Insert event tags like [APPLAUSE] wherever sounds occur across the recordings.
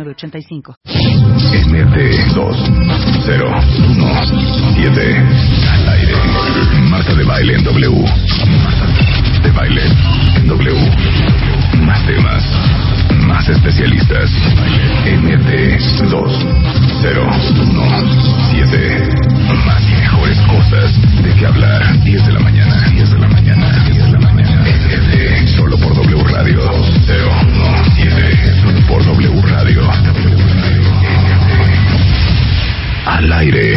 8985. MT201 al aire. Marta de baile en W. Marta de baile en W. Más temas, más especialistas. MT201 Más y mejores cosas de qué hablar. 10 de la mañana, 10 de la mañana, 10 de la mañana. MT, solo por W Radio 017. Por W Radio. Al aire.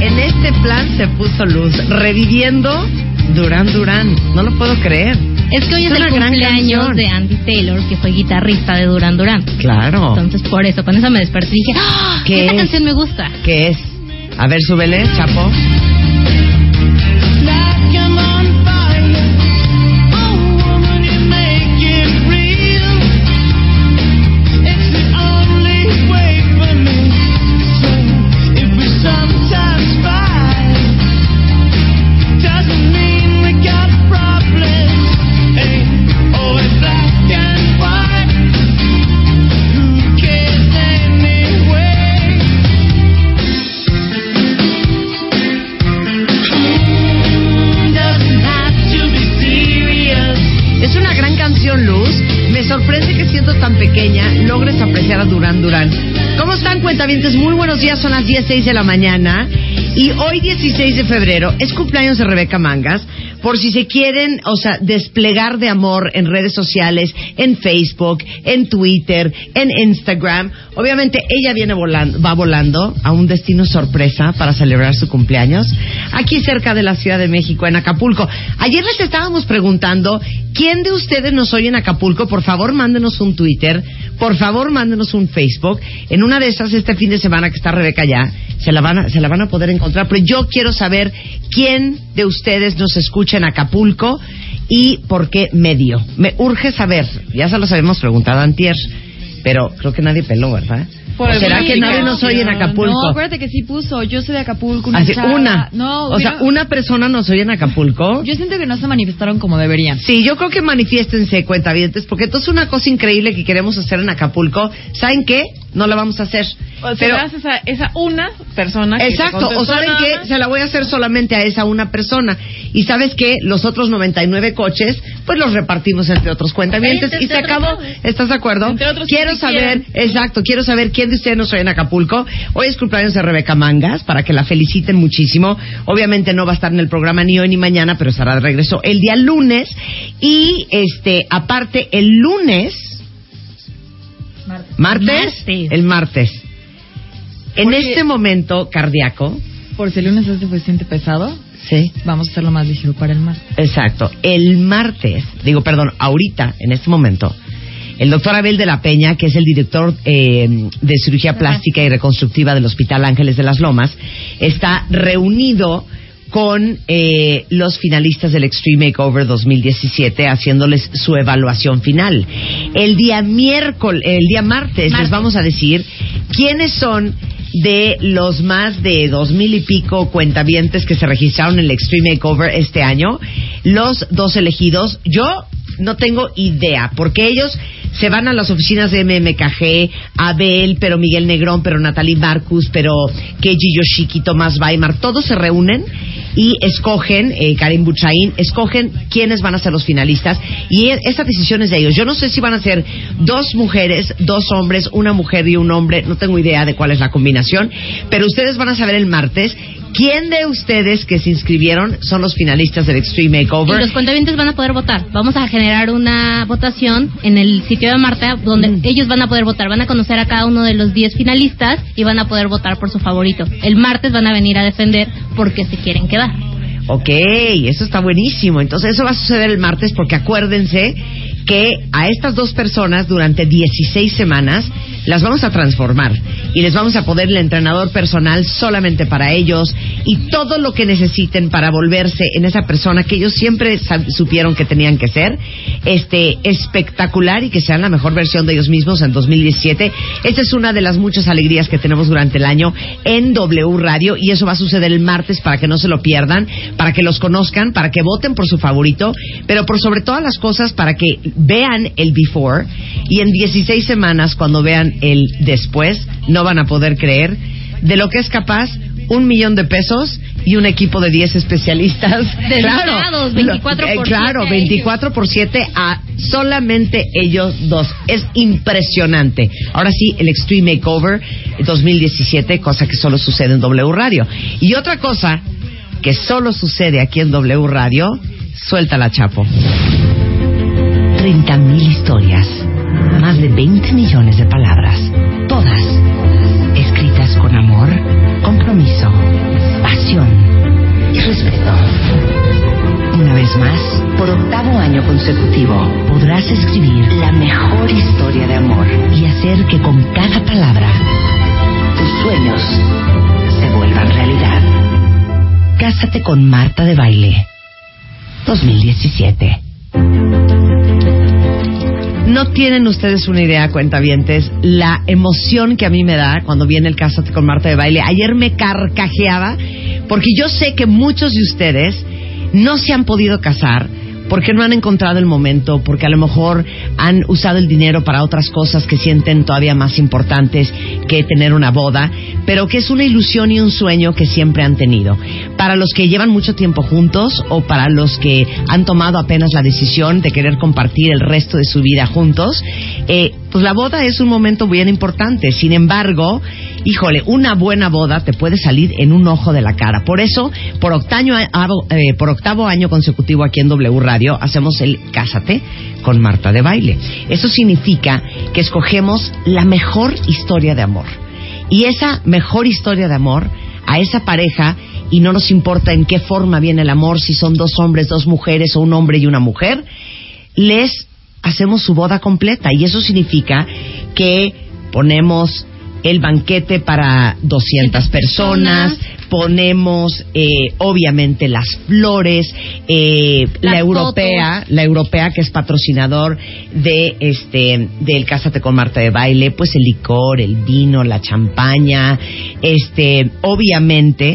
En este plan se puso luz, reviviendo Durán Durán. No lo puedo creer. Es que hoy es, Es el cumpleaños de Andy Taylor, que fue guitarrista de Duran Duran. Claro. Entonces, por eso, con eso me desperté y dije, ¡Ah! ¿Qué Esta es? canción me gusta. ¿Qué es? A ver, súbele, Chapo. Cuentavientes? Muy buenos días, son las 10.06 de la mañana. Y hoy, 16 de febrero, es cumpleaños de Rebeca Mangas. Por si se quieren, o sea, desplegar de amor en redes sociales, en Facebook, en Twitter, en Instagram. Obviamente, ella viene volando, va volando a un destino sorpresa para celebrar su cumpleaños. Aquí cerca de la Ciudad de México, en Acapulco. Ayer les estábamos preguntando, ¿quién de ustedes nos oye en Acapulco? Por favor, mándenos un Twitter. Por favor, mándenos un Facebook. En una de esas, este fin de semana que está Rebeca ya, se la van a, se la van a poder encontrar. Pero yo quiero saber quién de ustedes nos escucha en Acapulco y por qué medio. Me urge saber. Ya se los habíamos preguntado antier, pero creo que nadie peló, ¿verdad? Por ¿O el será que nadie nos oye en Acapulco? No, acuérdate que sí puso. Yo soy de Acapulco, una Así, chava. una. No, o sea, una persona nos oye en Acapulco. Yo siento que no se manifestaron como deberían. Sí, yo creo que manifiéstense, cuentavientes, porque esto es una cosa increíble que queremos hacer en Acapulco. ¿Saben qué? No la vamos a hacer. O Pero- das esa, esa una persona que te Exacto, o saben más. se la voy a hacer solamente a esa una persona. Y sabes qué, los otros 99 coches, pues los repartimos entre otros cuentavientes Entre y se acabó. ¿Estás de acuerdo? Entre otros quiero que saber, quieren. exacto, quiero saber quién de ustedes nos oye en Acapulco. Hoy es cumpleaños de Rebeca Mangas, para que la feliciten muchísimo. Obviamente no va a estar en el programa ni hoy ni mañana, pero estará de regreso el día lunes. Y este, aparte, el lunes, martes, Martes. el martes. En este momento cardíaco, Por si el lunes es suficiente pesado, sí, vamos a hacerlo más ligero para el mar. exacto. El martes, digo, perdón, ahorita, en este momento, el doctor Abel de la Peña, que es el director eh, de cirugía plástica y reconstructiva del Hospital Ángeles de las Lomas, está reunido con eh, los finalistas del Extreme Makeover 2017 haciéndoles su evaluación final. El día miércoles, el día martes, les Martes. vamos a decir quiénes son de los más de dos mil y pico cuentavientes que se registraron en el Extreme Makeover este año, los dos elegidos. Yo no tengo idea, porque ellos se van a las oficinas de MMKG, Abel, pero Miguel Negrón, pero Natalie Marcus, pero Keiji Yoshiki, Tomás Weimar, todos se reúnen y escogen, eh, Karim Buchaín, escogen quiénes van a ser los finalistas y e- esa decisión es de ellos. Yo no sé si van a ser dos mujeres, dos hombres, una mujer y un hombre, no tengo idea de cuál es la combinación, pero ustedes van a saber el martes quién de ustedes que se inscribieron son los finalistas del Extreme Makeover. los cuentavientes van a poder votar. Vamos a generar una votación en el sitio de Marta donde Mm. ellos van a poder votar. Van a conocer a cada uno de los 10 finalistas y van a poder votar por su favorito. El martes van a venir a defender por qué se quieren quedar. Ok, eso está buenísimo. Entonces eso va a suceder el martes porque acuérdense que a estas dos personas durante 16 semanas las vamos a transformar y les vamos a poner el entrenador personal solamente para ellos y todo lo que necesiten para volverse en esa persona que ellos siempre supieron que tenían que ser, este espectacular y que sean la mejor versión de ellos mismos en 2017. Esta es una de las muchas alegrías que tenemos durante el año en W Radio y eso va a suceder el martes para que no se lo pierdan, para que los conozcan, para que voten por su favorito, pero por sobre todas las cosas para que vean el before y en 16 semanas cuando vean el después no van a poder creer de lo que es capaz un millón de pesos y un equipo de 10 especialistas. [LAUGHS] Dedicados, 24 eh, por claro, 7 a 24 por 7 a solamente ellos dos. Es impresionante. Ahora sí, el Extreme Makeover 2017, cosa que solo sucede en W Radio. Y otra cosa que solo sucede aquí en W Radio, suelta la chapo. 30.000 historias, más de 20 millones de palabras, todas escritas con amor, compromiso, pasión y respeto. Una vez más, por octavo año consecutivo, podrás escribir la mejor historia de amor y hacer que con cada palabra tus sueños se vuelvan realidad. Cásate con Marta de Baile 2017. No tienen ustedes una idea, cuentavientes, la emoción que a mí me da cuando viene el Cásate con Marta de Baile. Ayer me carcajeaba porque yo sé que muchos de ustedes no se han podido casar porque no han encontrado el momento, porque a lo mejor han usado el dinero para otras cosas que sienten todavía más importantes que tener una boda, pero que es una ilusión y un sueño que siempre han tenido. Para los que llevan mucho tiempo juntos o para los que han tomado apenas la decisión de querer compartir el resto de su vida juntos, eh, pues la boda es un momento bien importante. Sin embargo, híjole, una buena boda te puede salir en un ojo de la cara. Por eso, por octavo, eh, por octavo año consecutivo aquí en W Radio, hacemos el Cásate con Marta de Baile. Eso significa que escogemos la mejor historia de amor. Y esa mejor historia de amor a esa pareja y no nos importa en qué forma viene el amor, si son dos hombres, dos mujeres o un hombre y una mujer, les hacemos su boda completa y eso significa que ponemos el banquete para 200 personas, ponemos eh, obviamente las flores, eh, la europea, la europea que es patrocinador de este del Cásate con Marta de baile, pues el licor, el vino, la champaña, este, obviamente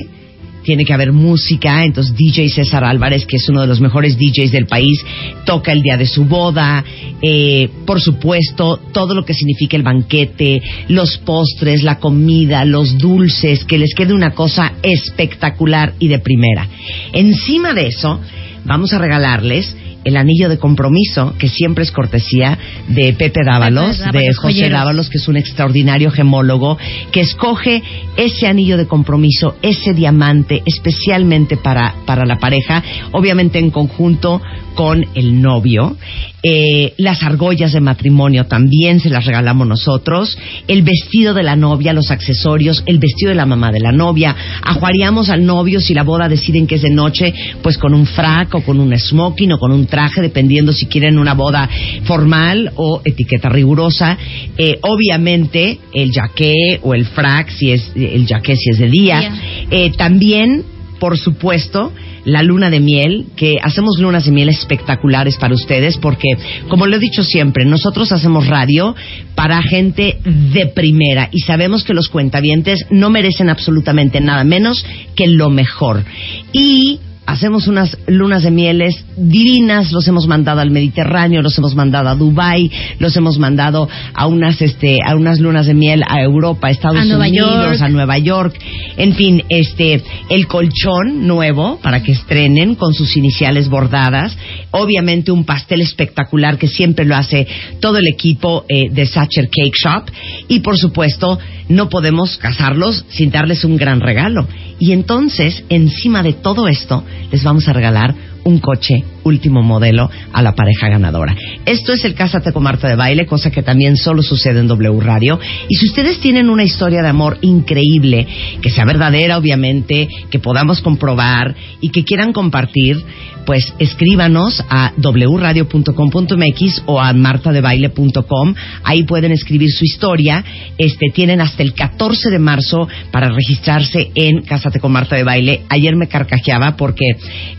tiene que haber música, entonces DJ César Álvarez, que es uno de los mejores DJs del país, toca el día de su boda, eh, por supuesto, todo lo que significa el banquete, los postres, la comida, los dulces, que les quede una cosa espectacular y de primera. Encima de eso, vamos a regalarles el anillo de compromiso, que siempre es cortesía de Pepe Dávalos, Pepe Dávalos, de José joyeros. Dávalos, que es un extraordinario gemólogo, que escoge ese anillo de compromiso, ese diamante, especialmente para, para la pareja, obviamente en conjunto con el novio. Eh, las argollas de matrimonio también se las regalamos nosotros. El vestido de la novia, los accesorios, el vestido de la mamá de la novia. Ajuaríamos al novio si la boda deciden que es de noche, pues con un frac o con un smoking o con un traje, dependiendo si quieren una boda formal o etiqueta rigurosa. Eh, obviamente el jaqué o el frac si es el jaqué si es de día. Día. Eh, también, por supuesto, la luna de miel, que hacemos lunas de miel espectaculares para ustedes, porque, como lo he dicho siempre, nosotros hacemos radio para gente de primera y sabemos que los cuentavientes no merecen absolutamente nada menos que lo mejor. Y hacemos unas lunas de mieles divinas, los hemos mandado al Mediterráneo, los hemos mandado a Dubai, los hemos mandado a unas este a unas lunas de miel a Europa, a Estados A Unidos, a Nueva York. En fin, este el colchón nuevo para que estrenen con sus iniciales bordadas, obviamente un pastel espectacular que siempre lo hace todo el equipo eh, de Sacher Cake Shop y por supuesto no podemos casarlos sin darles un gran regalo. Y entonces, encima de todo esto, les vamos a regalar un coche último modelo a la pareja ganadora. Esto es el Cásate con Marta de Baile, cosa que también solo sucede en W Radio. Y si ustedes tienen una historia de amor increíble, que sea verdadera, obviamente, que podamos comprobar y que quieran compartir, pues escríbanos a wradio.com.mx o a martadebaile.com. Ahí pueden escribir su historia. Este, tienen hasta el 14 de marzo para registrarse en Cásate con Marta de Baile. Ayer me carcajeaba porque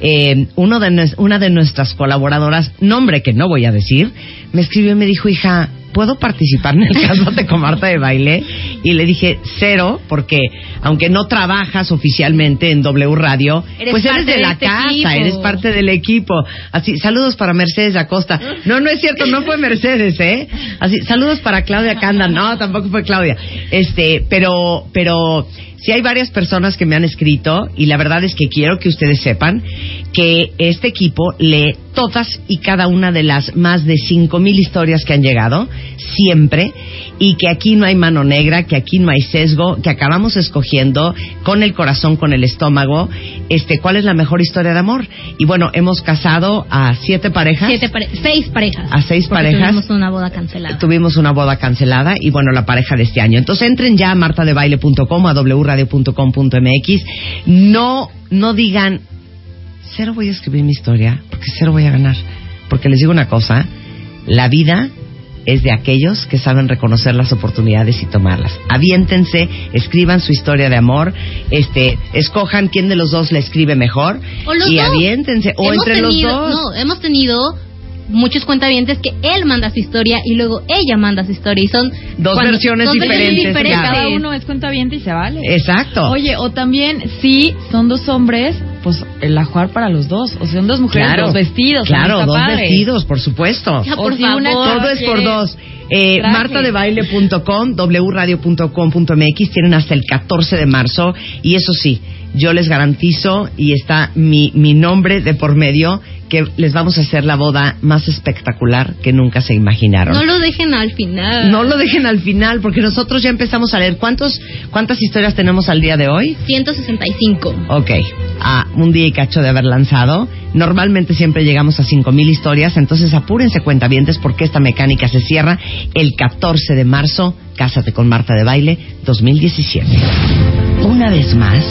eh, uno de, una de nuestras colaboradoras, nombre que no voy a decir, me escribió y me dijo, hija, ¿puedo participar en el Cásate con Marta de Baile? Y le dije, cero, porque aunque no trabajas oficialmente en W Radio, Eres pues eres de de la este casa, equipo. eres parte del equipo. Así, saludos para Mercedes Acosta. No, no es cierto, no fue Mercedes, ¿eh? Así, saludos para Claudia Canda. No, tampoco fue Claudia. Este, pero, pero sí hay varias personas que me han escrito y la verdad es que quiero que ustedes sepan que este equipo lee todas y cada una de las más de cinco mil historias que han llegado, siempre, y que aquí no hay mano negra, que aquí no hay sesgo, que acabamos escogiendo con el corazón, con el estómago, este, cuál es la mejor historia de amor. Y bueno, hemos casado a siete parejas, Siete pare- seis parejas. a seis parejas. Tuvimos una boda cancelada. Tuvimos una boda cancelada y bueno, la pareja de este año. Entonces entren ya a martadebaile.com, a wradio.com.mx. No, no digan, cero voy a escribir mi historia, porque cero voy a ganar. Porque les digo una cosa, la vida es de aquellos que saben reconocer las oportunidades y tomarlas. Aviéntense, escriban su historia de amor, este, escojan quién de los dos la escribe mejor O los y dos. aviéntense, o Hemos entre tenido- los dos. No, hemos tenido muchos cuentavientes que él manda su historia y luego ella manda su historia y son Dos cuando- versiones dos diferentes, claro. cada uno es cuentaviente y se vale. Exacto. Oye, o también, si son dos hombres, pues el ajuar para los dos. O sea, son dos mujeres, Claro, dos vestidos. Claro, dos padre. vestidos, por supuesto. Ya, O por si una favor. Todo es por dos. Eh, martadebaile.com, wradio.com.mx tienen hasta el 14 de marzo y eso sí, yo les garantizo y está mi, mi nombre de por medio que les vamos a hacer la boda más espectacular que nunca se imaginaron. No lo dejen al final. No lo dejen al final porque nosotros ya empezamos a leer cuántos cuántas historias tenemos al día de hoy. 165. Ok, a un día y cacho de haber lanzado. Normalmente siempre llegamos a 5.000 historias, entonces apúrense cuentavientes porque esta mecánica se cierra el 14 de marzo. Cásate con Marta de Baile 2017. Una vez más,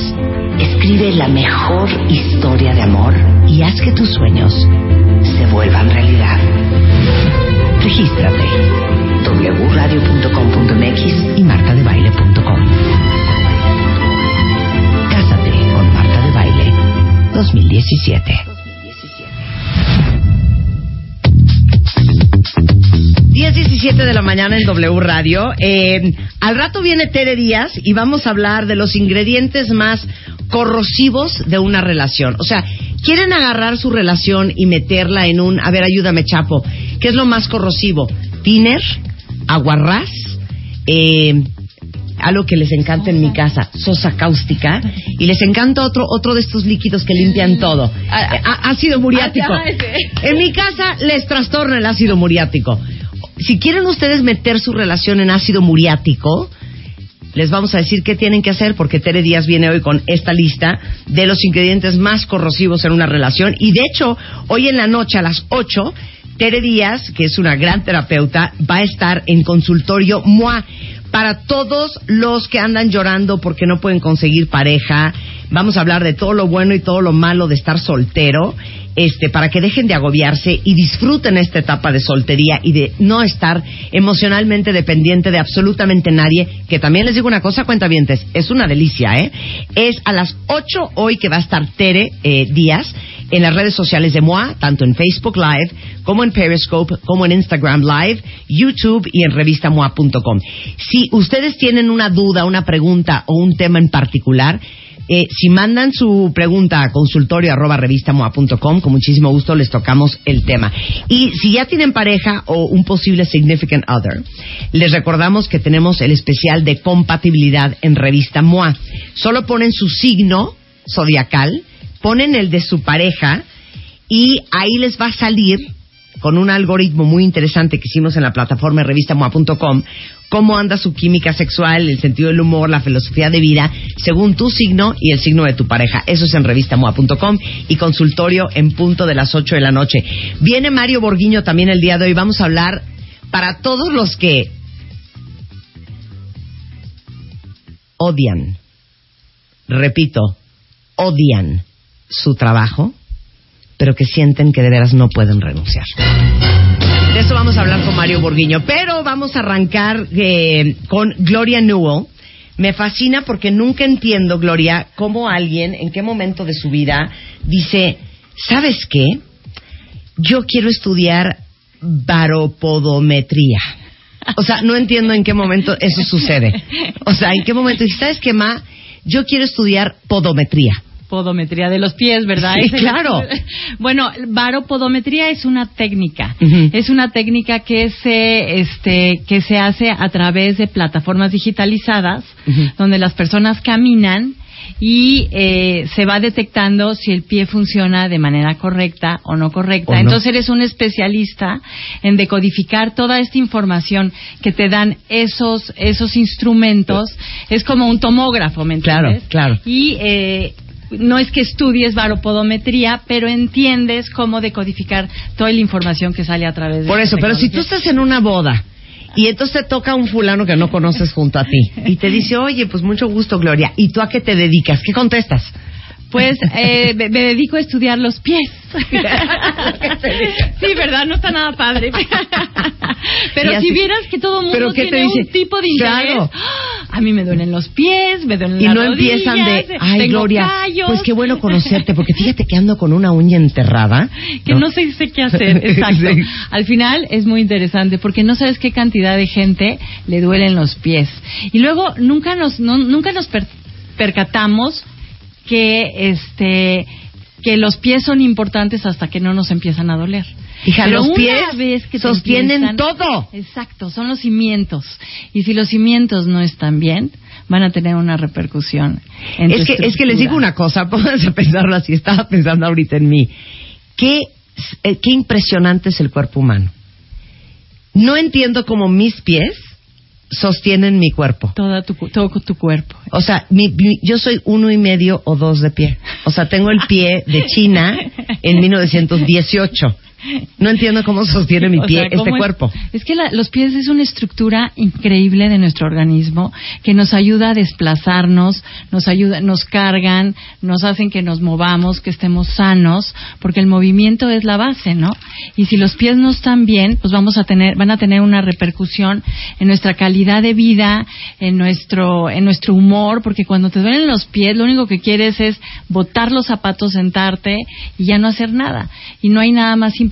escribe la mejor historia de amor y haz que tus sueños se vuelvan realidad. Regístrate wradio.com.mx y martadebaile.com. Cásate con Marta de Baile 2017. 10, 17 de la mañana en W Radio. Eh, al rato viene Tere Díaz y vamos a hablar de los ingredientes más corrosivos de una relación. O sea, quieren agarrar su relación y meterla en un, a ver, ayúdame Chapo, ¿qué es lo más corrosivo? Tiner, aguarrás, eh, algo que les encanta en mi casa, sosa cáustica, y les encanta otro otro de estos líquidos que limpian todo. Ah, Eh, ácido muriático. En mi casa les trastorna el ácido muriático. Si quieren ustedes meter su relación en ácido muriático, les vamos a decir qué tienen que hacer porque Tere Díaz viene hoy con esta lista de los ingredientes más corrosivos en una relación y de hecho hoy en la noche a las 8 Tere Díaz, que es una gran terapeuta, va a estar en consultorio MOA para todos los que andan llorando porque no pueden conseguir pareja. Vamos a hablar de todo lo bueno y todo lo malo de estar soltero, este, para que dejen de agobiarse y disfruten esta etapa de soltería y de no estar emocionalmente dependiente de absolutamente nadie. Que también les digo una cosa, cuentavientes, es una delicia, ¿eh? Es a las 8 hoy que va a estar Tere eh, Díaz en las redes sociales de MOA, tanto en Facebook Live, como en Periscope, como en Instagram Live, YouTube y en revistamoa.com. Si ustedes tienen una duda, una pregunta o un tema en particular, eh, si mandan su pregunta a consultorio arroba revistamoa.com, con muchísimo gusto les tocamos el tema. Y si ya tienen pareja o un posible significant other, les recordamos que tenemos el especial de compatibilidad en revista MOA. Solo ponen su signo zodiacal, ponen el de su pareja y ahí les va a salir con un algoritmo muy interesante que hicimos en la plataforma revistamoa.com cómo anda su química sexual, el sentido del humor, la filosofía de vida, según tu signo y el signo de tu pareja. Eso es en revistamoa.com y consultorio en punto de las 8 de la noche. Viene Mario Borguiño también el día de hoy. Vamos a hablar para todos los que odian, repito, odian su trabajo, pero que sienten que de veras no pueden renunciar. De eso vamos a hablar con Mario Borguiño, pero vamos a arrancar eh, con Gloria Newell. Me fascina porque nunca entiendo, Gloria, cómo alguien, en qué momento de su vida, dice, ¿sabes qué? Yo quiero estudiar baropodometría. O sea, no entiendo en qué momento eso sucede. O sea, en qué momento, ¿sabes qué, Ma? Yo quiero estudiar podometría. Podometría de los pies, ¿verdad? Sí, [LAUGHS] claro. [LAUGHS] Bueno, baropodometría es una técnica. Es una técnica que se, este, que se hace a través de plataformas digitalizadas, donde las personas caminan y eh, se va detectando si el pie funciona de manera correcta o no correcta. O no. Entonces eres un especialista en decodificar toda esta información que te dan esos esos instrumentos. Es como un tomógrafo, ¿me Claro, entiendes? claro. Y eh, no es que estudies baropodometría, pero entiendes cómo decodificar toda la información que sale a través de Por eso, pero si tú estás en una boda y entonces te toca un fulano que no conoces junto a ti y te dice, oye, pues mucho gusto, Gloria, ¿y tú a qué te dedicas? ¿Qué contestas? Pues eh, me, me dedico a estudiar los pies. [LAUGHS] sí, ¿verdad? No está nada padre. Pero Y así- si vieras que todo mundo ¿Pero qué te tiene un tipo de interés. Claro. ¡ah! A mí me duelen los pies, me duelen Y las no empiezan de, ay, tengo Gloria, callos". pues qué bueno conocerte, porque [LAUGHS] fíjate que ando con una uña enterrada. que no sé, sé qué hacer, [LAUGHS] exacto. Sí. Al final es muy interesante porque no sabes qué cantidad de gente le duelen los pies. Y luego nunca nos no- nunca nos per- percatamos que este que los pies son importantes hasta que no nos empiezan a doler. Hija, Pero los una pies vez que sostienen empiezan- todo. Exacto, son los cimientos. Y si los cimientos no están bien, van a tener una repercusión. En Es tu que, es que les digo una cosa, [LAUGHS] pónganse a pensarlo así, estaba pensando ahorita en mí. Qué, eh, qué impresionante es el cuerpo humano. No entiendo cómo mis pies sostienen mi cuerpo. Toda tu, todo tu cuerpo. O sea, mi- mi- yo soy uno y medio o dos de pie. O sea, tengo el pie de China en [LAUGHS] 1918. No entiendo cómo sostiene mi O pie sea, este cuerpo. Es que la- los pies es una estructura increíble de nuestro organismo que nos ayuda a desplazarnos, nos ayuda, nos cargan, nos hacen que nos movamos, que estemos sanos, porque el movimiento es la base, ¿no? Y si los pies no están bien, pues vamos a tener, van a tener una repercusión en nuestra calidad de vida, en nuestro, en nuestro humor, porque cuando te duelen los pies, lo único que quieres es botar los zapatos, sentarte y ya no hacer nada. Y no hay nada más importante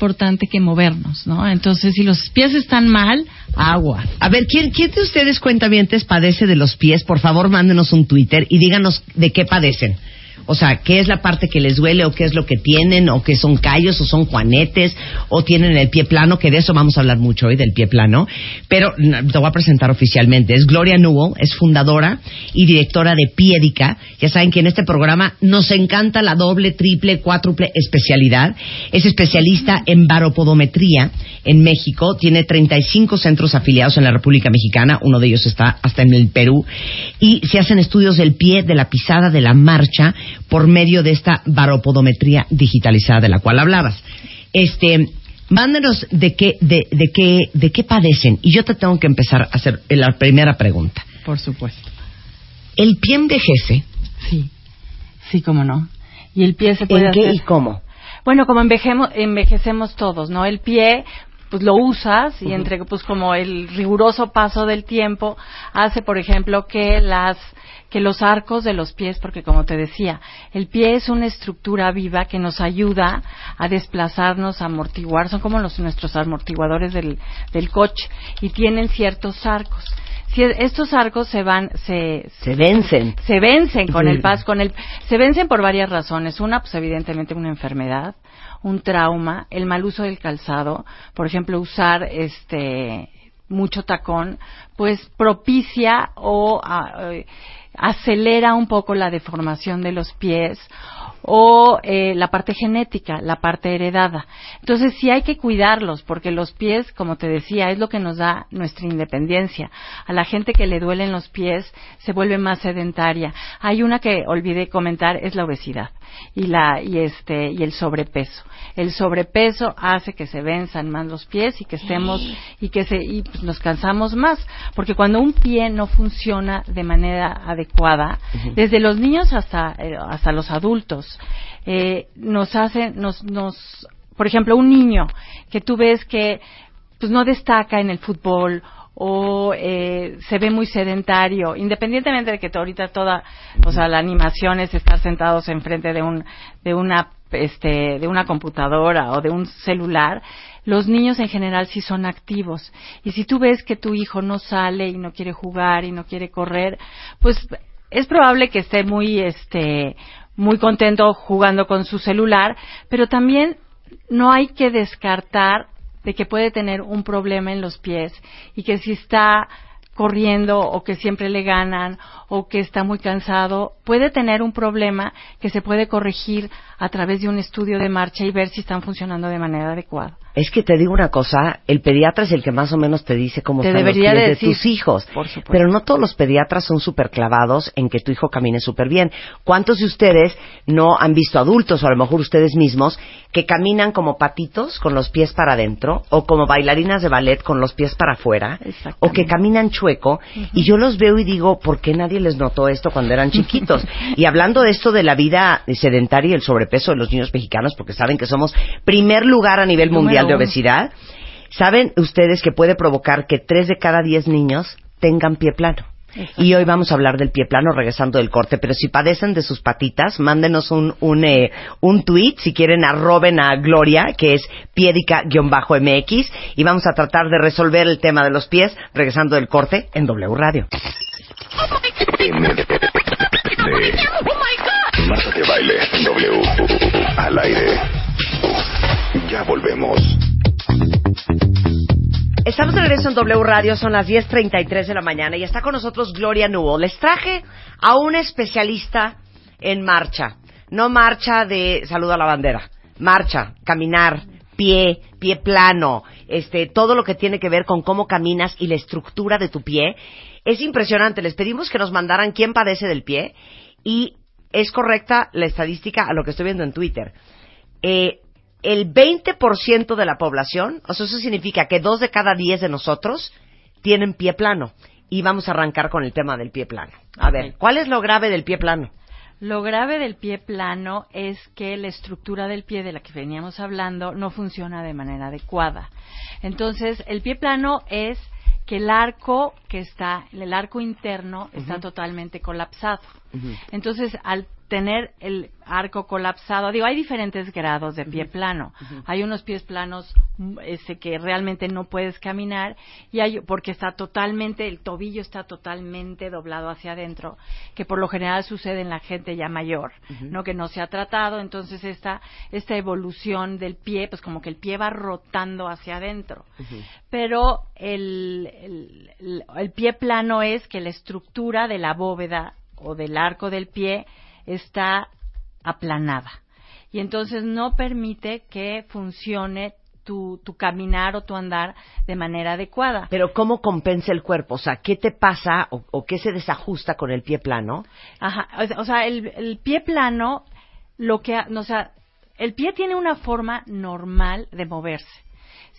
que movernos, ¿no? Entonces, si los pies están mal, agua. A ver, ¿quién, ¿quién de ustedes cuentavientes padece de los pies? Por favor, mándenos un Twitter y díganos de qué padecen. O sea, ¿qué es la parte que les duele o qué es lo que tienen o qué son callos o son juanetes o tienen el pie plano? Que de eso vamos a hablar mucho hoy, del pie plano. Pero te voy a presentar oficialmente. Es Gloria Newell, es fundadora y directora de Piedica. Ya saben que en este programa nos encanta la doble, triple, cuádruple especialidad. Es especialista en baropodometría en México. Tiene 35 centros afiliados en la República Mexicana. Uno de ellos está hasta en el Perú. Y se hacen estudios del pie, de la pisada, de la marcha, por medio de esta baropodometría digitalizada de la cual hablabas. Este, mándenos de qué, de, de qué, de qué padecen. Y yo te tengo que empezar a hacer la primera pregunta. Por supuesto. ¿El pie envejece? Sí. Sí, cómo no. Y el pie se ¿En qué y cómo? Bueno, como envejemos, envejecemos todos, ¿no? El pie, pues lo usas y entre, pues como el riguroso paso del tiempo hace, por ejemplo, que las que los arcos de los pies, porque como te decía, el pie es una estructura viva que nos ayuda a desplazarnos, a amortiguar, son como los nuestros amortiguadores del, del coche y tienen ciertos arcos. Si estos arcos se van, se, Se vencen. se vencen con el [LAUGHS] Sí. paso, con el, se vencen por varias razones. Una, pues evidentemente una enfermedad, un trauma, el mal uso del calzado, por ejemplo, usar este mucho tacón, pues propicia o ah, eh, acelera un poco la deformación de los pies o eh, la parte genética, la parte heredada. Entonces sí hay que cuidarlos porque los pies, como te decía, es lo que nos da nuestra independencia. A la gente que le duelen los pies se vuelve más sedentaria. Hay una que olvidé comentar, es la obesidad y la y este y el sobrepeso. El sobrepeso hace que se venzan más los pies y que estemos y que se y pues, nos cansamos más, porque cuando un pie no funciona de manera adecuada, desde los niños hasta eh, hasta los adultos, eh, nos hace nos nos por ejemplo, un niño que tú ves que pues no destaca en el fútbol o eh, se ve muy sedentario, independientemente de que ahorita toda, o sea, la animación es estar sentados enfrente de un, de una, este, de una computadora o de un celular, los niños en general sí son activos. Y si tú ves que tu hijo no sale y no quiere jugar y no quiere correr, pues es probable que esté muy, este, muy contento jugando con su celular, pero también no hay que descartar de que puede tener un problema en los pies y que si está corriendo o que siempre le ganan o que está muy cansado, puede tener un problema que se puede corregir a través de un estudio de marcha y ver si están funcionando de manera adecuada. Es que te digo una cosa, el pediatra es el que más o menos te dice cómo están los pies de, tus hijos. Pero no todos los pediatras son súper clavados en que tu hijo camine súper bien. ¿Cuántos de ustedes no han visto adultos, o a lo mejor ustedes mismos, que caminan como patitos con los pies para adentro, o como bailarinas de ballet con los pies para afuera, o que caminan Y yo los veo y digo, ¿por qué nadie les notó esto cuando eran chiquitos? [LAUGHS] y hablando de esto de la vida sedentaria y el sobrepeso de los niños mexicanos, porque saben que somos primer lugar a nivel mundial de obesidad, ¿saben ustedes que puede provocar que tres de cada diez niños tengan pie plano? Y hoy vamos a hablar del pie plano regresando del corte, pero si padecen de sus patitas, mándenos un, un, eh, un tweet, si quieren arroben a Gloria, que es piedica-mx, y vamos a tratar de resolver el tema de los pies regresando del corte en W Radio. baile W al aire. Ya volvemos. Estamos de regreso en W Radio, son las 10.33 de la mañana y está con nosotros Gloria Nubo. Les traje a un especialista en marcha. No marcha de saludo a la bandera. Marcha, caminar, pie, pie plano, este, todo lo que tiene que ver con cómo caminas y la estructura de tu pie. Es impresionante. Les pedimos que nos mandaran quién padece del pie y es correcta la estadística a lo que estoy viendo en Twitter. Eh, el 20% de la población, o sea, eso significa que dos de cada diez de nosotros tienen pie plano. Y vamos a arrancar con el tema del pie plano. A ver, ¿cuál es lo grave del pie plano? Lo grave del pie plano es que la estructura del pie de la que veníamos hablando no funciona de manera adecuada. Entonces, el pie plano es que el arco que está, el arco interno está totalmente colapsado. Entonces, al tener el arco colapsado. Digo, hay diferentes grados de pie plano. Hay unos pies planos mm, ese, que realmente no puedes caminar y hay porque está totalmente, el tobillo está totalmente doblado hacia adentro, que por lo general sucede en la gente ya mayor, ¿no? Que no se ha tratado. Entonces, esta, esta evolución del pie, pues como que el pie va rotando hacia adentro. Pero el, el pie plano es que la estructura de la bóveda o del arco del pie está aplanada. Y entonces no permite que funcione tu, tu, caminar o tu andar de manera adecuada. Pero ¿cómo compensa el cuerpo? O sea, ¿qué te pasa o, qué se desajusta con el pie plano? Ajá, o sea, el, el pie plano, lo que, o sea, el pie tiene una forma normal de moverse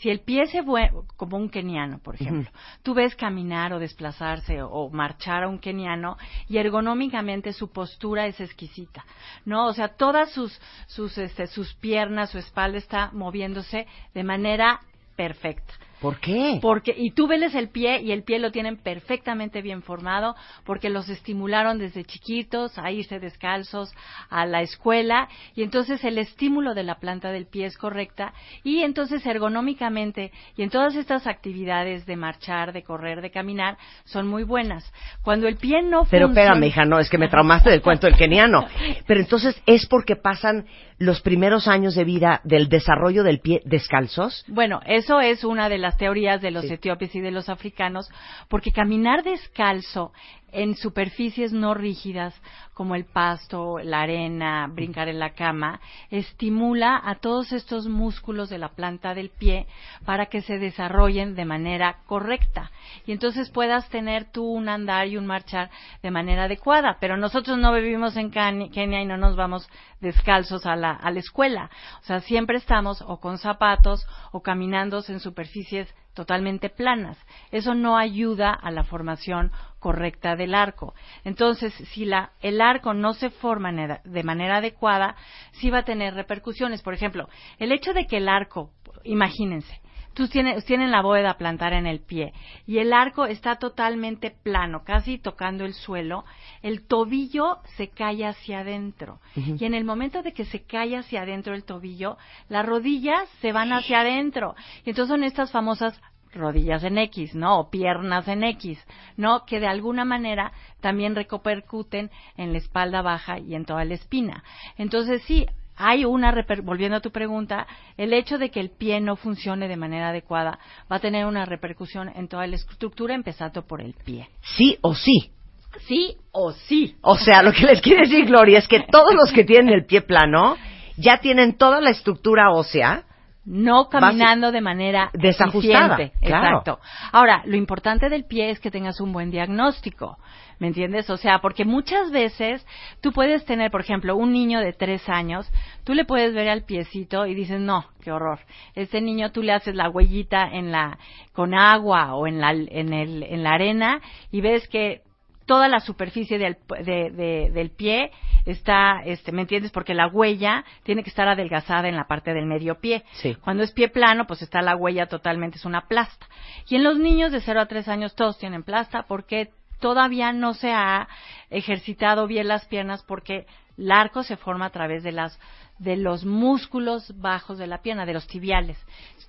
si el pie se vuelve como un keniano, por ejemplo, tú ves caminar o desplazarse o, marchar a un keniano y ergonómicamente su postura es exquisita, ¿no? O sea, todas sus sus este, sus piernas, su espalda está moviéndose de manera perfecta. ¿Por qué? Porque, y tú veles el pie y el pie lo tienen perfectamente bien formado porque los estimularon desde chiquitos a irse descalzos a la escuela y entonces el estímulo de la planta del pie es correcta y entonces ergonómicamente y en todas estas actividades de marchar, de correr, de caminar son muy buenas. Cuando el pie no Pero espérame, hija, no, es que me traumaste del cuento del keniano. [LAUGHS] Pero entonces es porque pasan los primeros años de vida del desarrollo del pie descalzos? Bueno, eso es una de las teorías de los etíopes y de los africanos, porque caminar descalzo en superficies no rígidas como el pasto, la arena, brincar en la cama, estimula a todos estos músculos de la planta del pie para que se desarrollen de manera correcta y entonces puedas tener tú un andar y un marchar de manera adecuada. Pero nosotros no vivimos en Kenia y no nos vamos descalzos a la, escuela. O sea, siempre estamos o con zapatos o caminando en superficies totalmente planas. Eso no ayuda a la formación correcta del arco. Entonces, si la, el arco no se forma de manera adecuada, sí va a tener repercusiones. Por ejemplo, el hecho de que el arco, imagínense, tú tienes, tienen la bóveda plantar en el pie y el arco está totalmente plano, casi tocando el suelo, el tobillo se cae hacia adentro. Y en el momento de que se cae hacia adentro el tobillo, las rodillas se van hacia adentro. Y entonces son estas famosas rodillas en X, ¿no? O piernas en X, ¿no? Que de alguna manera también repercuten en la espalda baja y en toda la espina. Entonces sí, hay una, volviendo a tu pregunta, el hecho de que el pie no funcione de manera adecuada va a tener una repercusión en toda la estructura, empezando por el pie. Sí o sí. Sí o sí. O sea, lo que les quiere decir Gloria es que todos los que tienen el pie plano ya tienen toda la estructura ósea no caminando de manera desajustada. Exacto. Ahora, lo importante del pie es que tengas un buen diagnóstico. ¿Me entiendes? O sea, porque muchas veces tú puedes tener, por ejemplo, un niño de tres años, tú le puedes ver al piecito y dices, no, qué horror. Este niño tú le haces la huellita en la, con agua o en la, en el, en la arena y ves que toda la superficie del, del pie está, este, ¿me entiendes? Porque la huella tiene que estar adelgazada en la parte del medio pie. Cuando es pie plano, pues está la huella totalmente, es una plasta. Y en los niños de 0 a 3 años todos tienen plasta porque todavía no se ha ejercitado bien las piernas porque el arco se forma a través de las de los músculos bajos de la pierna, de los tibiales.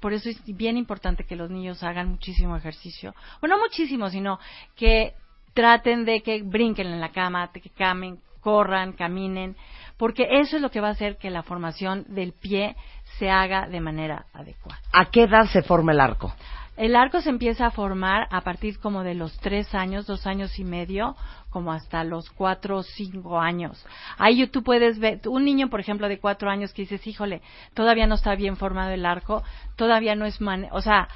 Por eso es bien importante que los niños hagan muchísimo ejercicio. Bueno, no muchísimo, sino que traten de que brinquen en la cama, que camen, corran, caminen, porque eso es lo que va a hacer que la formación del pie se haga de manera adecuada. ¿A qué edad se forma el arco? El arco se empieza a formar a partir como de los tres años, dos años y medio, como hasta los cuatro o cinco años. Ahí tú puedes ver, un niño, por ejemplo, de cuatro años que dices, híjole, todavía no está bien formado el arco, todavía no es man o sea,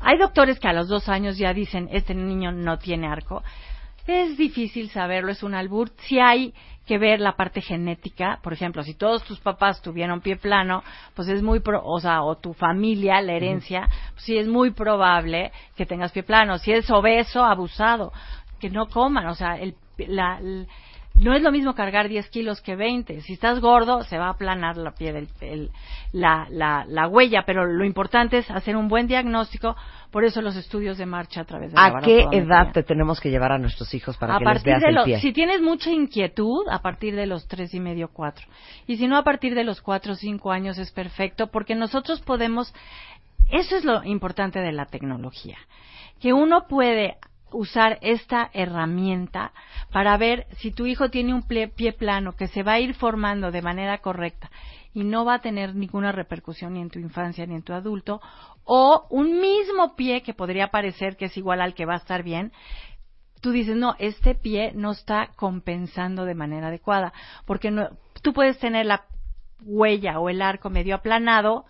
hay doctores que a los dos años ya dicen, este niño no tiene arco, es difícil saberlo, es un albur. Si hay que ver la parte genética, por ejemplo, si todos tus papás tuvieron pie plano, pues es muy, pro, o sea, o tu familia, la herencia, pues sí es muy probable que tengas pie plano. Si es obeso, abusado, que no coman, o sea, el, la, no es lo mismo cargar 10 kilos que 20. Si estás gordo, se va a aplanar la pie del, la, la, la, huella, pero lo importante es hacer un buen diagnóstico. Por eso los estudios de marcha a través de ¿A qué edad te tenemos que llevar a nuestros hijos para que les veas el pie? Si tienes mucha inquietud, a partir de los tres y medio, cuatro. Y si no, a partir de los cuatro o cinco años es perfecto, porque nosotros podemos. Eso es lo importante de la tecnología, que uno puede usar esta herramienta para ver si tu hijo tiene un pie, plano que se va a ir formando de manera correcta y no va a tener ninguna repercusión ni en tu infancia ni en tu adulto, o un mismo pie que podría parecer que es igual al que va a estar bien, tú dices, no, este pie no está compensando de manera adecuada, porque no, tú puedes tener la huella o el arco medio aplanado,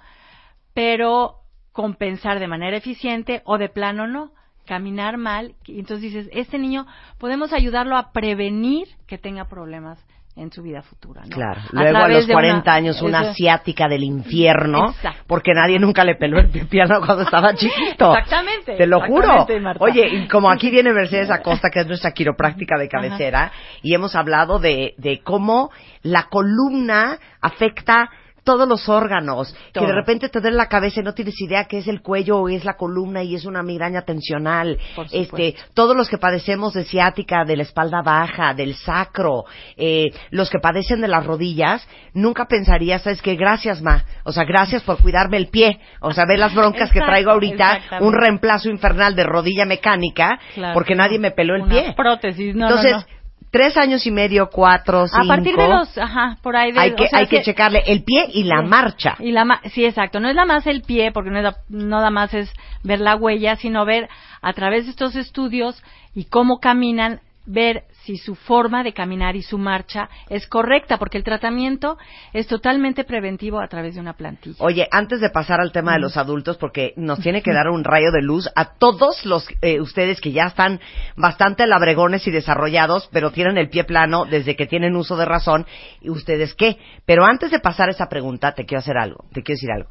pero compensar de manera eficiente o de plano no caminar mal, y entonces dices, este niño podemos ayudarlo a prevenir que tenga problemas en su vida futura. ¿no? Claro. Luego a, los 40 años una asiática del infierno, porque nadie nunca le peló el piano cuando estaba [LAUGHS] chiquito. Exactamente. Te lo juro. Oye, y como aquí [LAUGHS] viene Mercedes Acosta, que es nuestra quiropráctica de cabecera, y hemos hablado de, de cómo la columna afecta todos los órganos, que de repente te duele la cabeza y no tienes idea que es el cuello o es la columna y es una migraña tensional. Este, todos los que padecemos de ciática, de la espalda baja, del sacro, eh, los que padecen de las rodillas, nunca pensarías, sabes que gracias ma, o sea, gracias por cuidarme el pie, o sea, ve las broncas que traigo ahorita, un reemplazo infernal de rodilla mecánica, porque nadie me peló el pie. prótesis, no, Entonces, tres años y medio, cuatro, cinco. A partir de los, ajá, por ahí. De, hay que, hay que, checarle el pie y la marcha. Y la, sí, exacto. No es nada más el pie, porque no, es no nada más es ver la huella, sino ver a través de estos estudios y cómo caminan ver si su forma de caminar y su marcha es correcta, porque el tratamiento es totalmente preventivo a través de una plantilla. Oye, antes de pasar al tema de los adultos, porque nos [LAUGHS] tiene que dar un rayo de luz a todos los eh, ustedes que ya están bastante labregones y desarrollados, pero tienen el pie plano desde que tienen uso de razón, y ustedes qué. Pero antes de pasar esa pregunta, te quiero hacer algo, te quiero decir algo.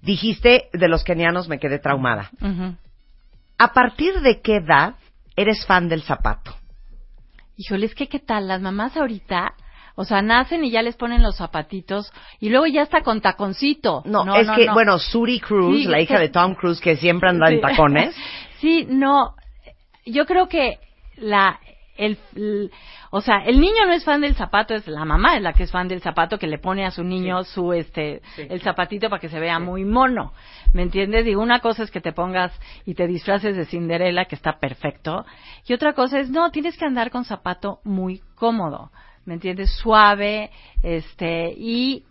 Dijiste de los kenianos me quedé traumada. ¿A partir de qué edad eres fan del zapato? Híjole, es que qué tal, las mamás ahorita, o sea, nacen y ya les ponen los zapatitos y luego ya está con taconcito. No, es que, no. bueno, Suri Cruz, Sí, la hija que- de Tom Cruise, que siempre anda en tacones, [LAUGHS] Sí, no, yo creo que la, el, el- o sea, el niño no es fan del zapato, es la mamá es la que es fan del zapato que le pone a su niño su, este, el zapatito para que se vea muy mono. ¿Me entiendes? Digo, una cosa es que te pongas y te disfraces de Cinderella, que está perfecto. Y otra cosa es, no, tienes que andar con zapato muy cómodo. ¿Me entiendes? Suave, este, y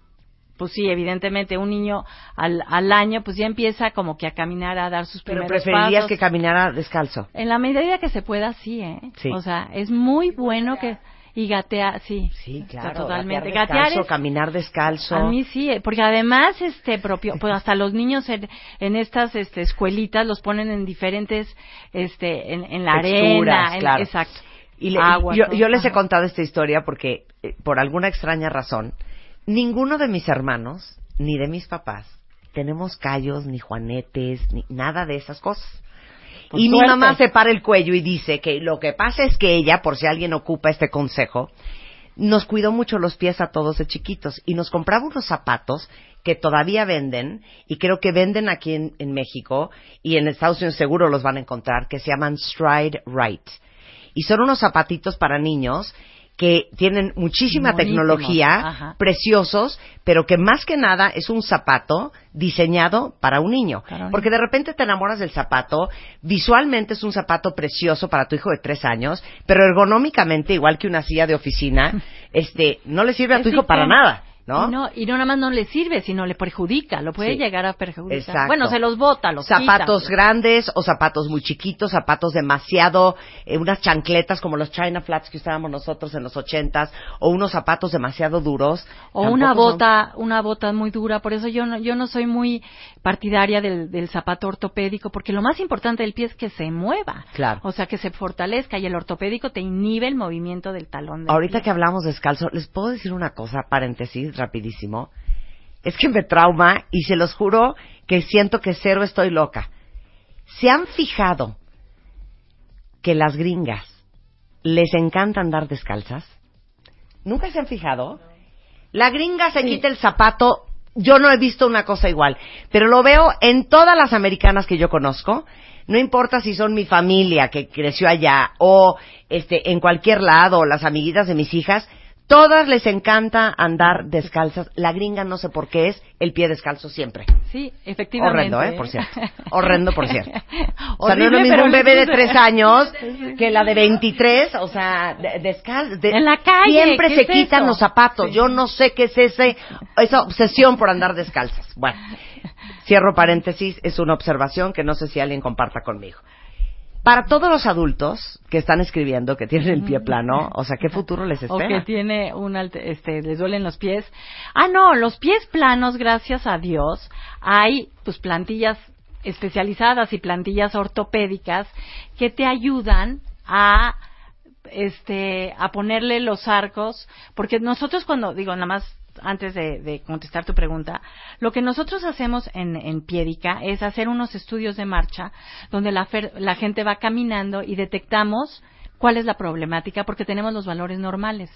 pues sí, evidentemente un niño al, al año pues ya empieza como que a caminar, a dar sus pero primeros preferirías pasos. que caminara descalzo. En la medida que se pueda, sí, ¿eh? Sí. O sea, es muy bueno que... Y gatea, sí. Sí, claro. Totalmente. gatear Gatear descalzo, es- caminar descalzo. a mí sí, eh, porque además, este propio, pues hasta los niños en, en estas este, escuelitas los ponen en diferentes, este, en, en la Texturas, arena, en- claro. exacto. Y le- Agua, yo, yo les he contado esta historia porque, eh, por alguna extraña razón, ninguno de mis hermanos, ni de mis papás, tenemos callos, ni juanetes, ni nada de esas cosas. Por y mi mamá se para el cuello y dice que lo que pasa es que ella, por si alguien ocupa este consejo, nos cuidó mucho los pies a todos de chiquitos y nos compraba unos zapatos que todavía venden y creo que venden aquí en, en México y en Estados Unidos seguro los van a encontrar que se llaman Stride Right y son unos zapatitos para niños que tienen muchísima tecnología, ajá. preciosos, pero que más que nada es un zapato diseñado para un niño. Porque de repente te enamoras del zapato, visualmente es un zapato precioso para tu hijo de tres años, pero ergonómicamente, igual que una silla de oficina, [LAUGHS] este, no le sirve a tu hijo para nada, ¿no? Y no, y no nada más no le sirve, sino le perjudica, lo puede Sí. llegar a perjudicar. Exacto. Bueno, se los bota, los zapatos quita. grandes o zapatos muy chiquitos, zapatos demasiado, eh, unas chancletas como los China Flats que usábamos nosotros en los ochentas, o unos zapatos demasiado duros. O tampoco una son- bota, una bota muy dura, por eso yo no, yo no soy muy partidaria del, del zapato ortopédico, porque lo más importante del pie es que se mueva. Claro. O sea, que se fortalezca y el ortopédico te inhibe el movimiento del talón del Ahorita pie. que hablamos descalzo, les puedo decir una cosa, paréntesis, rapidísimo. Es que me trauma y se los juro que siento que cero estoy loca. ¿Se han fijado que las gringas les encanta andar descalzas? ¿Nunca se han fijado? La gringa se quita el zapato. Yo no he visto una cosa igual, pero lo veo en todas las americanas que yo conozco. No importa si son mi familia que creció allá o este en cualquier lado o las amiguitas de mis hijas, todas les encanta andar descalzas. La gringa no sé por qué es el pie descalzo siempre. Sí, efectivamente. Horrendo, ¿eh? Por cierto. [LAUGHS] Horrendo, por cierto. O sea, no es lo mismo un bebé de tres años que la de 23, o sea, de- descal- de- En la calle, Siempre ¿qué se es quitan eso? los zapatos. Yo no sé qué es ese, esa obsesión por andar descalzas. Bueno, cierro paréntesis, es una observación que no sé si alguien comparta conmigo. Para todos los adultos que están escribiendo, que tienen el pie plano, o sea, ¿qué futuro les O que espera? tiene un alte- este, les duelen los pies. Ah, no, los pies planos, gracias a Dios, hay pues plantillas especializadas y plantillas ortopédicas que te ayudan a este a ponerle los arcos, porque nosotros cuando digo nada más antes de, de contestar tu pregunta, lo que nosotros hacemos en, en Piedica es hacer unos estudios de marcha donde la, fer- la gente va caminando y detectamos cuál es la problemática porque tenemos los valores normales.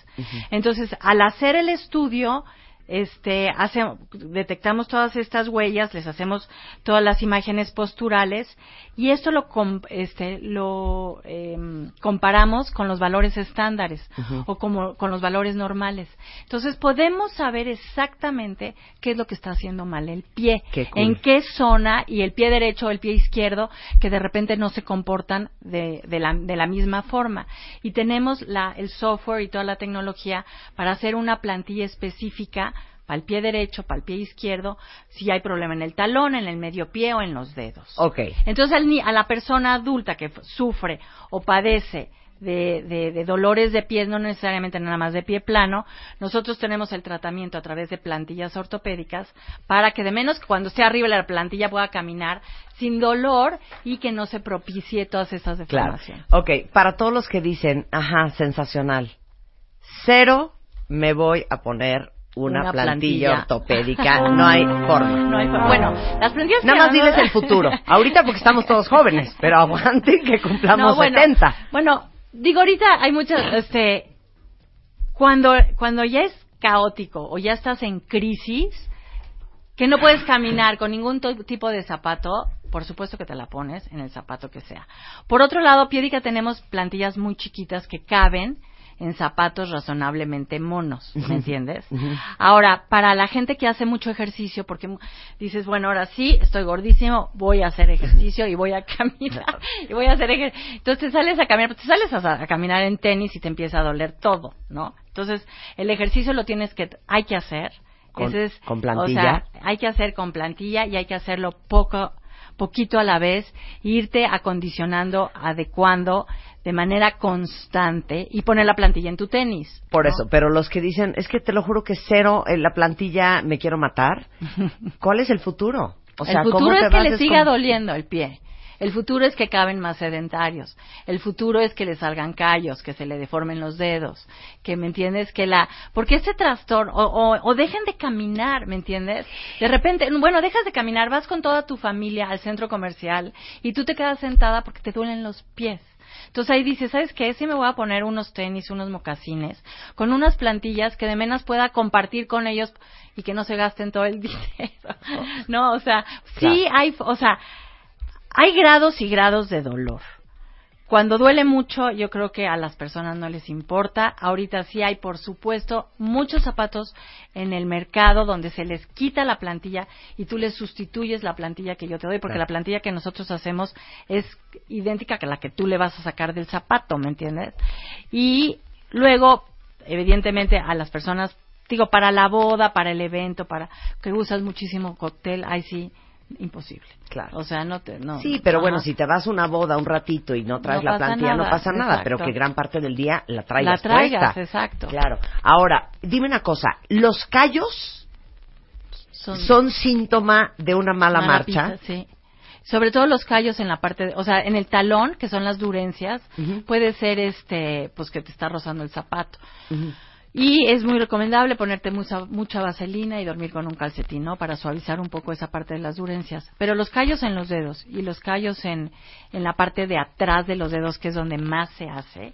Entonces, al hacer el estudio, este, hace, detectamos todas estas huellas, les hacemos todas las imágenes posturales y esto lo, este, lo em, comparamos con los valores estándares o como, con los valores normales. Entonces podemos saber exactamente qué es lo que está haciendo mal el pie, Qué cool. en qué zona y el pie derecho o el pie izquierdo que de repente no se comportan de, de la, de la misma forma. Y tenemos la, el software y toda la tecnología para hacer una plantilla específica para el pie derecho, para el pie izquierdo, si hay problema en el talón, en el medio pie o en los dedos. Ok. Entonces, a la persona adulta que sufre o padece de, de, de dolores de pies, no necesariamente nada más de pie plano, nosotros tenemos el tratamiento a través de plantillas ortopédicas para que de menos cuando esté arriba la plantilla pueda caminar sin dolor y que no se propicie todas esas Claro. deformaciones. Ok, para todos los que dicen, ajá, sensacional, cero me voy a poner una, Una plantilla, plantilla. ortopédica, [LAUGHS] no hay forma. No hay for- bueno, las plantillas Nada más diles el futuro. [LAUGHS] Ahorita porque estamos todos jóvenes, pero aguanten que cumplamos No, bueno, 70. Bueno, digo ahorita hay muchas, este, cuando, cuando ya es caótico o ya estás en crisis, que no puedes caminar con ningún tipo de zapato, por supuesto que te la pones en el zapato que sea. Por otro lado, Piedica tenemos plantillas muy chiquitas que caben en zapatos razonablemente monos, ¿me entiendes? Ahora, para la gente que hace mucho ejercicio, porque dices, bueno, ahora sí, estoy gordísimo, voy a hacer ejercicio y voy a caminar, y voy a hacer ejercicio. Entonces te sales a caminar, te sales a, a caminar en tenis y te empieza a doler todo, ¿no? Entonces, el ejercicio lo tienes que, hay que hacer. Con- Ese es, con O plantilla. sea, hay que hacer con plantilla y hay que hacerlo poco, poquito a la vez, irte acondicionando, adecuando de manera constante y poner la plantilla en tu tenis. Por ¿no? eso, pero los que dicen, es que te lo juro que cero en la plantilla me quiero matar, [LAUGHS] ¿cuál es el futuro? O sea, el ¿cómo futuro te es que le siga doliendo el pie. El futuro es que caben más sedentarios. El futuro es que le salgan callos, que se le deformen los dedos, que me entiendes que la, porque este trastorno o, o, o dejen de caminar, ¿me entiendes? De repente, bueno, dejas de caminar, vas con toda tu familia al centro comercial y tú te quedas sentada porque te duelen los pies. Entonces ahí dices, ¿sabes qué? Si me voy a poner unos tenis, unos mocasines, con unas plantillas que de menos pueda compartir con ellos y que no se gasten todo el [LAUGHS] dinero. No, o sea, sí hay, o sea, hay grados y grados de dolor. Cuando duele mucho, yo creo que a las personas no les importa. Ahorita sí hay, por supuesto, muchos zapatos en el mercado donde se les quita la plantilla y tú les sustituyes la plantilla que yo te doy, porque Claro. la plantilla que nosotros hacemos es idéntica que la que tú le vas a sacar del zapato, ¿me entiendes? Y luego, evidentemente, a las personas, digo, para la boda, para el evento, para que usas muchísimo cóctel, ahí sí, imposible. Claro. O sea, no te, no. Sí, pero bueno, si te vas a una boda un ratito y no traes No la plantilla, no pasa nada, exacto. pero que gran parte del día la la traigas traigas, puesta. exacto. Claro. Ahora, dime una cosa, ¿los callos son, síntoma de una mala, mala marcha? sí. Sobre todo los callos en la parte, de- o sea, en el talón, que son las durencias, puede ser este, pues que te está rozando el zapato. Y es muy recomendable ponerte mucha, mucha vaselina y dormir con un calcetín, ¿no? Para suavizar un poco esa parte de las durencias. Pero los callos en los dedos y los callos en, en la parte de atrás de los dedos, que es donde más se hace,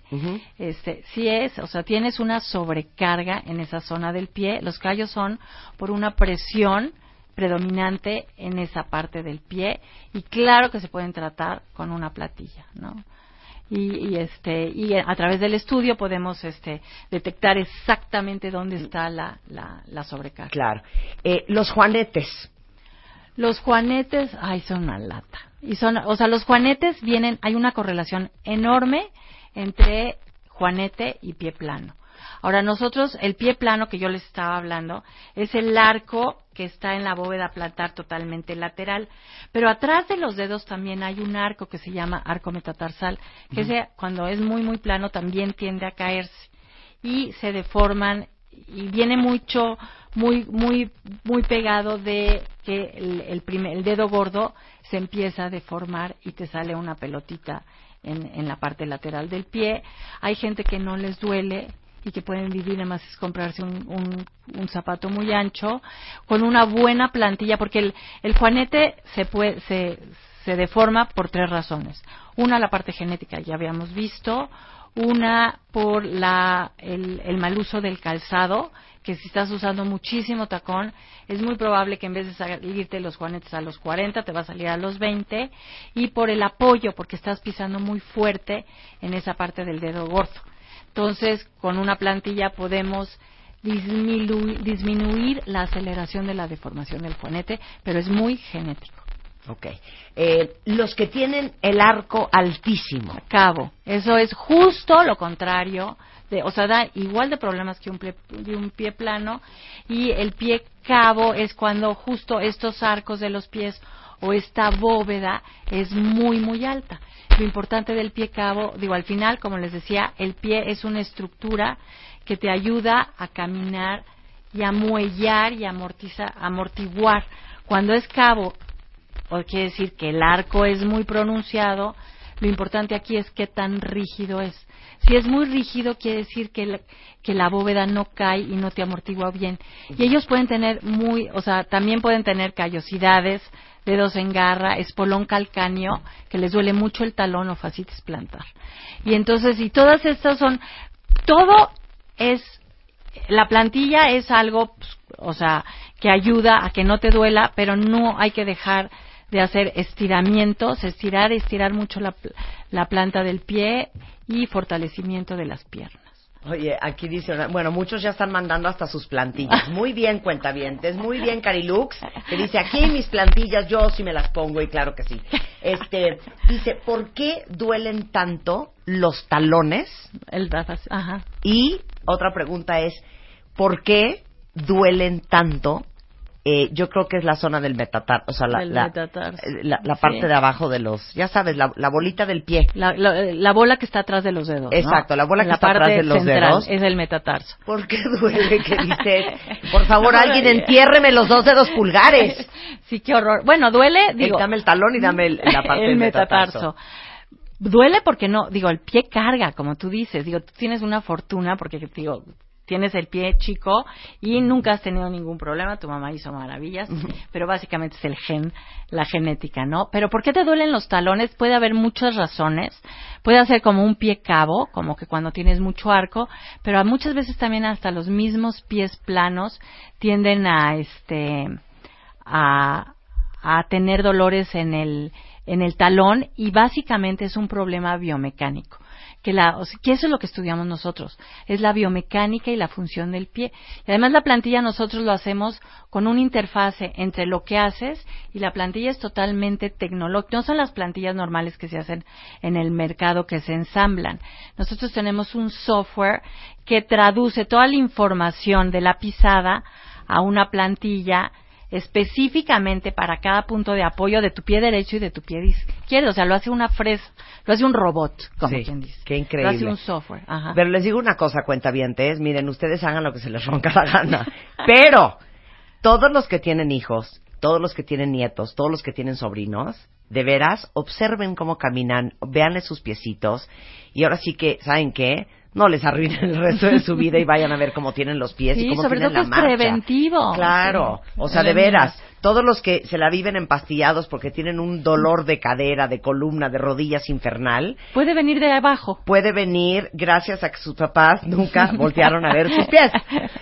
este, sí es, o sea, tienes una sobrecarga en esa zona del pie. Los callos son por una presión predominante en esa parte del pie y claro que se pueden tratar con una platilla, ¿no? Y, y, este y a través del estudio podemos este detectar exactamente dónde está la, la, la sobrecarga. Claro. Eh, los juanetes. Los juanetes, ay, son una lata. Y son, o sea, los juanetes vienen, hay una correlación enorme entre juanete y pie plano. Ahora, nosotros, el pie plano que yo les estaba hablando, es el arco que está en la bóveda plantar totalmente lateral. Pero atrás de los dedos también hay un arco que se llama arco metatarsal, que ese, cuando es muy, muy plano también tiende a caerse. Y se deforman y viene mucho, muy, muy, muy pegado de que el, el, primer- el dedo gordo se empieza a deformar y te sale una pelotita en, en la parte lateral del pie. Hay gente que no les duele y que pueden vivir, además es comprarse un, un, zapato muy ancho con una buena plantilla, porque el, el juanete se, puede, se, se deforma por tres razones. Una, la parte genética, ya habíamos visto. Una, por la, el mal uso del calzado, que si estás usando muchísimo tacón, es muy probable que en vez de salirte los juanetes a los 40, te va a salir a los 20. Y por el apoyo, porque estás pisando muy fuerte en esa parte del dedo gordo. Entonces, con una plantilla podemos disminuir, disminuir la aceleración de la deformación del juanete, pero es muy genético. Ok. Eh, los que tienen el arco altísimo. Cabo. Eso es justo lo contrario. De, o sea, da igual de problemas que un pie, de un pie plano. Y el pie cabo es cuando justo estos arcos de los pies o esta bóveda es muy, muy alta. Lo importante del pie cabo, digo, al final, como les decía, el pie es una estructura que te ayuda a caminar y a muellar y amortiza, amortiguar. Cuando es cabo, o quiere decir que el arco es muy pronunciado, lo importante aquí es qué tan rígido es. Si es muy rígido, quiere decir que que la bóveda no cae y no te amortigua bien. Y ellos pueden tener muy, o sea, también pueden tener callosidades, dedos en garra, espolón calcáneo, que les duele mucho el talón o fascitis plantar. Y entonces, y todas estas son, todo es, la plantilla es algo, pues, o sea, que ayuda a que no te duela, pero no hay que dejar de hacer estiramientos, estirar, estirar mucho la, la planta del pie y fortalecimiento de las piernas. Oye, aquí dice, una- bueno, muchos ya están mandando hasta sus plantillas. [LAUGHS] Muy bien, cuentavientes, muy bien, Carilux, que dice, aquí mis plantillas yo sí me las pongo y claro que sí. Este, dice, ¿por qué duelen tanto los talones? El ajá. Y otra pregunta es, ¿por qué duelen tanto? Eh, yo creo que es la zona del metatar, o sea, la, eh, la- la Sí. parte de abajo de los, ya sabes, la, la bolita del pie. La, la- la bola que está atrás de los dedos. ¿no? Exacto, la bola que está atrás de los dedos. Es el metatarso. ¿Por qué duele que dices, [LAUGHS] por favor, No, alguien eh, entiérreme los dos dedos pulgares? [LAUGHS] Sí, qué horror. Bueno, duele, digo. dame el talón y dame el- la [LAUGHS] parte el del metatarso. metatarso. Duele porque no, digo, el pie carga, como tú dices. Digo, tú tienes una fortuna porque, digo, tienes el pie chico y nunca has tenido ningún problema. Tu mamá hizo maravillas, pero básicamente es el gen, la genética, ¿no? Pero ¿por qué te duelen los talones? Puede haber muchas razones. Puede ser como un pie cabo, como que cuando tienes mucho arco, pero muchas veces también hasta los mismos pies planos tienden a, este, a, a tener dolores en el, en el talón y básicamente es un problema biomecánico. Que, la, o sea, que eso es lo que estudiamos nosotros, es la biomecánica y la función del pie. Y además la plantilla nosotros lo hacemos con una interfase entre lo que haces y la plantilla es totalmente tecnológica. No son las plantillas normales que se hacen en el mercado que se ensamblan. Nosotros tenemos un software que traduce toda la información de la pisada a una plantilla específicamente para cada punto de apoyo de tu pie derecho y de tu pie izquierdo. O sea, lo hace una fresa, lo hace un robot, como Sí, quien dice. qué Lo increíble. hace un software. Ajá. Pero les digo una cosa, cuentavientes, miren, ustedes hagan lo que se les ronca la gana. Pero, todos los que tienen hijos, todos los que tienen nietos, todos los que tienen sobrinos, de veras, observen cómo caminan, véanle sus piecitos, y ahora sí que, ¿saben qué? No les arruinen el resto de su vida y vayan a ver cómo tienen los pies y Sí, cómo sobre tienen todo la que es marcha. preventivo. Claro, o sea, de veras, todos los que se la viven empastillados porque tienen un dolor de cadera, de columna, de rodillas infernal, Puede venir de abajo. puede venir gracias a que sus papás nunca [LAUGHS] voltearon a ver sus pies.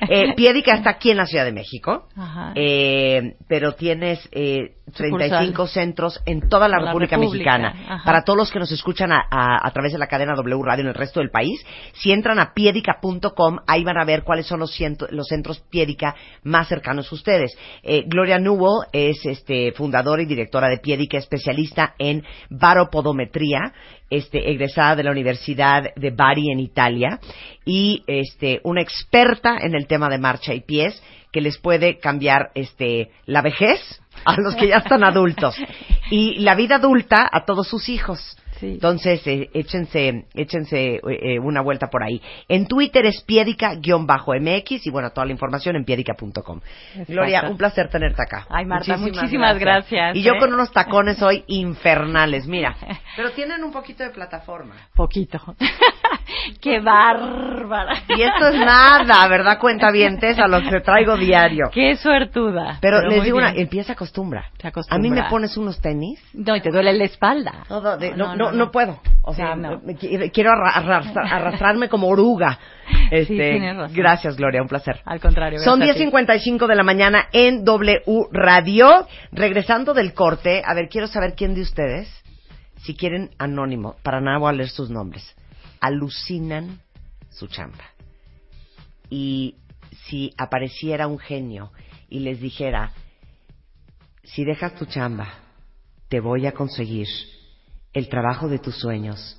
Eh, Piedica está aquí en la Ciudad de México, Ajá. eh, pero tienes eh, 35 Sucursales. centros en toda la, La República, República, Mexicana. ajá. Para todos los que nos escuchan a, a- a través de la cadena W Radio en el resto del país, si entran a piedica.com, ahí van a ver cuáles son los, ciento- los centros Piedica más cercanos a ustedes. Eh, Gloria Newell es este, fundadora y directora de Piedica, especialista en varopodometría, este, egresada de la Universidad de Bari en Italia y este, una experta en el tema de marcha y pies que les puede cambiar este, la vejez a los que ya están adultos [LAUGHS] y la vida adulta a todos sus hijos. Sí. Entonces, eh, échense, échense eh, eh, una vuelta por ahí. En Twitter es piedica-mx y bueno, toda la información en piedica.com. Gloria, un placer tenerte acá. Ay, Marta, muchísimas gracias, Y yo ¿eh? con unos tacones hoy infernales, mira. [LAUGHS] Pero tienen un poquito de plataforma. Poquito. [LAUGHS] Qué bárbara. Y esto es nada, ¿verdad? Cuentavientes a los que traigo diario. Qué suertuda. Pero, les muy digo una, bien. empieza a acostumbra. A mí me pones unos tenis. No, y te duele la espalda. No, no, de- no, no, no puedo. O Sí, sea, no. quiero arra- arrastra- [LAUGHS] arrastrarme como oruga. Este, tienes razón. Gracias, Gloria, un placer. Al contrario. Son gracias a ti. 10.55 de la mañana en W Radio. Regresando del corte, a ver, quiero saber quién de ustedes, si quieren anónimo, para nada voy a leer sus nombres, alucinan su chamba. Y si apareciera un genio y les dijera, si dejas tu chamba, te voy a conseguir el trabajo de tus sueños,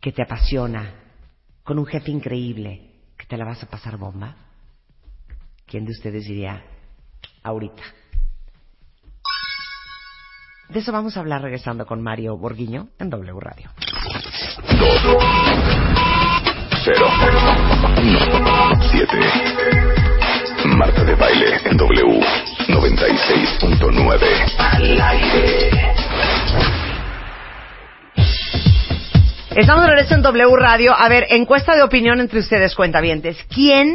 que te apasiona, con un jefe increíble, que te la vas a pasar bomba. ¿Quién de ustedes diría ahorita? De eso vamos a hablar regresando con Mario Borguiño en W Radio. 2 0 1 7 Marta de baile en Estamos de regreso en W Radio. A ver, encuesta de opinión entre ustedes, cuentavientes. ¿Quién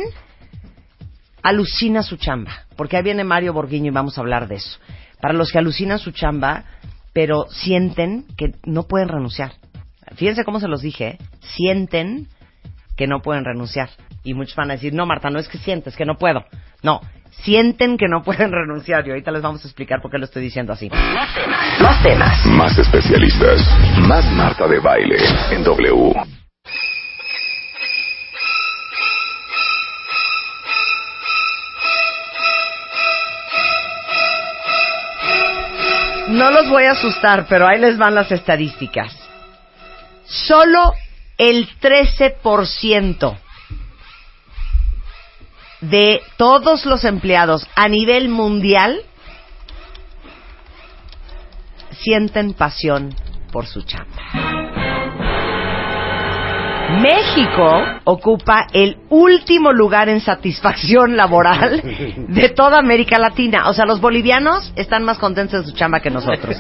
alucina su chamba? Porque ahí viene Mario Borguiño y vamos a hablar de eso. Para los que alucinan su chamba, pero sienten que no pueden renunciar. Fíjense cómo se los dije. ¿eh? Sienten que no pueden renunciar. Y muchos van a decir, no, Marta, no es que sientes que no puedo. No, sienten que no pueden renunciar. Y ahorita les vamos a explicar por qué lo estoy diciendo así. Más temas. Más especialistas. Más Marta de baile en W. No los voy a asustar, pero ahí les van las estadísticas. Solo el 13% de todos los empleados a nivel mundial sienten pasión por su chamba. México ocupa el último lugar en satisfacción laboral de toda América Latina. O sea, los bolivianos están más contentos de su chamba que nosotros.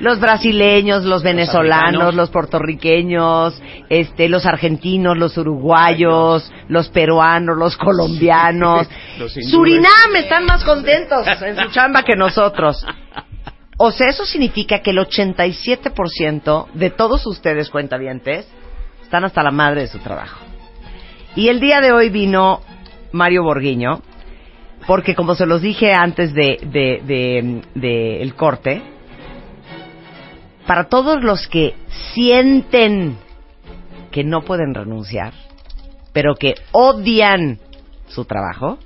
Los brasileños, los venezolanos, los puertorriqueños, este, los argentinos, los uruguayos, los peruanos, los colombianos. Surinam están más contentos en su chamba que nosotros. O sea, eso significa que el 87% de todos ustedes cuentavientes están hasta la madre de su trabajo. Y el día de hoy vino Mario Borguiño, porque como se los dije antes de, de, de- de el corte, para todos los que sienten que no pueden renunciar, pero que odian su trabajo,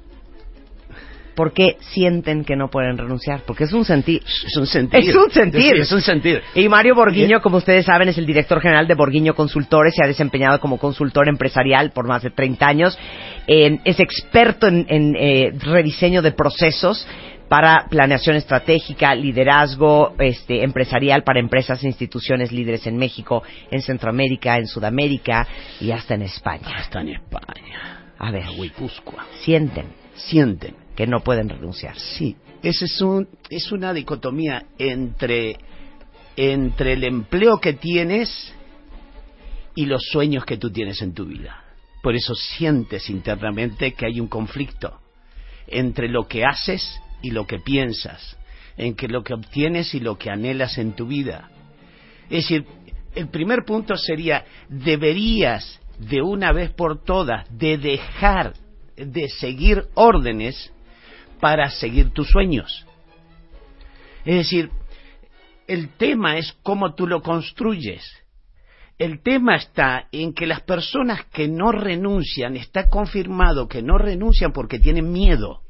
¿por qué sienten que no pueden renunciar? Porque es un sentir. Es un sentir. Es un sentir. Es un sentir. Y Mario Borguiño, como ustedes saben, es el director general de Borguiño Consultores, se ha desempeñado como consultor empresarial por más de 30 años, Eh, es experto en, en, eh, rediseño de procesos para planeación estratégica, liderazgo este, empresarial para empresas e instituciones líderes en México, en Centroamérica, en Sudamérica y hasta en España. Está en España. A ver, sienten Sienten. Que no pueden renunciar. Sí, esa es, un, es una dicotomía entre, entre el empleo que tienes y los sueños que tú tienes en tu vida. Por eso sientes internamente que hay un conflicto entre lo que haces y lo que piensas, entre lo que obtienes y lo que anhelas en tu vida. Es decir, el primer punto sería, deberías de una vez por todas de dejar de seguir órdenes para seguir tus sueños. Es decir, el tema es cómo tú lo construyes. El tema está en que las personas que no renuncian, está confirmado que no renuncian porque tienen miedo.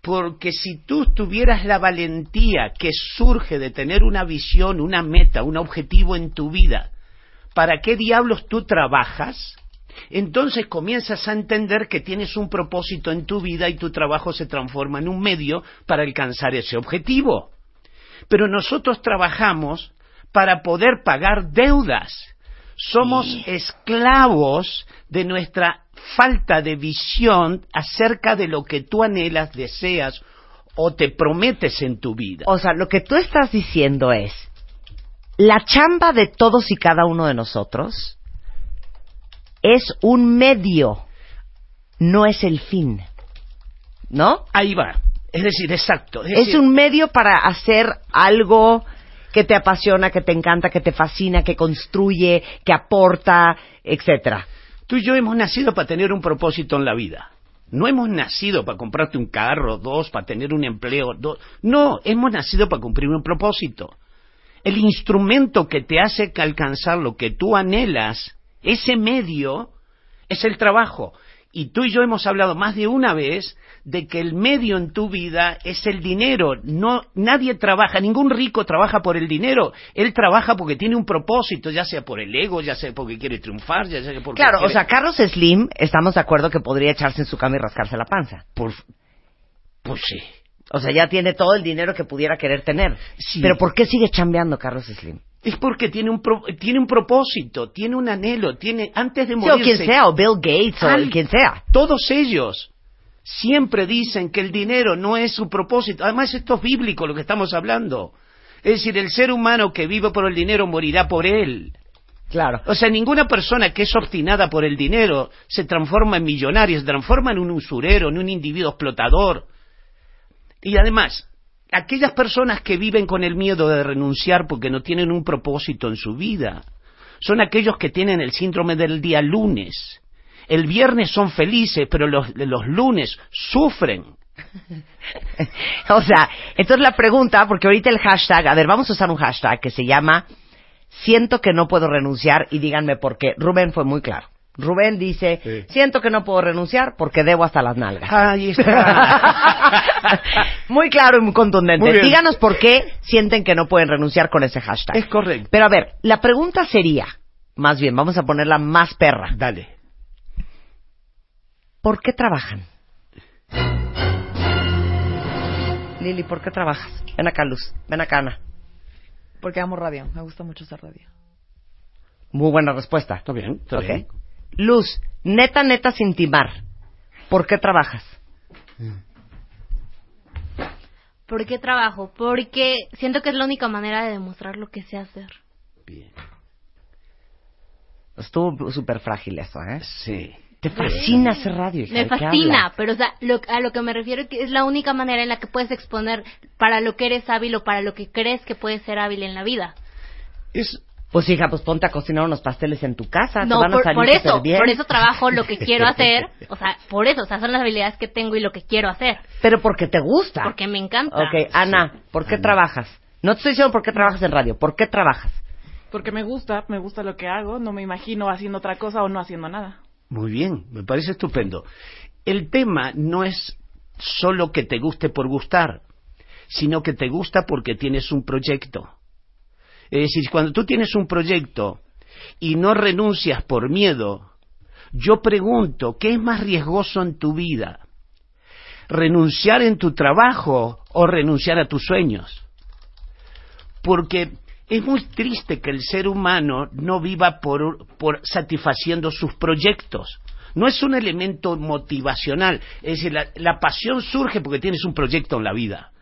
Porque si tú tuvieras la valentía que surge de tener una visión, una meta, un objetivo en tu vida, ¿para qué diablos tú trabajas? Entonces comienzas a entender que tienes un propósito en tu vida y tu trabajo se transforma en un medio para alcanzar ese objetivo. Pero nosotros trabajamos para poder pagar deudas. Somos esclavos de nuestra falta de visión acerca de lo que tú anhelas, deseas o te prometes en tu vida. O sea, lo que tú estás diciendo es, la chamba de todos y cada uno de nosotros es un medio, no es el fin. ¿No? Ahí va. Es decir, exacto. Es, Es decir, un medio para hacer algo que te apasiona, que te encanta, que te fascina, que construye, que aporta, etcétera. Tú y yo hemos nacido para tener un propósito en la vida. No hemos nacido para comprarte un carro, dos, para tener un empleo, dos. No, hemos nacido para cumplir un propósito. El instrumento que te hace alcanzar lo que tú anhelas, ese medio, es el trabajo. Y tú y yo hemos hablado más de una vez de que el medio en tu vida es el dinero. No, nadie trabaja, ningún rico trabaja por el dinero. Él trabaja porque tiene un propósito, ya sea por el ego, ya sea porque quiere triunfar, ya sea porque Claro, o quiere- sea, Carlos Slim, estamos de acuerdo que podría echarse en su cama y rascarse la panza. por, pues sí, O sea, ya tiene todo el dinero que pudiera querer tener. Sí. Pero ¿por qué sigue chambeando Carlos Slim? Es porque tiene un, pro- tiene un propósito, tiene un anhelo, tiene antes de Sí, o morirse. quien sea, o Bill Gates, o Al- quien sea. Todos ellos siempre dicen que el dinero no es su propósito. Además, esto es bíblico lo que estamos hablando. Es decir, el ser humano que vive por el dinero morirá por él. Claro. O sea, ninguna persona que es obstinada por el dinero se transforma en millonario, se transforma en un usurero, en un individuo explotador. Y además, aquellas personas que viven con el miedo de renunciar porque no tienen un propósito en su vida, son aquellos que tienen el síndrome del día lunes. El viernes son felices, pero los, lunes sufren. [LAUGHS] O sea, entonces la pregunta, porque ahorita el hashtag, a ver, vamos a usar un hashtag que se llama Siento que no puedo renunciar y díganme por qué. Rubén fue muy claro. Rubén dice, Sí. siento que no puedo renunciar porque debo hasta las nalgas. Ahí está. [LAUGHS] muy claro y muy contundente. Muy. Díganos por qué sienten que no pueden renunciar con ese hashtag. es correcto. Pero a ver, la pregunta sería, más bien, vamos a ponerla más perra. Dale. ¿Por qué trabajan? Lili, ¿por qué trabajas? Ven acá, Luz. Ven acá, Ana. Porque amo radio, me gusta mucho hacer radio. Muy buena respuesta. Está bien, está bien. Luz, neta, neta, sin timar. ¿Por qué trabajas? ¿Por qué trabajo? Porque siento que es la única manera de demostrar lo que sé hacer. Bien. Estuvo súper frágil eso, ¿eh? Sí. Te fascina hacer radio, hija. Me ¿de qué fascina, pero o sea, lo- a lo que me refiero es que es la única manera en la que puedes exponer para lo que eres hábil o para lo que crees que puedes ser hábil en la vida. Es, Pues hija, pues ponte a cocinar unos pasteles en tu casa. te No, van a por, salir por eso, superbién. por eso trabajo lo que quiero [LAUGHS] hacer, o sea, por eso, o sea, son las habilidades que tengo y lo que quiero hacer, Pero porque te gusta. porque me encanta. Ok, Ana, ¿por qué trabajas? No te estoy diciendo por qué trabajas en radio. ¿Por qué trabajas? Porque me gusta, me gusta lo que hago, no me imagino haciendo otra cosa o no haciendo nada. Muy bien, me parece estupendo. El tema no es solo que te guste por gustar, sino que te gusta porque tienes un proyecto. Es decir, cuando tú tienes un proyecto y no renuncias por miedo, yo pregunto, ¿qué es más riesgoso en tu vida? ¿Renunciar en tu trabajo o renunciar a tus sueños? Porque es muy triste que el ser humano no viva por, satisfaciendo sus proyectos. No es un elemento motivacional. Es decir, la pasión surge porque tienes un proyecto en la vida.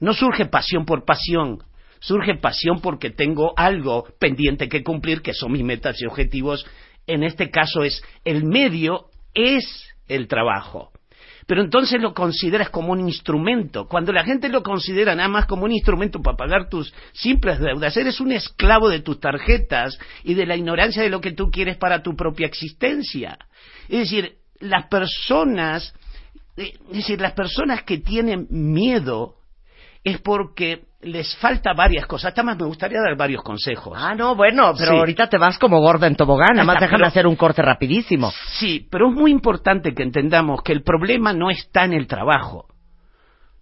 No surge pasión por pasión. Surge pasión porque tengo algo pendiente que cumplir, que son mis metas y objetivos. En este caso es el medio, es el trabajo pero entonces lo consideras como un instrumento. Cuando la gente lo considera nada más como un instrumento para pagar tus simples deudas, eres un esclavo de tus tarjetas y de la ignorancia de lo que tú quieres para tu propia existencia. Es decir, las personas, eh, es decir, las personas que tienen miedo es porque les falta varias cosas. Hasta más me gustaría dar varios consejos. Ah, no, bueno, pero Sí. ahorita te vas como gorda en tobogán. Nada más [LAUGHS] Está, déjame pero- hacer un corte rapidísimo. Sí, pero es muy importante que entendamos que el problema no está en el trabajo.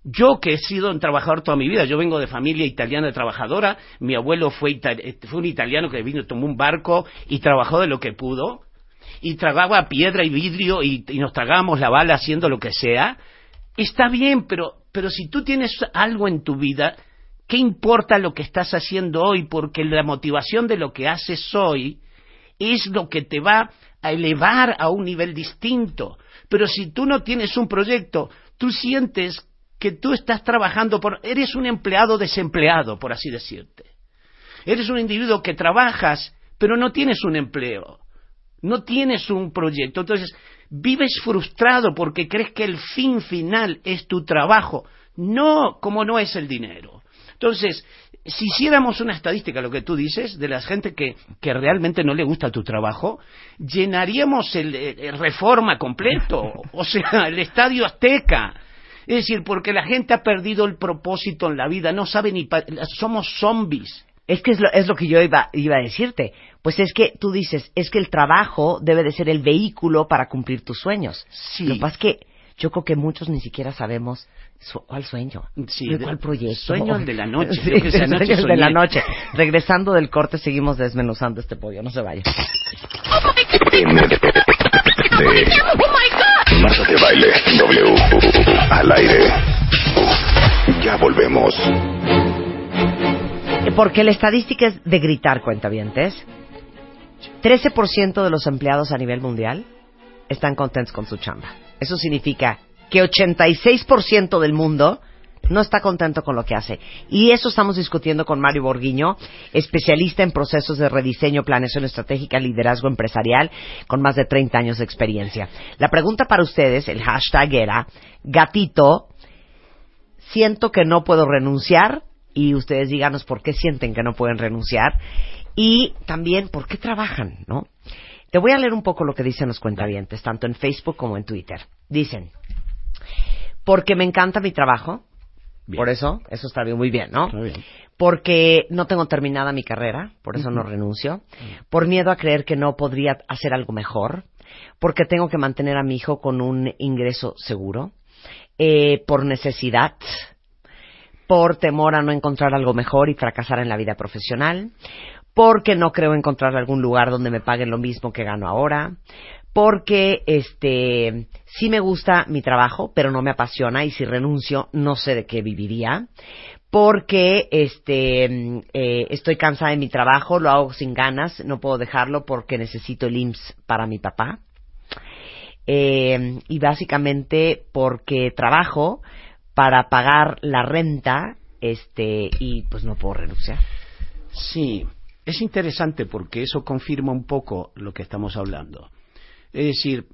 Yo que he sido un trabajador toda mi vida, yo vengo de familia italiana trabajadora, mi abuelo fue, eh, fue un italiano que vino, tomó un barco y trabajó de lo que pudo, y tragaba piedra y vidrio y, y nos tragábamos la bala haciendo lo que sea. Está bien, pero, pero si tú tienes algo en tu vida, ¿qué importa lo que estás haciendo hoy? Porque la motivación de lo que haces hoy es lo que te va a elevar a un nivel distinto. Pero si tú no tienes un proyecto, tú sientes que tú estás trabajando por... Eres un empleado desempleado, por así decirte. Eres un individuo que trabajas, pero no tienes un empleo. No tienes un proyecto. Entonces, vives frustrado porque crees que el fin final es tu trabajo. No, como no es el dinero. Entonces, si hiciéramos una estadística, lo que tú dices, de la gente que, que realmente no le gusta tu trabajo, llenaríamos el, el reforma completo, o sea, [LAUGHS] el estadio azteca. Es decir, porque la gente ha perdido el propósito en la vida, no sabe ni... pa- somos zombies. Es que es lo, es lo que yo iba, iba a decirte. Pues es que tú dices, es que el trabajo debe de ser el vehículo para cumplir tus sueños. Sí. Lo que pasa es que yo creo que muchos ni siquiera sabemos cuál sueño, Sí, de de- cuál proyecto. sueño de la noche. [LAUGHS] Sí, que el noche de la noche. Regresando del corte seguimos desmenuzando este podio. No se vaya. Marta de baile W al aire. Regresamos. Porque la estadística es de gritar, cuentavientes. 13% de los empleados a nivel mundial están contentos con su chamba. Eso significa que 86% del mundo no está contento con lo que hace. Y eso estamos discutiendo con Mario Borguiño, especialista en procesos de rediseño, planeación estratégica, liderazgo empresarial, con más de 30 años de experiencia. La pregunta para ustedes, el hashtag era, gatito, siento que no puedo renunciar, y ustedes díganos por qué sienten que no pueden renunciar, y también por qué trabajan, ¿no? Te voy a leer un poco lo que dicen los cuentavientes, tanto en Facebook como en Twitter. Dicen, porque me encanta mi trabajo, Bien. por eso, eso está bien, muy bien, ¿no? Bien. Porque no tengo terminada mi carrera, por eso no renuncio. Por miedo a creer que no podría hacer algo mejor. Porque tengo que mantener a mi hijo con un ingreso seguro. Eh, por necesidad. Por temor a no encontrar algo mejor y fracasar en la vida profesional. Porque no creo encontrar algún lugar donde me paguen lo mismo que gano ahora. Porque este sí me gusta mi trabajo, pero no me apasiona y si renuncio no sé de qué viviría porque este mm, eh, estoy cansada de mi trabajo, lo hago sin ganas, no puedo dejarlo porque necesito el IMSS para mi papá. Eh, y básicamente porque trabajo para pagar la renta este y pues no puedo renunciar. Sí, es interesante porque eso confirma un poco lo que estamos hablando. Es decir,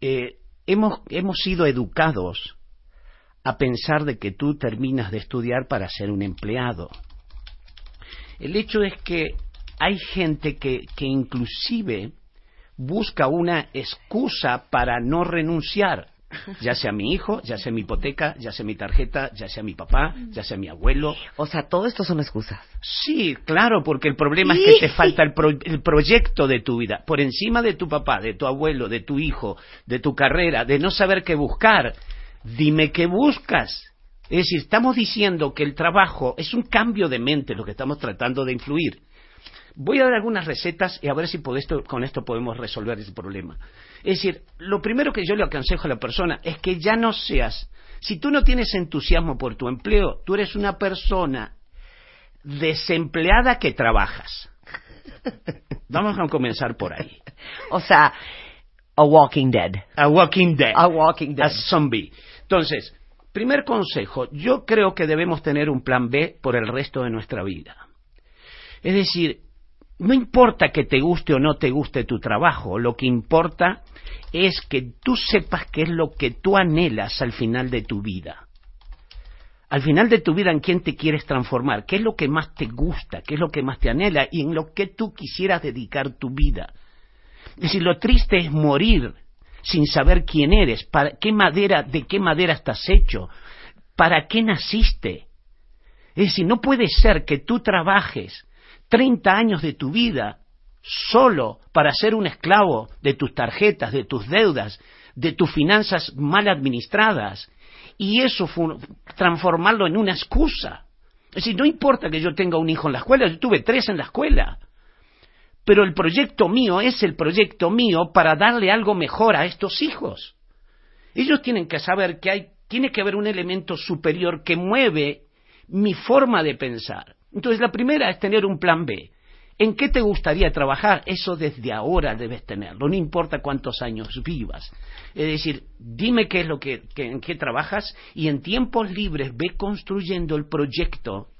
eh, hemos, hemos sido educados a pensar de que tú terminas de estudiar para ser un empleado. El hecho es que hay gente que, que inclusive busca una excusa para no renunciar, ya sea mi hijo, ya sea mi hipoteca, ya sea mi tarjeta, ya sea mi papá, ya sea mi abuelo. O sea, todo esto son excusas. Sí, claro, porque el problema es que te falta el, pro- el proyecto de tu vida. Por encima de tu papá, de tu abuelo, de tu hijo, de tu carrera, de no saber qué buscar, dime qué buscas. Es decir, estamos diciendo que el trabajo es un cambio de mente lo que estamos tratando de influir. Voy a dar algunas recetas y a ver si por esto- con esto podemos resolver ese problema. Es decir, lo primero que yo le aconsejo a la persona es que ya no seas, si tú no tienes entusiasmo por tu empleo, tú eres una persona desempleada que trabajas. [LAUGHS] Vamos a comenzar por ahí. O sea, a walking dead. A Walking Dead. A walking dead. A zombie. Entonces, primer consejo, yo creo que debemos tener un plan B por el resto de nuestra vida. Es decir, no importa que te guste o no te guste tu trabajo, lo que importa es que tú sepas qué es lo que tú anhelas al final de tu vida. Al final de tu vida, ¿en quién te quieres transformar? ¿Qué es lo que más te gusta? ¿Qué es lo que más te anhela? Y en lo que tú quisieras dedicar tu vida. Es decir, lo triste es morir sin saber quién eres, para qué madera, de qué madera estás hecho, para qué naciste. Es decir, no puede ser que tú trabajes 30 años de tu vida solo para ser un esclavo de tus tarjetas, de tus deudas, de tus finanzas mal administradas, y eso transformarlo en una excusa. Es decir, no importa que yo tenga un hijo en la escuela, yo tuve tres en la escuela, pero el proyecto mío es el proyecto mío para darle algo mejor a estos hijos. Ellos tienen que saber que hay, tiene que haber un elemento superior que mueve mi forma de pensar. Entonces, la primera es tener un plan B. ¿En qué te gustaría trabajar? Eso desde ahora debes tenerlo, no importa cuántos años vivas. Es decir, dime qué es lo que, en qué trabajas y en tiempos libres ve construyendo el proyecto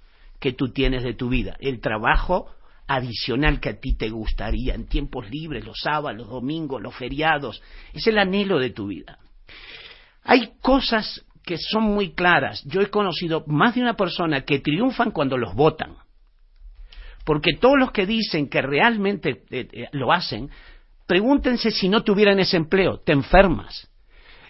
que tú tienes de tu vida, el trabajo adicional que a ti te gustaría en tiempos libres, los sábados, los domingos, los feriados, es el anhelo de tu vida. Hay cosas que son muy claras. Yo he conocido más de una persona que triunfan cuando los votan. Porque todos los que dicen que realmente eh, eh, lo hacen, pregúntense si no tuvieran ese empleo, te enfermas,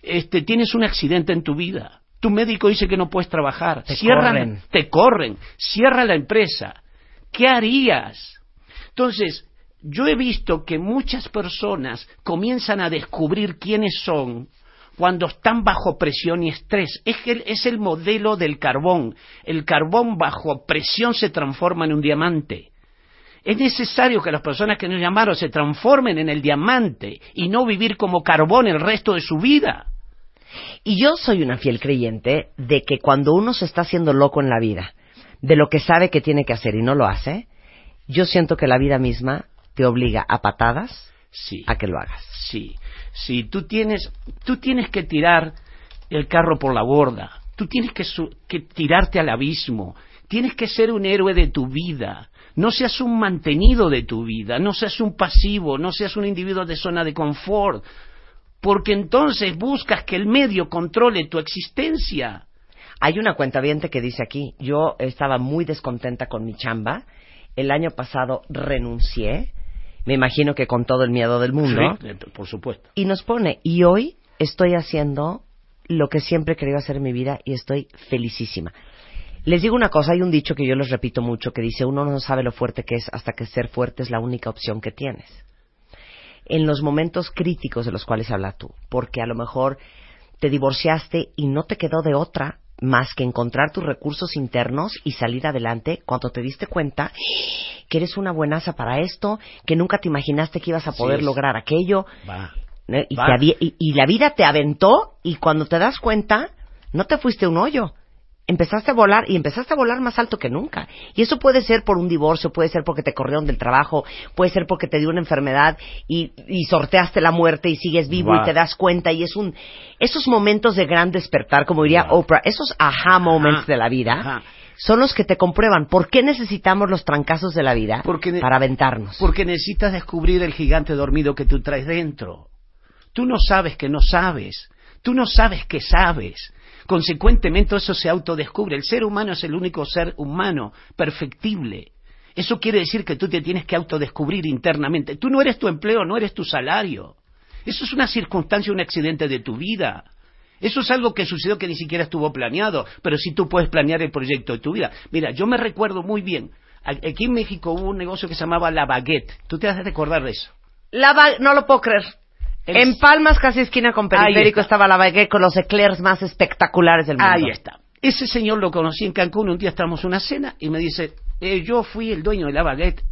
este, tienes un accidente en tu vida, tu médico dice que no puedes trabajar, Te cierran, corren. te corren, cierra la empresa, ¿qué harías? Entonces, yo he visto que muchas personas comienzan a descubrir quiénes son cuando están bajo presión y estrés. Es, que es el modelo del carbón. El carbón bajo presión se transforma en un diamante. Es necesario que las personas que nos llamaron se transformen en el diamante y no vivir como carbón el resto de su vida. Y yo soy una fiel creyente de que cuando uno se está haciendo loco en la vida, de lo que sabe que tiene que hacer y no lo hace, yo siento que la vida misma te obliga a patadas Sí. a que lo hagas. Sí, sí, tú tienes, tú tienes que tirar el carro por la borda, tú tienes que, su- que tirarte al abismo, tienes que ser un héroe de tu vida, no seas un mantenido de tu vida, no seas un pasivo, no seas un individuo de zona de confort, porque entonces buscas que el medio controle tu existencia. Hay una cuenta que dice aquí, yo estaba muy descontenta con mi chamba, el año pasado renuncié, me imagino que con todo el miedo del mundo, Sí, eh, por supuesto. y nos pone, y hoy estoy haciendo lo que siempre he querido hacer en mi vida y estoy felicísima. Les digo una cosa, hay un dicho que yo les repito mucho que dice, uno no sabe lo fuerte que es hasta que ser fuerte es la única opción que tienes. En los momentos críticos de los cuales habla tú, porque a lo mejor te divorciaste y no te quedó de otra más que encontrar tus recursos internos y salir adelante cuando te diste cuenta que eres una buenaza para esto, que nunca te imaginaste que ibas a poder lograr aquello, Va. y, te y- y la vida te aventó y cuando te das cuenta no te fuiste un hoyo empezaste a volar y empezaste a volar más alto que nunca y eso puede ser por un divorcio puede ser porque te corrieron del trabajo puede ser porque te dio una enfermedad y, y sorteaste la muerte y sigues vivo y te das cuenta y es un esos momentos de gran despertar como diría. Oprah esos aha moments Ajá. de la vida Ajá. son los que te comprueban por qué necesitamos los trancazos de la vida Porque para aventarnos Porque necesitas descubrir el gigante dormido que tú traes dentro. Tú no sabes que no sabes. Tú no sabes que sabes. Consecuentemente eso se autodescubre. El ser humano es el único ser humano perfectible. Eso quiere decir que tú te tienes que autodescubrir internamente. Tú no eres tu empleo, no eres tu salario. Eso es una circunstancia, un accidente de tu vida. Eso es algo que sucedió que ni siquiera estuvo planeado, pero sí tú puedes planear el proyecto de tu vida. Mira, yo me recuerdo muy bien, aquí en México hubo un negocio que se llamaba La Baguette. Tú te has de recordar de eso. La no lo puedo creer. En Palmas, casi esquina con Periférico, estaba la baguette con los eclairs más espectaculares del mundo. Ahí está. Ese señor lo conocí en Cancún, un día estábamos en una cena y me dice, eh, yo fui el dueño de La Baguette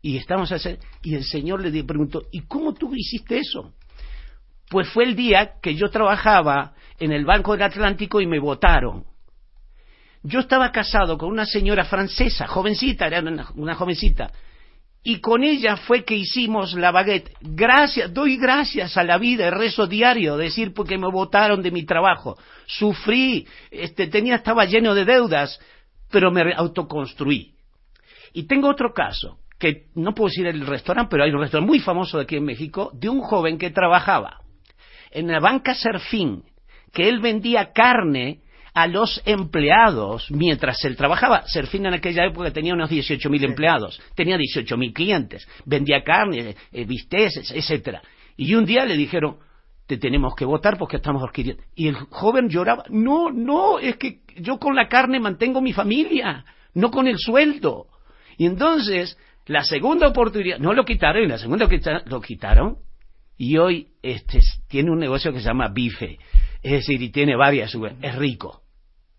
y estamos a hacer... Y el señor le preguntó, ¿y cómo tú hiciste eso? Pues fue el día que yo trabajaba en el Banco del Atlántico y me votaron. Yo estaba casado con una señora francesa, jovencita, era una, una jovencita, y con ella fue que hicimos la baguette. Gracias, doy gracias a la vida, el rezo diario, decir porque me votaron de mi trabajo. Sufrí, este, tenía, estaba lleno de deudas, pero me autoconstruí. Y tengo otro caso, que no puedo decir el restaurante, pero hay un restaurante muy famoso aquí en México, de un joven que trabajaba en la banca Serfín, que él vendía carne a los empleados mientras él trabajaba. Serfín en aquella época tenía unos 18.000 mil empleados, tenía 18.000 mil clientes, vendía carne, eh, bisteces, etcétera. Y un día le dijeron, te tenemos que votar porque estamos adquiriendo. Y el joven lloraba, no, no, es que yo con la carne mantengo mi familia, no con el sueldo. Y entonces, la segunda oportunidad, no lo quitaron, y la segunda lo quitaron, y hoy este, tiene un negocio que se llama Bife, es decir, y tiene varias, es rico,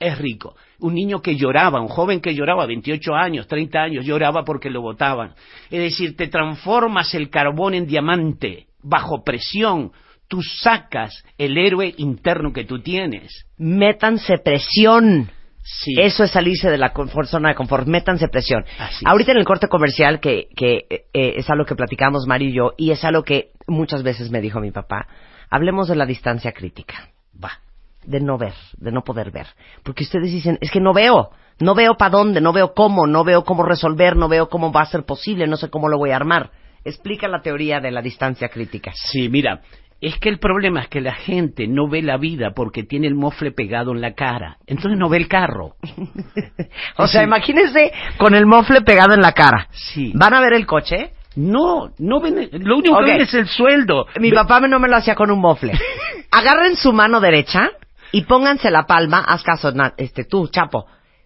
es rico. Un niño que lloraba, un joven que lloraba, 28 años, 30 años, lloraba porque lo votaban. Es decir, te transformas el carbón en diamante, bajo presión, tú sacas el héroe interno que tú tienes. Métanse presión. Sí. Eso es salirse de la confort- zona de confort. Métanse presión. Así Ahorita en el corte comercial, que, que eh, eh, es algo que platicamos Mari y yo, y es algo que muchas veces me dijo mi papá, hablemos de la distancia crítica. Va. De no ver, de no poder ver. Porque ustedes dicen, es que no veo, no veo para dónde, no veo cómo, no veo cómo resolver, no veo cómo va a ser posible, no sé cómo lo voy a armar. Explica la teoría de la distancia crítica. Sí, mira, es que el problema es que la gente no ve la vida porque tiene el mofle pegado en la cara. Entonces no ve el carro. [LAUGHS] O sea, Sí. imagínense con el mofle pegado en la cara. Sí. ¿Van a ver el coche? No, no ven, lo único que ven es el sueldo. Mi Ve- papá no me lo hacía con un mofle. [LAUGHS] Agarren su mano derecha y pónganse la palma, haz caso, na- este, tú, Chapo,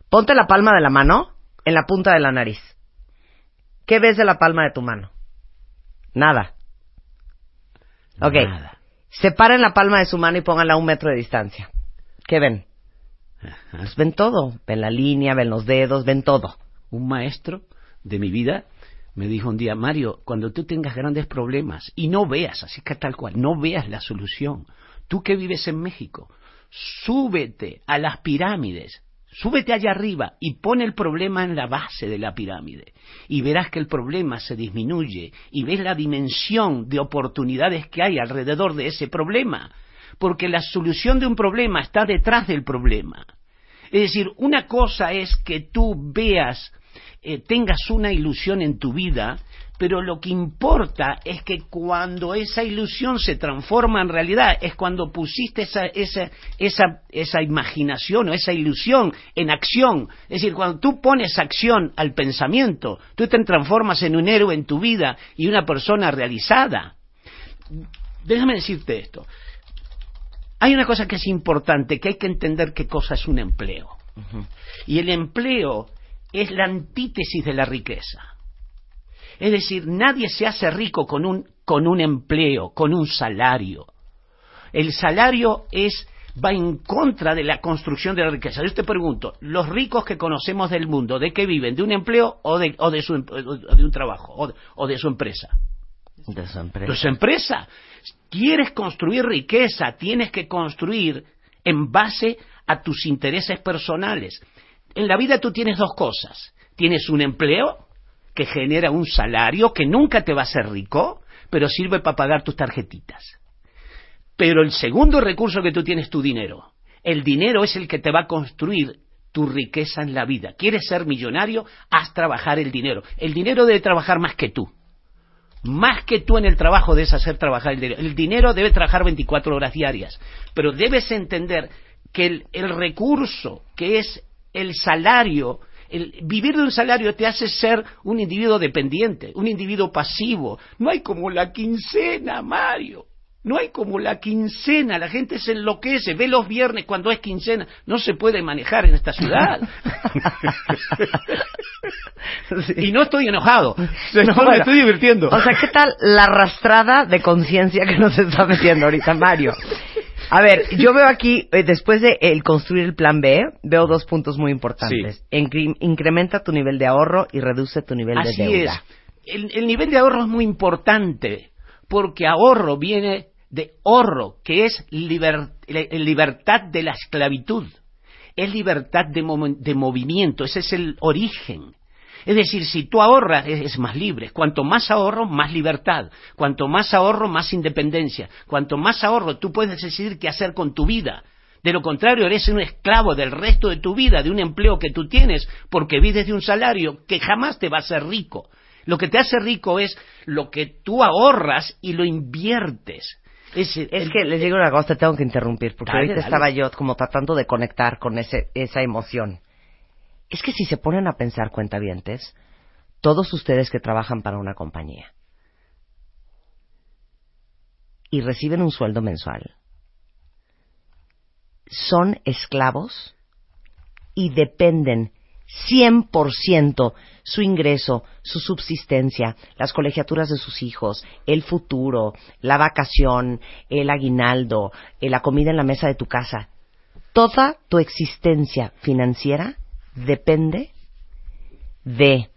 ponte la palma de la mano en la punta de la nariz. ¿Qué ves de la palma de tu mano? Nada. Ok. Nada. Separen la palma de su mano y pónganla a un metro de distancia. ¿Qué ven? Pues ven todo. Ven la línea, ven los dedos, ven todo. Un maestro de mi vida me dijo un día, Mario, cuando tú tengas grandes problemas y no veas, así que tal cual, no veas la solución, Tú que vives en México, súbete a las pirámides, súbete allá arriba y pon el problema en la base de la pirámide y verás que el problema se disminuye y ves la dimensión de oportunidades que hay alrededor de ese problema, porque la solución de un problema está detrás del problema. Es decir, una cosa es que tú veas, eh, tengas una ilusión en tu vida, pero lo que importa es que cuando esa ilusión se transforma en realidad, es cuando pusiste esa, esa, esa, esa imaginación o esa ilusión en acción. Es decir, cuando tú pones acción al pensamiento, tú te transformas en un héroe en tu vida y una persona realizada. Déjame decirte esto. Hay una cosa que es importante, que hay que entender qué cosa es un empleo. Y el empleo es la antítesis de la riqueza. Es decir, nadie se hace rico con un, con un empleo, con un salario. El salario es va en contra de la construcción de la riqueza. Yo te pregunto, los ricos que conocemos del mundo, ¿de qué viven? ¿De un empleo o de, o de, su, o de un trabajo? O de, o de su empresa? De su empresa. De su empresa. Quieres construir riqueza, tienes que construir en base a tus intereses personales. En la vida tú tienes dos cosas. Tienes un empleo que genera un salario que nunca te va a hacer rico, pero sirve para pagar tus tarjetitas. Pero el segundo recurso que tú tienes es tu dinero. El dinero es el que te va a construir tu riqueza en la vida. ¿Quieres ser millonario? Haz trabajar el dinero. El dinero debe trabajar más que tú. Más que tú en el trabajo debes hacer trabajar el dinero. El dinero debe trabajar 24 horas diarias. Pero debes entender que el, el recurso, que es el salario, el vivir de un salario te hace ser un individuo dependiente, un individuo pasivo. No hay como la quincena, Mario. No hay como la quincena, la gente se enloquece, ve los viernes cuando es quincena, no se puede manejar en esta ciudad. [LAUGHS] Y no estoy enojado, No, me estoy divirtiendo. O sea, ¿qué tal la arrastrada de conciencia que nos está metiendo ahorita Mario? A ver, yo veo aquí, eh, después de el construir el plan B, veo dos puntos muy importantes. Incre- incrementa tu nivel de ahorro y reduce tu nivel Así de deuda. es. El, el nivel de ahorro es muy importante, porque ahorro viene de ahorro, que es liber- libertad de la esclavitud. Es libertad de movimiento, ese es el origen. Es decir, si tú ahorras, es, más libre. Cuanto más ahorro, más libertad. Cuanto más ahorro, más independencia. Cuanto más ahorro, tú puedes decidir qué hacer con tu vida. De lo contrario, eres un esclavo del resto de tu vida, de un empleo que tú tienes, porque vives de un salario que jamás te va a hacer rico. Lo que te hace rico es lo que tú ahorras y lo inviertes. Es, que les digo una cosa, te tengo que interrumpir, porque Dale, ahorita dale. estaba yo como tratando de conectar con ese, esa emoción. Es que si se ponen a pensar cuentavientes, todos ustedes que trabajan para una compañía y reciben un sueldo mensual, son esclavos y dependen 100% su ingreso, su subsistencia, las colegiaturas de sus hijos, el futuro, la vacación, el aguinaldo, eh, la comida en la mesa de tu casa. Toda tu existencia financiera depende de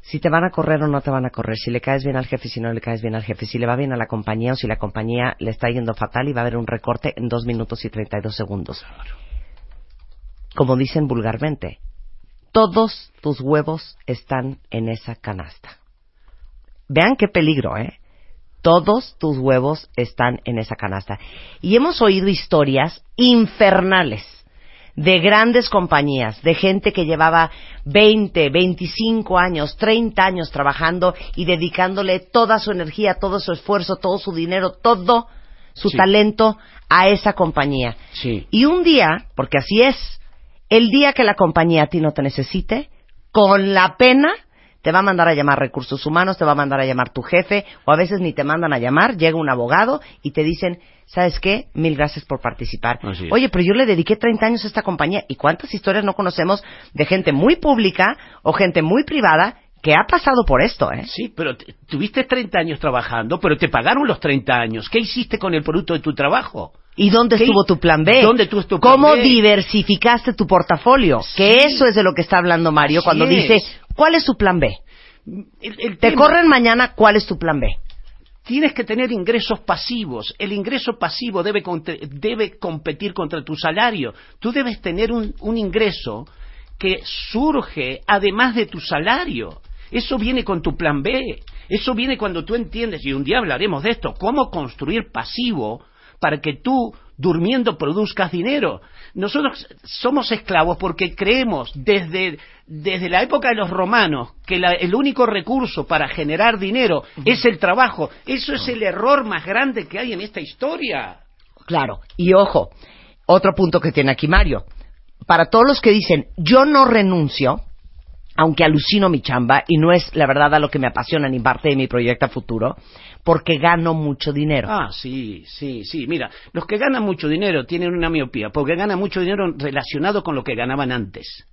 si te van a correr o no te van a correr, si le caes bien al jefe, si no le caes bien al jefe, si le va bien a la compañía o si la compañía le está yendo fatal y va a haber un recorte en dos minutos y 32 segundos. Como dicen vulgarmente, todos tus huevos están en esa canasta. Vean qué peligro, ¿eh? Todos tus huevos están en esa canasta. Y hemos oído historias infernales de grandes compañías, de gente que llevaba 20, 25 años, 30 años trabajando y dedicándole toda su energía, todo su esfuerzo, todo su dinero, todo su Sí. talento a esa compañía. Sí. Y un día, porque así es, el día que la compañía a ti no te necesite, con la pena te va a mandar a llamar recursos humanos, te va a mandar a llamar tu jefe, o a veces ni te mandan a llamar, llega un abogado y te dicen, ¿sabes qué? Mil gracias por participar. Oye, pero yo le dediqué 30 años a esta compañía y cuántas historias no conocemos de gente muy pública o gente muy privada que ha pasado por esto, ¿eh? Sí, pero tuviste 30 años trabajando, pero te pagaron los 30 años. ¿Qué hiciste con el producto de tu trabajo? ¿Y dónde ¿Qué- estuvo tu plan B? ¿Dónde estuvo tu plan ¿Cómo B? diversificaste tu portafolio? Que eso es de lo que está hablando Mario Así cuando es. dice, ¿cuál es su plan B? El- el Te tema- corren mañana, ¿cuál es tu plan B? Tienes que tener ingresos pasivos. El ingreso pasivo debe, debe competir contra tu salario. Tú debes tener un, un ingreso que surge además de tu salario. Eso viene con tu plan B. Eso viene cuando tú entiendes, y un día hablaremos de esto, cómo construir pasivo para que tú, durmiendo, produzcas dinero. Nosotros somos esclavos porque creemos desde, desde la época de los romanos que la- el único recurso para generar dinero es el trabajo. Eso es el error más grande que hay en esta historia. Claro. Y ojo, otro punto que tiene aquí Mario. Para todos los que dicen, yo no renuncio, aunque alucino mi chamba y no es la verdad a lo que me apasiona ni parte de mi proyecto a futuro, porque gano mucho dinero. Ah, sí, sí, sí. Mira, los que ganan mucho dinero tienen una miopía, porque ganan mucho dinero relacionado con lo que ganaban antes.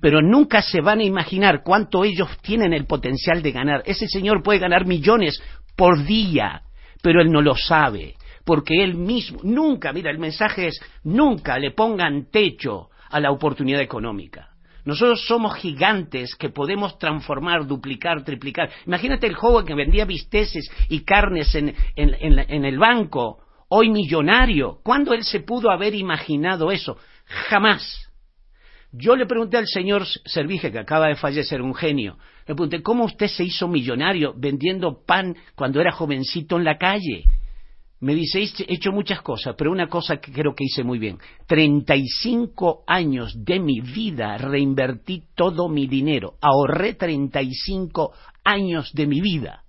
Pero nunca se van a imaginar cuánto ellos tienen el potencial de ganar. Ese señor puede ganar millones por día, pero él no lo sabe, porque él mismo, nunca, mira, el mensaje es, nunca le pongan techo a la oportunidad económica. Nosotros somos gigantes que podemos transformar, duplicar, triplicar. Imagínate el joven que vendía bisteces y carnes en, en- en el banco, hoy millonario. ¿Cuándo él se pudo haber imaginado eso? Jamás. Yo le pregunté al señor Servige, que acaba de fallecer, un genio, le pregunté, ¿cómo usted se hizo millonario vendiendo pan cuando era jovencito en la calle? Me dice, he hecho muchas cosas, pero una cosa que creo que hice muy bien. 35 años de mi vida reinvertí todo mi dinero. Ahorré 35 años de mi vida.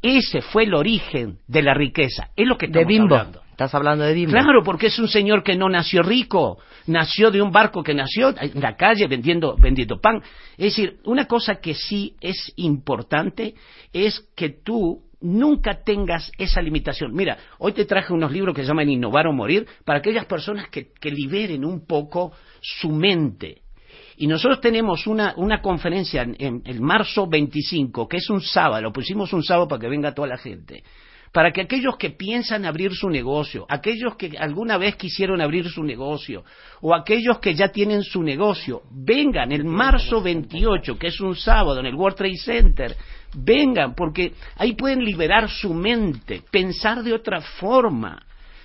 Ese fue el origen de la riqueza. Es lo que de estamos bimbo. hablando. Estás hablando de bimbo. Claro, porque es un señor que no nació rico, nació de un barco que nació en la calle vendiendo, vendiendo pan. Es decir, una cosa que sí es importante es que tú nunca tengas esa limitación. Mira, hoy te traje unos libros que se llaman Innovar o Morir para aquellas personas que, que liberen un poco su mente. Y nosotros tenemos una, una conferencia en, en marzo 25, que es un sábado, lo pusimos un sábado para que venga toda la gente, para que aquellos que piensan abrir su negocio, aquellos que alguna vez quisieron abrir su negocio, o aquellos que ya tienen su negocio, vengan el marzo 28, que es un sábado en el World Trade Center, vengan, porque ahí pueden liberar su mente, pensar de otra forma,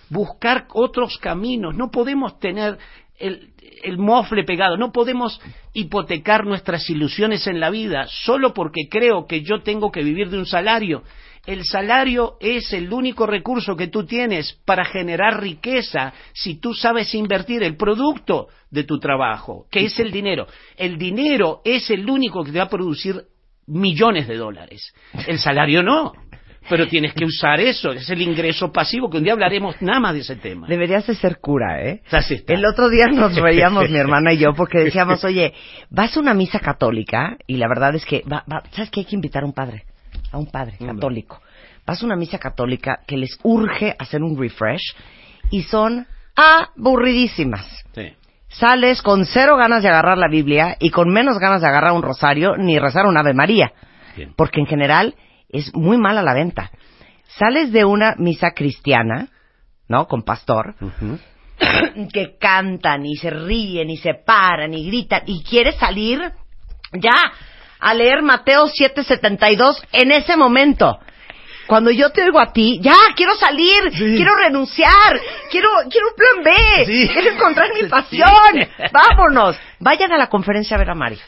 buscar otros caminos. No podemos tener el, el mofle pegado, no podemos hipotecar nuestras ilusiones en la vida solo porque creo que yo tengo que vivir de un salario. El salario es el único recurso que tú tienes para generar riqueza si tú sabes invertir el producto de tu trabajo, que es el dinero. El dinero es el único que te va a producir millones de dólares. El salario no. Pero tienes que usar eso, es el ingreso pasivo, que un día hablaremos nada más de ese tema. Deberías de ser cura, ¿eh? El otro día nos [LAUGHS] reíamos mi hermana y yo porque decíamos, [LAUGHS] oye, vas a una misa católica y la verdad es que, va, va- ¿sabes que hay que invitar a un padre? A un padre católico. Vas a una misa católica que les urge hacer un refresh y son aburridísimas. Sí. Sales con cero ganas de agarrar la Biblia y con menos ganas de agarrar un rosario ni rezar un Ave María. Bien. Porque en general es muy mala la venta. Sales de una misa cristiana, ¿no? Con pastor, [COUGHS] que cantan y se ríen y se paran y gritan y quieres salir ya a leer Mateo 7:72 en ese momento. Cuando yo te oigo a ti, ya quiero salir, quiero renunciar, quiero quiero un plan B, Sí. quiero encontrar mi Sí. pasión. [LAUGHS] Vámonos. Vayan a la conferencia a ver a Mari.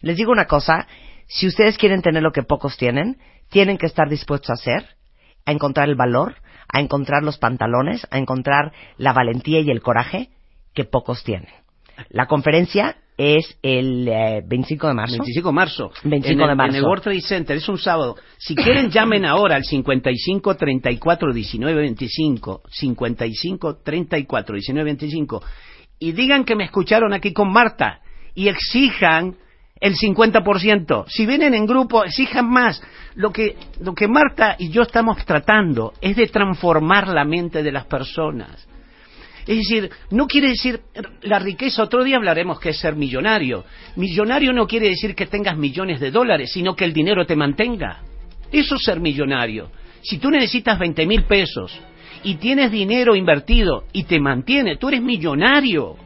Les digo una cosa, si ustedes quieren tener lo que pocos tienen, tienen que estar dispuestos a hacer, a encontrar el valor, a encontrar los pantalones, a encontrar la valentía y el coraje que pocos tienen. La conferencia es el eh, 25 de marzo. 25 de marzo. 25 en el, de marzo. En el World Trade Center, es un sábado. Si quieren, llamen ahora al 55 34 19 25. 55 34 19 25. Y digan que me escucharon aquí con Marta. Y exijan el 50%. Si vienen en grupo, exijan más. Lo que, lo que Marta y yo estamos tratando es de transformar la mente de las personas. Es decir, no quiere decir la riqueza, otro día hablaremos que es ser millonario. Millonario no quiere decir que tengas millones de dólares, sino que el dinero te mantenga. Eso es ser millonario. Si tú necesitas 20 mil pesos y tienes dinero invertido y te mantiene, tú eres millonario.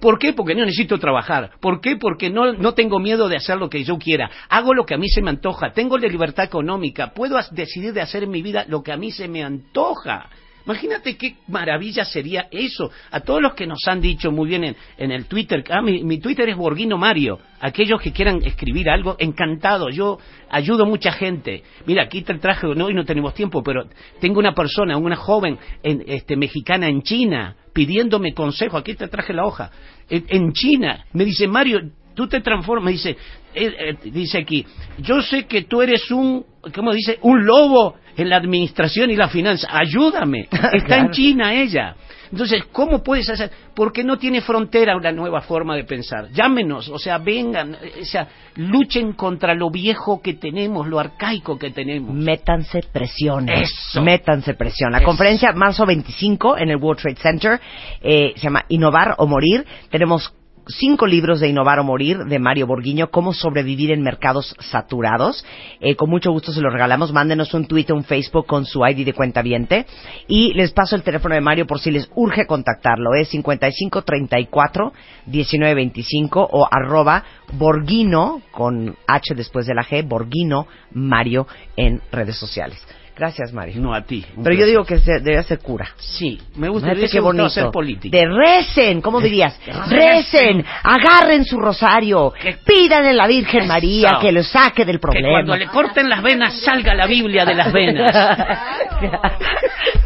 ¿Por qué? Porque no necesito trabajar. ¿Por qué? Porque no, no tengo miedo de hacer lo que yo quiera. Hago lo que a mí se me antoja. Tengo la libertad económica. Puedo decidir de hacer en mi vida lo que a mí se me antoja. Imagínate qué maravilla sería eso. A todos los que nos han dicho muy bien en, en el Twitter, ah, mi, Twitter es Borguino Mario. Aquellos que quieran escribir algo, encantado. Yo ayudo a mucha gente. Mira, aquí te traje, no, hoy no tenemos tiempo, pero tengo una persona, una joven en, este, mexicana en China, pidiéndome consejo. Aquí te traje la hoja. En, en China, me dice, Mario, tú te transformas, dice, eh, eh, dice aquí, yo sé que tú eres un, ¿cómo dice? Un lobo en la administración y la finanza, ayúdame. [LAUGHS] Está en China ella. Entonces, ¿cómo puedes hacer? Porque no tiene frontera una nueva forma de pensar. Llámenos, o sea, vengan, eh, o sea, luchen contra lo viejo que tenemos, lo arcaico que tenemos. Métanse presión. Eso. Métanse presión. La Eso. conferencia marzo 25 en el World Trade Center eh, se llama Innovar o Morir. Tenemos cinco libros de Innovar o Morir de Mario Borguiño, cómo sobrevivir en mercados saturados. Eh, con mucho gusto se los regalamos. Mándenos un o un Facebook con su ID de cuenta viente. Y les paso el teléfono de Mario por si les urge contactarlo. Es 5534 1925 o arroba Borguino con H después de la G, Borguino Mario en redes sociales. Gracias, Mario. No a ti. Pero yo digo que se, debe ser cura. Sí, me gusta qué bonito. ser político. De recen, ¿cómo dirías? Recen, agarren su rosario, Que- pídanle a la Virgen María que lo saque del Que problema. cuando le corten las venas salga la Biblia de las venas. [LAUGHS]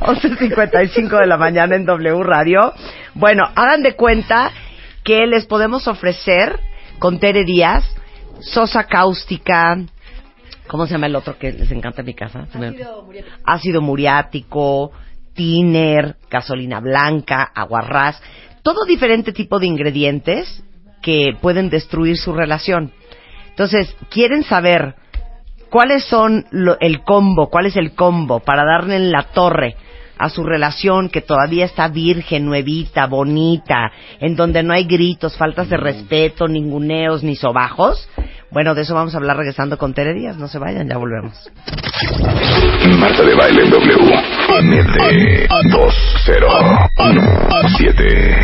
11.55 de la mañana en W Radio. Bueno, hagan de cuenta que les podemos ofrecer con Tere Díaz sosa cáustica. ¿Cómo se llama el otro que les encanta en mi casa? Se me- Ácido muriático, tiner, gasolina blanca, aguarrás. Todo diferente tipo de ingredientes que pueden destruir su relación. Entonces, ¿quieren saber cuáles son lo- el combo, cuál es el combo para darle en la torre a su relación que todavía está virgen, nuevita, bonita, en donde no hay gritos, faltas de respeto, ninguneos ni sobajos? Bueno, de eso vamos a hablar regresando con Tere Díaz. No se vayan, ya volvemos. Marta de baile en W. MD 2017.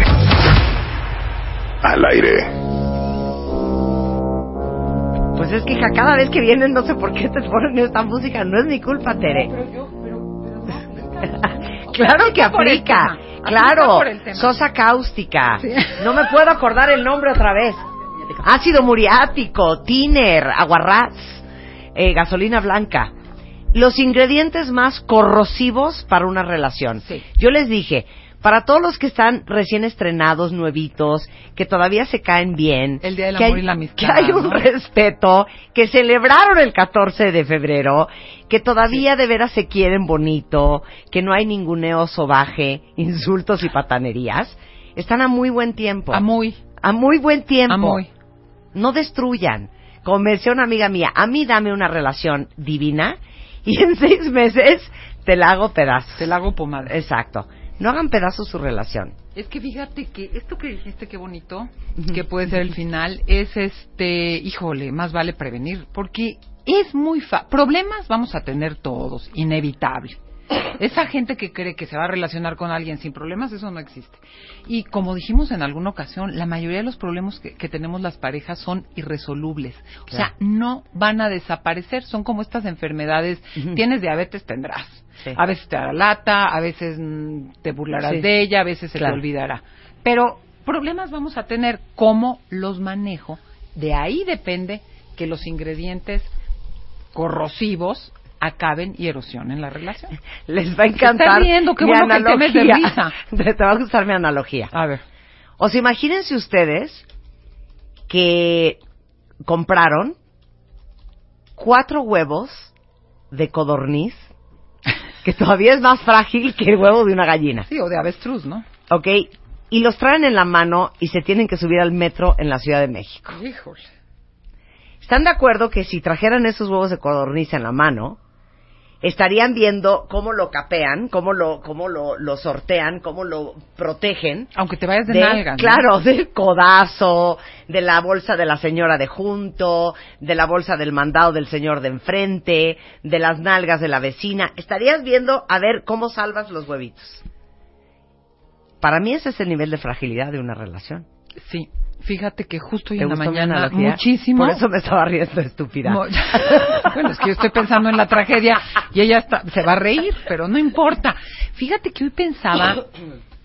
Al aire. Pues es que hija, cada vez que vienen no sé por qué te ponen esta música, no es mi culpa, Tere. por el aplica, claro. Aplica por el tema. Sosa cáustica. No me puedo acordar el nombre otra vez. Ácido muriático, tiner, aguarrás, eh, gasolina blanca. Los ingredientes más corrosivos para una relación. Sí. Yo les dije, para todos los que están recién estrenados, nuevitos, que todavía se caen bien, El Día del que Amor hay- y la Amistad, que hay un ¿no? respeto, que celebraron el 14 de febrero, que todavía de veras se quieren bonito, que no hay ninguneo sobaje, [LAUGHS] insultos y patanerías, están a muy buen tiempo. A muy, A muy buen tiempo. a muy. No destruyan. Decía una amiga mía, a mí dame una relación divina y en [LAUGHS] seis meses te la hago pedazos. Te la hago pomada. Exacto. No hagan pedazos su relación. Es que fíjate que esto que dijiste, qué bonito, que puede ser el final, es este, híjole, más vale prevenir, porque es muy fa problemas vamos a tener todos, inevitable. Esa gente que cree que se va a relacionar con alguien sin problemas, eso no existe. Y como dijimos en alguna ocasión, la mayoría de los problemas que, que tenemos las parejas son irresolubles. O sea, no van a desaparecer. Son como estas enfermedades. Tienes diabetes, tendrás. Sí. A veces te dará lata, a veces mm, te burlarás Sí. de ella, a veces se Claro. te olvidará. Pero problemas vamos a tener. ¿Cómo los manejo? De ahí depende que los ingredientes corrosivos acaben y erosionen la relación. [LAUGHS] Les va a encantar. está riendo, qué mi bueno que temes de analogía. risa. [LAUGHS] Te va a gustar mi analogía. A ver. O sea, imagínense ustedes que compraron cuatro huevos de codorniz, que todavía es más frágil que el huevo de una gallina. Sí, o de avestruz, ¿no? ¿Ok? Y los traen en la mano y se tienen que subir al metro en la Ciudad de México. Híjole. ¿Están de acuerdo que si trajeran esos huevos de codorniz en la mano, estarían viendo cómo lo capean, cómo lo, cómo lo, lo sortean, cómo lo protegen? Aunque te vayas de, de-. Claro, [LAUGHS] del codazo, de la bolsa de la señora de junto, de la bolsa del mandado del señor de enfrente, de las nalgas de la vecina. Estarías viendo a ver cómo salvas los huevitos. Para mí ese es el nivel de fragilidad de una relación. Sí, fíjate que justo hoy ¿Te en la mañana muchísimo. Por eso me estaba riendo, estúpida. [LAUGHS] Bueno, es que yo estoy pensando en la tragedia y ella está, se va a reír, pero no importa. Fíjate que hoy pensaba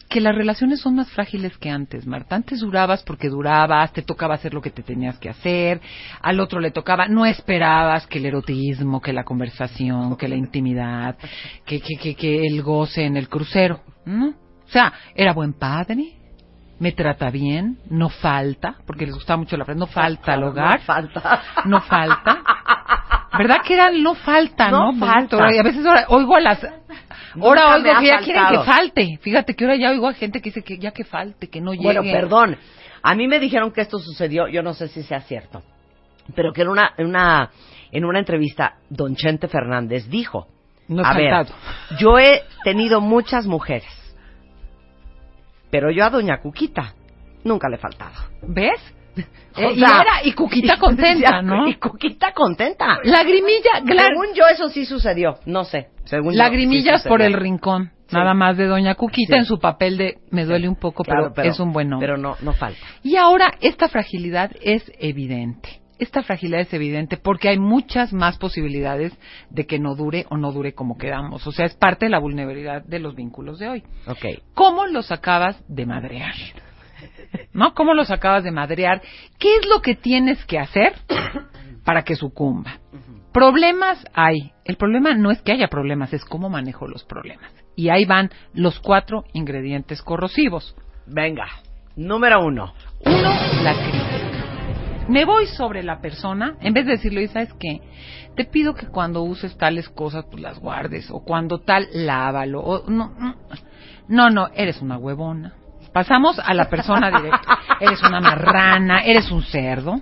que las relaciones son más frágiles que antes, Marta. Antes durabas porque durabas, te tocaba hacer lo que te tenías que hacer, al otro le tocaba, no esperabas que el erotismo, que la conversación, que la intimidad, que, que, que, que el goce en el crucero, ¿no? O sea, era buen padre, me trata bien, no falta, porque les gustaba mucho la frase, no falta al hogar. No falta. No falta. ¿Verdad que era no falta, no? No falta. Y a veces ahora oigo a las... Ahora oigo que ya quieren que falte. Fíjate que ahora ya oigo a gente que dice que ya que falte, que no llegue. Bueno, perdón. A mí me dijeron que esto sucedió, yo no sé si sea cierto, pero que en una, en una, en una entrevista, don Chente Fernández dijo, No a ver, yo he tenido muchas mujeres, pero yo a doña Cuquita nunca le he faltado. ¿Ves? [LAUGHS] O Eh, y, era, y Cuquita [LAUGHS] contenta, ¿no? Y Cuquita contenta. Lagrimilla, claro. Según yo eso sí sucedió, no sé. Según yo, Lagrimillas sí por el rincón. Sí. Nada más de Doña Cuquita Sí. en su papel de me duele un poco, Claro, pero, es un buen hombre. Pero no, no falta. Y ahora esta fragilidad es evidente. Esta fragilidad es evidente porque hay muchas más posibilidades de que no dure o no dure como quedamos. O sea, es parte de la vulnerabilidad de los vínculos de hoy. Ok. ¿Cómo los acabas de madrear? ¿No? ¿Cómo los acabas de madrear? ¿Qué es lo que tienes que hacer para que sucumba? Problemas hay. El problema no es que haya problemas, es cómo manejo los problemas. Y ahí van los cuatro ingredientes corrosivos. Venga. Número uno. Uno, la crítica. Me voy sobre la persona, en vez de decirle, "Oye, ¿sabes qué? Te pido que cuando uses tales cosas, pues las guardes, o cuando tal, lávalo, o no, no, no, no, eres una huevona. Pasamos a la persona directa. [LAUGHS] Eres una marrana, eres un cerdo,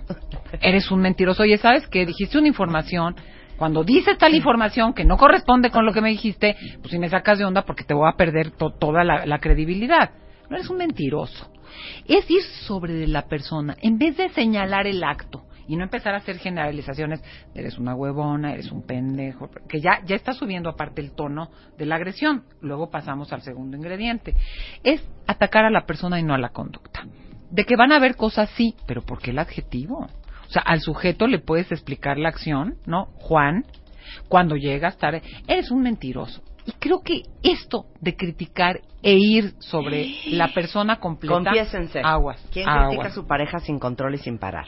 eres un mentiroso. Oye, ¿sabes qué? Dijiste una información. Cuando dices tal información que no corresponde con lo que me dijiste, pues si me sacas de onda porque te voy a perder to- toda la, la credibilidad. No eres un mentiroso. Es ir sobre la persona en vez de señalar el acto y no empezar a hacer generalizaciones. Eres una huevona, eres un pendejo, que ya, ya está subiendo aparte el tono de la agresión. Luego pasamos al segundo ingrediente. Es atacar a la persona y no a la conducta. De que van a haber cosas sí, pero ¿por qué el adjetivo? O sea, al sujeto le puedes explicar la acción, ¿no? Juan, cuando llegas tarde, eres un mentiroso. Y creo que esto de criticar e ir sobre la persona completa, Confiésense. aguas, ¿Quién aguas. critica a su pareja sin control y sin parar?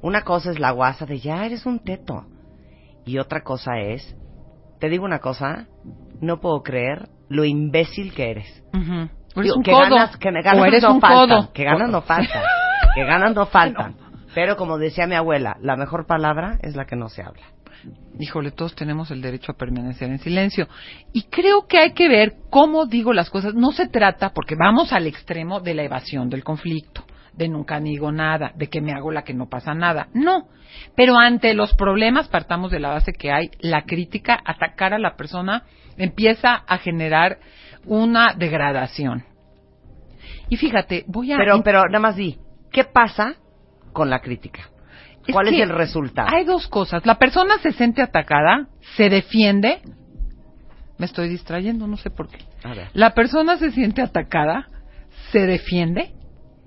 Una cosa es la guasa de ya eres un teto. Y otra cosa es, te digo una cosa, no puedo creer lo imbécil que eres. Digo, que ganas, que me ganas eres no faltan, que ganas no faltan, [LAUGHS] que ganas no faltan. Pero como decía mi abuela, la mejor palabra es la que no se habla. Híjole, todos tenemos el derecho a permanecer en silencio. Y creo que hay que ver cómo digo las cosas. No se trata, porque vamos al extremo de la evasión del conflicto, de nunca digo nada, de que me hago la que no pasa nada. No. Pero ante los problemas partamos de la base que hay la crítica, atacar a la persona empieza a generar una degradación. Y fíjate, voy a Pero, pero nada más di, ¿qué pasa con la crítica? ¿Cuál es, que el resultado? Hay dos cosas. La persona se siente atacada, se defiende. Me estoy distrayendo, no sé por qué. A ver. La persona se siente atacada, se defiende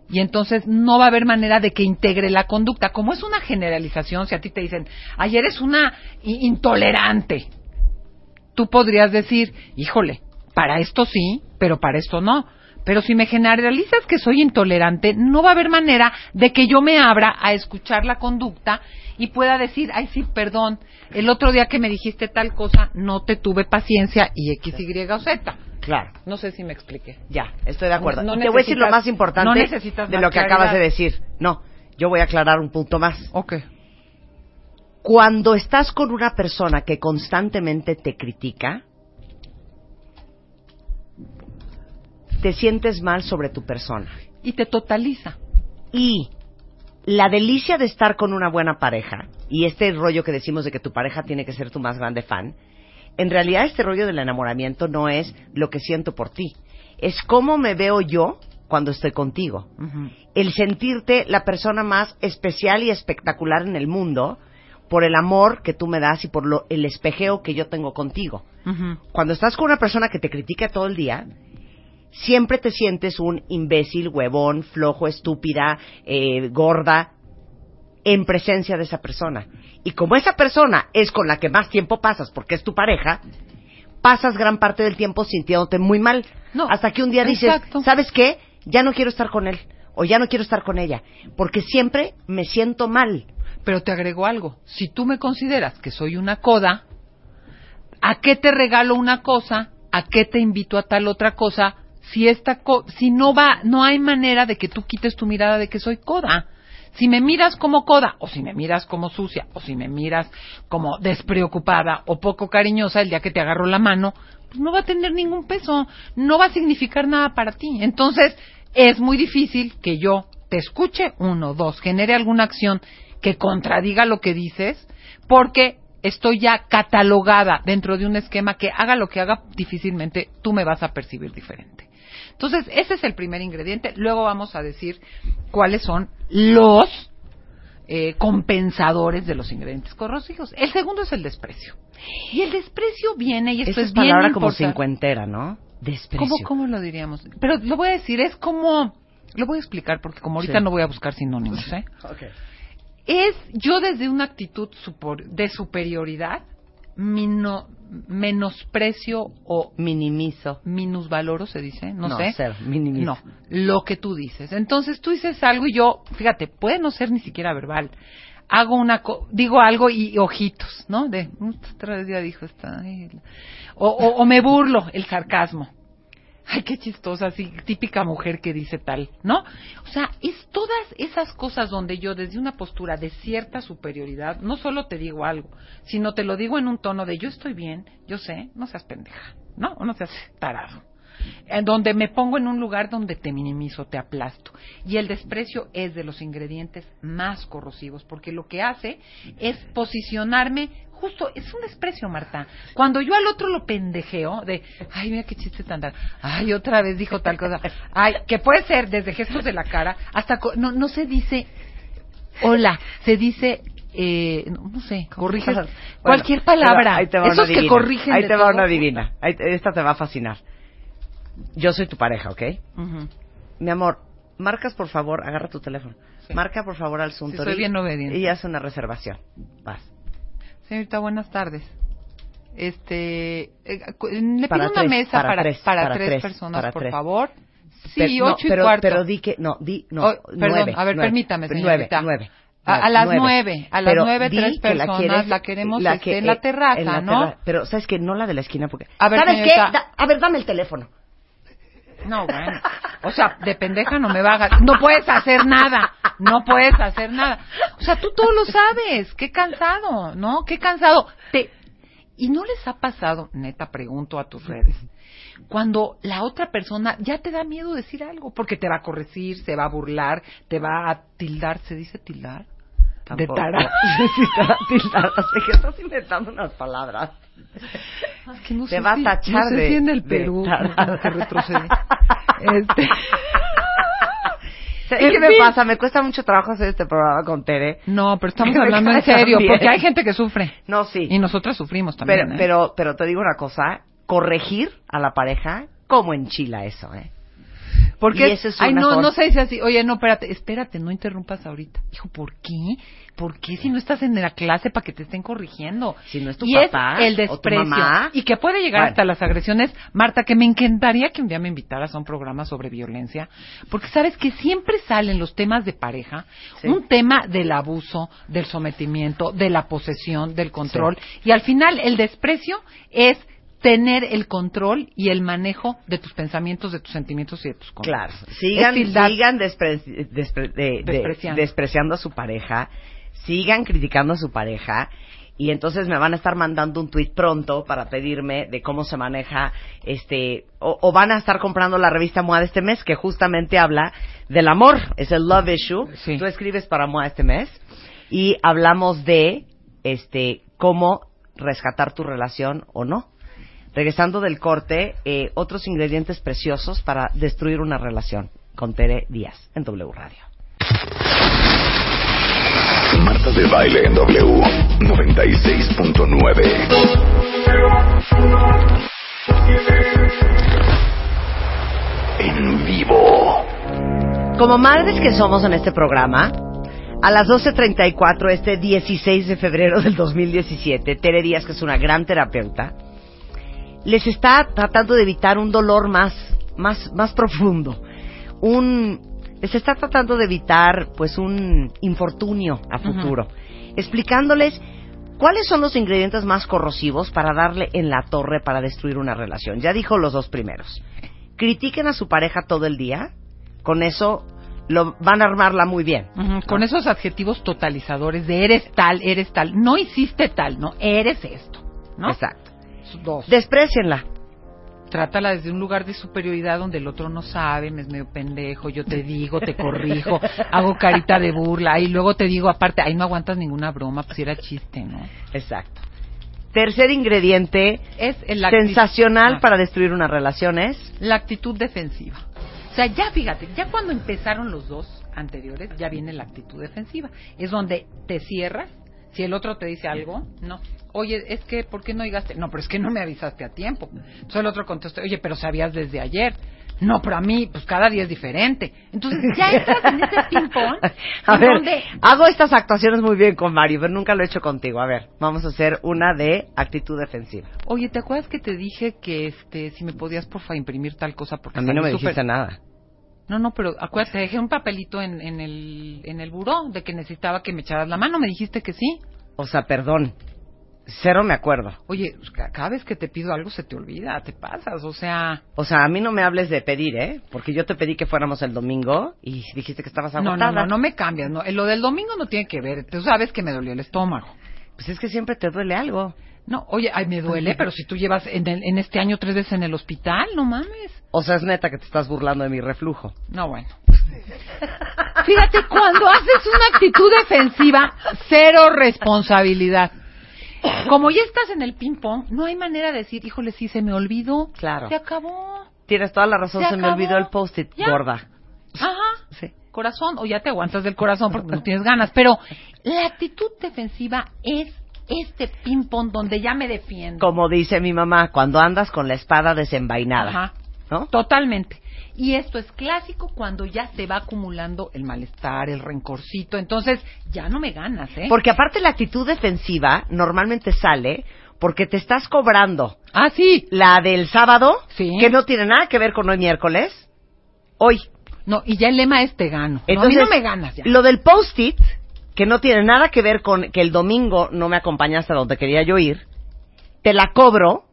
y entonces no va a haber manera de que integre la conducta. Como es una generalización, si a ti te dicen, ayer eres una intolerante, tú podrías decir, híjole, para esto sí, pero para esto no. Pero si me generalizas que soy intolerante, no va a haber manera de que yo me abra a escuchar la conducta y pueda decir, ay sí, perdón, el otro día que me dijiste tal cosa, no te tuve paciencia y X, Y o Z. Claro. No sé si me expliqué. Ya, estoy de acuerdo. No y te voy a decir lo más importante no necesitas de lo que acabas de decir. No, yo voy a aclarar un punto más. Ok. Cuando estás con una persona que constantemente te critica, te sientes mal sobre tu persona. Y te totaliza. Y la delicia de estar con una buena pareja, y este rollo que decimos de que tu pareja tiene que ser tu más grande fan, en realidad este rollo del enamoramiento no es lo que siento por ti, es cómo me veo yo cuando estoy contigo. El sentirte la persona más especial y espectacular en el mundo por el amor que tú me das y por lo, el espejeo que yo tengo contigo. Cuando estás con una persona que te critica todo el día, siempre te sientes un imbécil, huevón, flojo, estúpida, eh, gorda, en presencia de esa persona. Y como esa persona es con la que más tiempo pasas porque es tu pareja, pasas gran parte del tiempo sintiéndote muy mal. No, hasta que un día dices, exacto. ¿sabes qué? Ya no quiero estar con él o ya no quiero estar con ella, porque siempre me siento mal. Pero te agrego algo. Si tú me consideras que soy una coda, ¿a qué te regalo una cosa? ¿A qué te invito a tal otra cosa? Si esta co- si no va, no hay manera de que tú quites tu mirada de que soy coda. Si me miras como coda, o si me miras como sucia, o si me miras como despreocupada o poco cariñosa el día que te agarro la mano, pues no va a tener ningún peso, no va a significar nada para ti. Entonces, es muy difícil que yo te escuche, uno, dos, genere alguna acción que contradiga lo que dices, porque estoy ya catalogada dentro de un esquema que haga lo que haga, difícilmente tú me vas a percibir diferente. Entonces, ese es el primer ingrediente. Luego vamos a decir cuáles son los eh, compensadores de los ingredientes corrosivos. El segundo es el desprecio. Y el desprecio viene, y esto Esa es es bien palabra como importante. cincuentera, ¿no? Desprecio. ¿Cómo, ¿Cómo lo diríamos? Pero lo voy a decir, es como... Lo voy a explicar porque como ahorita Sí. no voy a buscar sinónimos, ¿eh? [LAUGHS] Ok. Es yo desde una actitud supor- de superioridad, mino- menosprecio o Minimizo. minusvaloro, se dice, no, No, sé. minimizo. No, lo que tú dices. Entonces tú dices algo y yo, fíjate, puede no ser ni siquiera verbal. Hago una, co- digo algo y ojitos, ¿no? De, "Mm, otra vez ya dijo esta. ay, la-". O, o, o me burlo, el sarcasmo. Ay, qué chistosa, así, típica mujer que dice tal, ¿no? O sea, es todas esas cosas donde yo desde una postura de cierta superioridad, no solo te digo algo, sino te lo digo en un tono de yo estoy bien, yo sé, no seas pendeja, ¿no? O no seas tarado. En donde me pongo en un lugar donde te minimizo, te aplasto. Y el desprecio es de los ingredientes más corrosivos, porque lo que hace es posicionarme justo, es un desprecio, Marta. Cuando yo al otro lo pendejeo, de, ay, mira qué chiste tan raro, ay, otra vez dijo tal cosa, ay, que puede ser desde gestos de la cara hasta, co- no, no se dice, hola, se dice, eh, no, sé, corriges Bueno, cualquier palabra. ahí te va una Esos que divina. corrigen Ahí te va una divina. Ahí esta te va a fascinar. Yo soy tu pareja, ¿ok? Ujú. Mi amor, marcas por favor, agarra tu teléfono. Sí. Marca por favor al Suntory. soy bien obediente. Y haz una reservación. Vas. Señorita, buenas tardes. Este, eh, le Para pido una tres, mesa para para, tres, para para tres tres, personas, por favor. Sí, Pero- no, ocho y pero, cuarto. Pero di que, no, di, no, Oh, perdón, nueve, a ver, nueve, permítame, nueve, señorita. nueve. A- a las nueve, a las Pero nueve, tres que la personas, quieres- la queremos, la este, en la terraza, en la ¿no? terra- Pero, ¿sabes qué? No la de la esquina, porque... A ver, ¿Sabes señorita. qué? Da- a ver, dame el teléfono. No, bueno. O sea, de pendeja no me hagas. No puedes hacer nada. No puedes hacer nada. O sea, tú todo lo sabes. Qué cansado, ¿no? Qué cansado. Te... ¿Y no les ha pasado, neta, pregunto a tus redes, cuando la otra persona ya te da miedo decir algo? Porque te va a corregir, se va a burlar, te va a tildar. ¿Se dice tildar? De Tampoco. tara. A tildar, así que estás inventando unas palabras. Es que no Te sé va a si- tachar no sé de- si en el de Perú como que retrocede. [LAUGHS] Este... [LAUGHS] ¿Sabes En qué me pasa? Me cuesta mucho trabajo hacer este programa con Tere. No, pero estamos [LAUGHS] hablando en serio, también. porque hay gente que sufre. No, sí. Y nosotras sufrimos también. pero, ¿eh? pero, pero te digo una cosa, corregir a la pareja, como enchila eso, ¿eh? Porque y eso es ay, no, no se dice así. Oye, no, espérate, espérate, no interrumpas ahorita. Hijo, ¿por qué? ¿Por qué si no estás en la clase para que te estén corrigiendo? Si no es tu y papá es el o tu desprecio. mamá. Y que puede llegar Bueno. hasta las agresiones. Marta, que me encantaría que un día me invitaras a un programa sobre violencia, porque sabes que siempre salen los temas de pareja, Sí. un tema del abuso, del sometimiento, de la posesión, del control, y al final el desprecio es tener el control y el manejo de tus pensamientos, de tus sentimientos y de tus Claro, conductas. sigan, sigan despre- despre- de- de- Despreciando. despreciando a su pareja, sigan criticando a su pareja y entonces me van a estar mandando un tuit pronto para pedirme de cómo se maneja este o, o van a estar comprando la revista MOA de este mes que justamente habla del amor, es el love issue. Sí. Tú escribes para MOA este mes y hablamos de este cómo rescatar tu relación o no. Regresando del corte, eh, otros ingredientes preciosos para destruir una relación con Tere Díaz en W Radio. Marta de baile en W 96.9. vivo. Como madres que somos en este programa, a las 12.34 este 16 de febrero del 2017, Tere Díaz, que es una gran terapeuta, les está tratando de evitar un dolor más, más, más profundo. Un, les está tratando de evitar, pues, un infortunio a futuro. Explicándoles cuáles son los ingredientes más corrosivos para darle en la torre para destruir una relación. Ya dijo los dos primeros. Critiquen a su pareja todo el día. Con eso lo van a armarla muy bien. Con esos adjetivos totalizadores de eres tal, eres tal. No hiciste tal, no, eres esto. ¿no? Exacto. Dos. Desprecienla. Trátala desde un lugar de superioridad donde el otro no sabe, me es medio pendejo, yo te digo, te corrijo, [LAUGHS] hago carita de burla y luego te digo aparte, ahí no aguantas ninguna broma, pues era chiste, ¿no? Exacto. Tercer ingrediente Es el sensacional Ah. para destruir una relación es la actitud defensiva. O sea, ya fíjate, ya cuando empezaron los dos anteriores, ya viene la actitud defensiva. Es donde te cierras, si el otro te dice algo, no. Oye, es que, ¿por qué no llegaste? No, pero es que no me avisaste a tiempo. Entonces el otro contestó, oye, pero sabías desde ayer. No, pero a mí, pues cada día es diferente. Entonces ya [LAUGHS] entras en ese ping-pong. A ver, donde- hago estas actuaciones muy bien con Mario, pero nunca lo he hecho contigo. A ver, vamos a hacer una de actitud defensiva. Oye, ¿te acuerdas que te dije que este, si me podías, porfa, imprimir tal cosa? Porque A mí no me dijiste nada. No, no, pero acuérdate, dejé un papelito en, en el, en el buró de que necesitaba que me echaras la mano. Me dijiste que sí. O sea, perdón. Cero me acuerdo. Oye, pues, ca- cada vez que te pido algo se te olvida, te pasas, o sea... O sea, a mí no me hables de pedir, ¿eh? Porque yo te pedí que fuéramos el domingo y dijiste que estabas No, agotada. no, no, no me cambias. No. Lo del domingo no tiene que ver. Tú sabes que me dolió el estómago. Pues es que siempre te duele algo. No, oye, ay, me duele, pero si tú llevas en, el- en este año tres veces en el hospital, no mames. O sea, es neta que te estás burlando de mi reflujo. No, bueno. [LAUGHS] Fíjate, cuando haces una actitud defensiva, cero responsabilidad. Como ya estás en el ping-pong, no hay manera de decir, híjole, sí, se me olvidó. Claro. Se acabó. Tienes toda la razón, Se se, me olvidó el post-it, gorda. Ajá. Sí. Corazón, o ya te aguantas del corazón porque no tienes ganas. Pero la actitud defensiva es este ping-pong donde ya me defiendo. Como dice mi mamá, cuando andas con la espada desenvainada. Ajá. ¿No? Totalmente. Y esto es clásico cuando ya se va acumulando el malestar, el rencorcito. Entonces, ya no me ganas, ¿eh? Porque aparte la actitud defensiva normalmente sale porque te estás cobrando Ah, sí. la del sábado, Sí. que no tiene nada que ver con hoy miércoles, hoy. No, y ya el lema es te gano. No, a mí Entonces, no me ganas ya. Lo del post-it, que no tiene nada que ver con que el domingo no me acompañaste a donde quería yo ir, te la cobro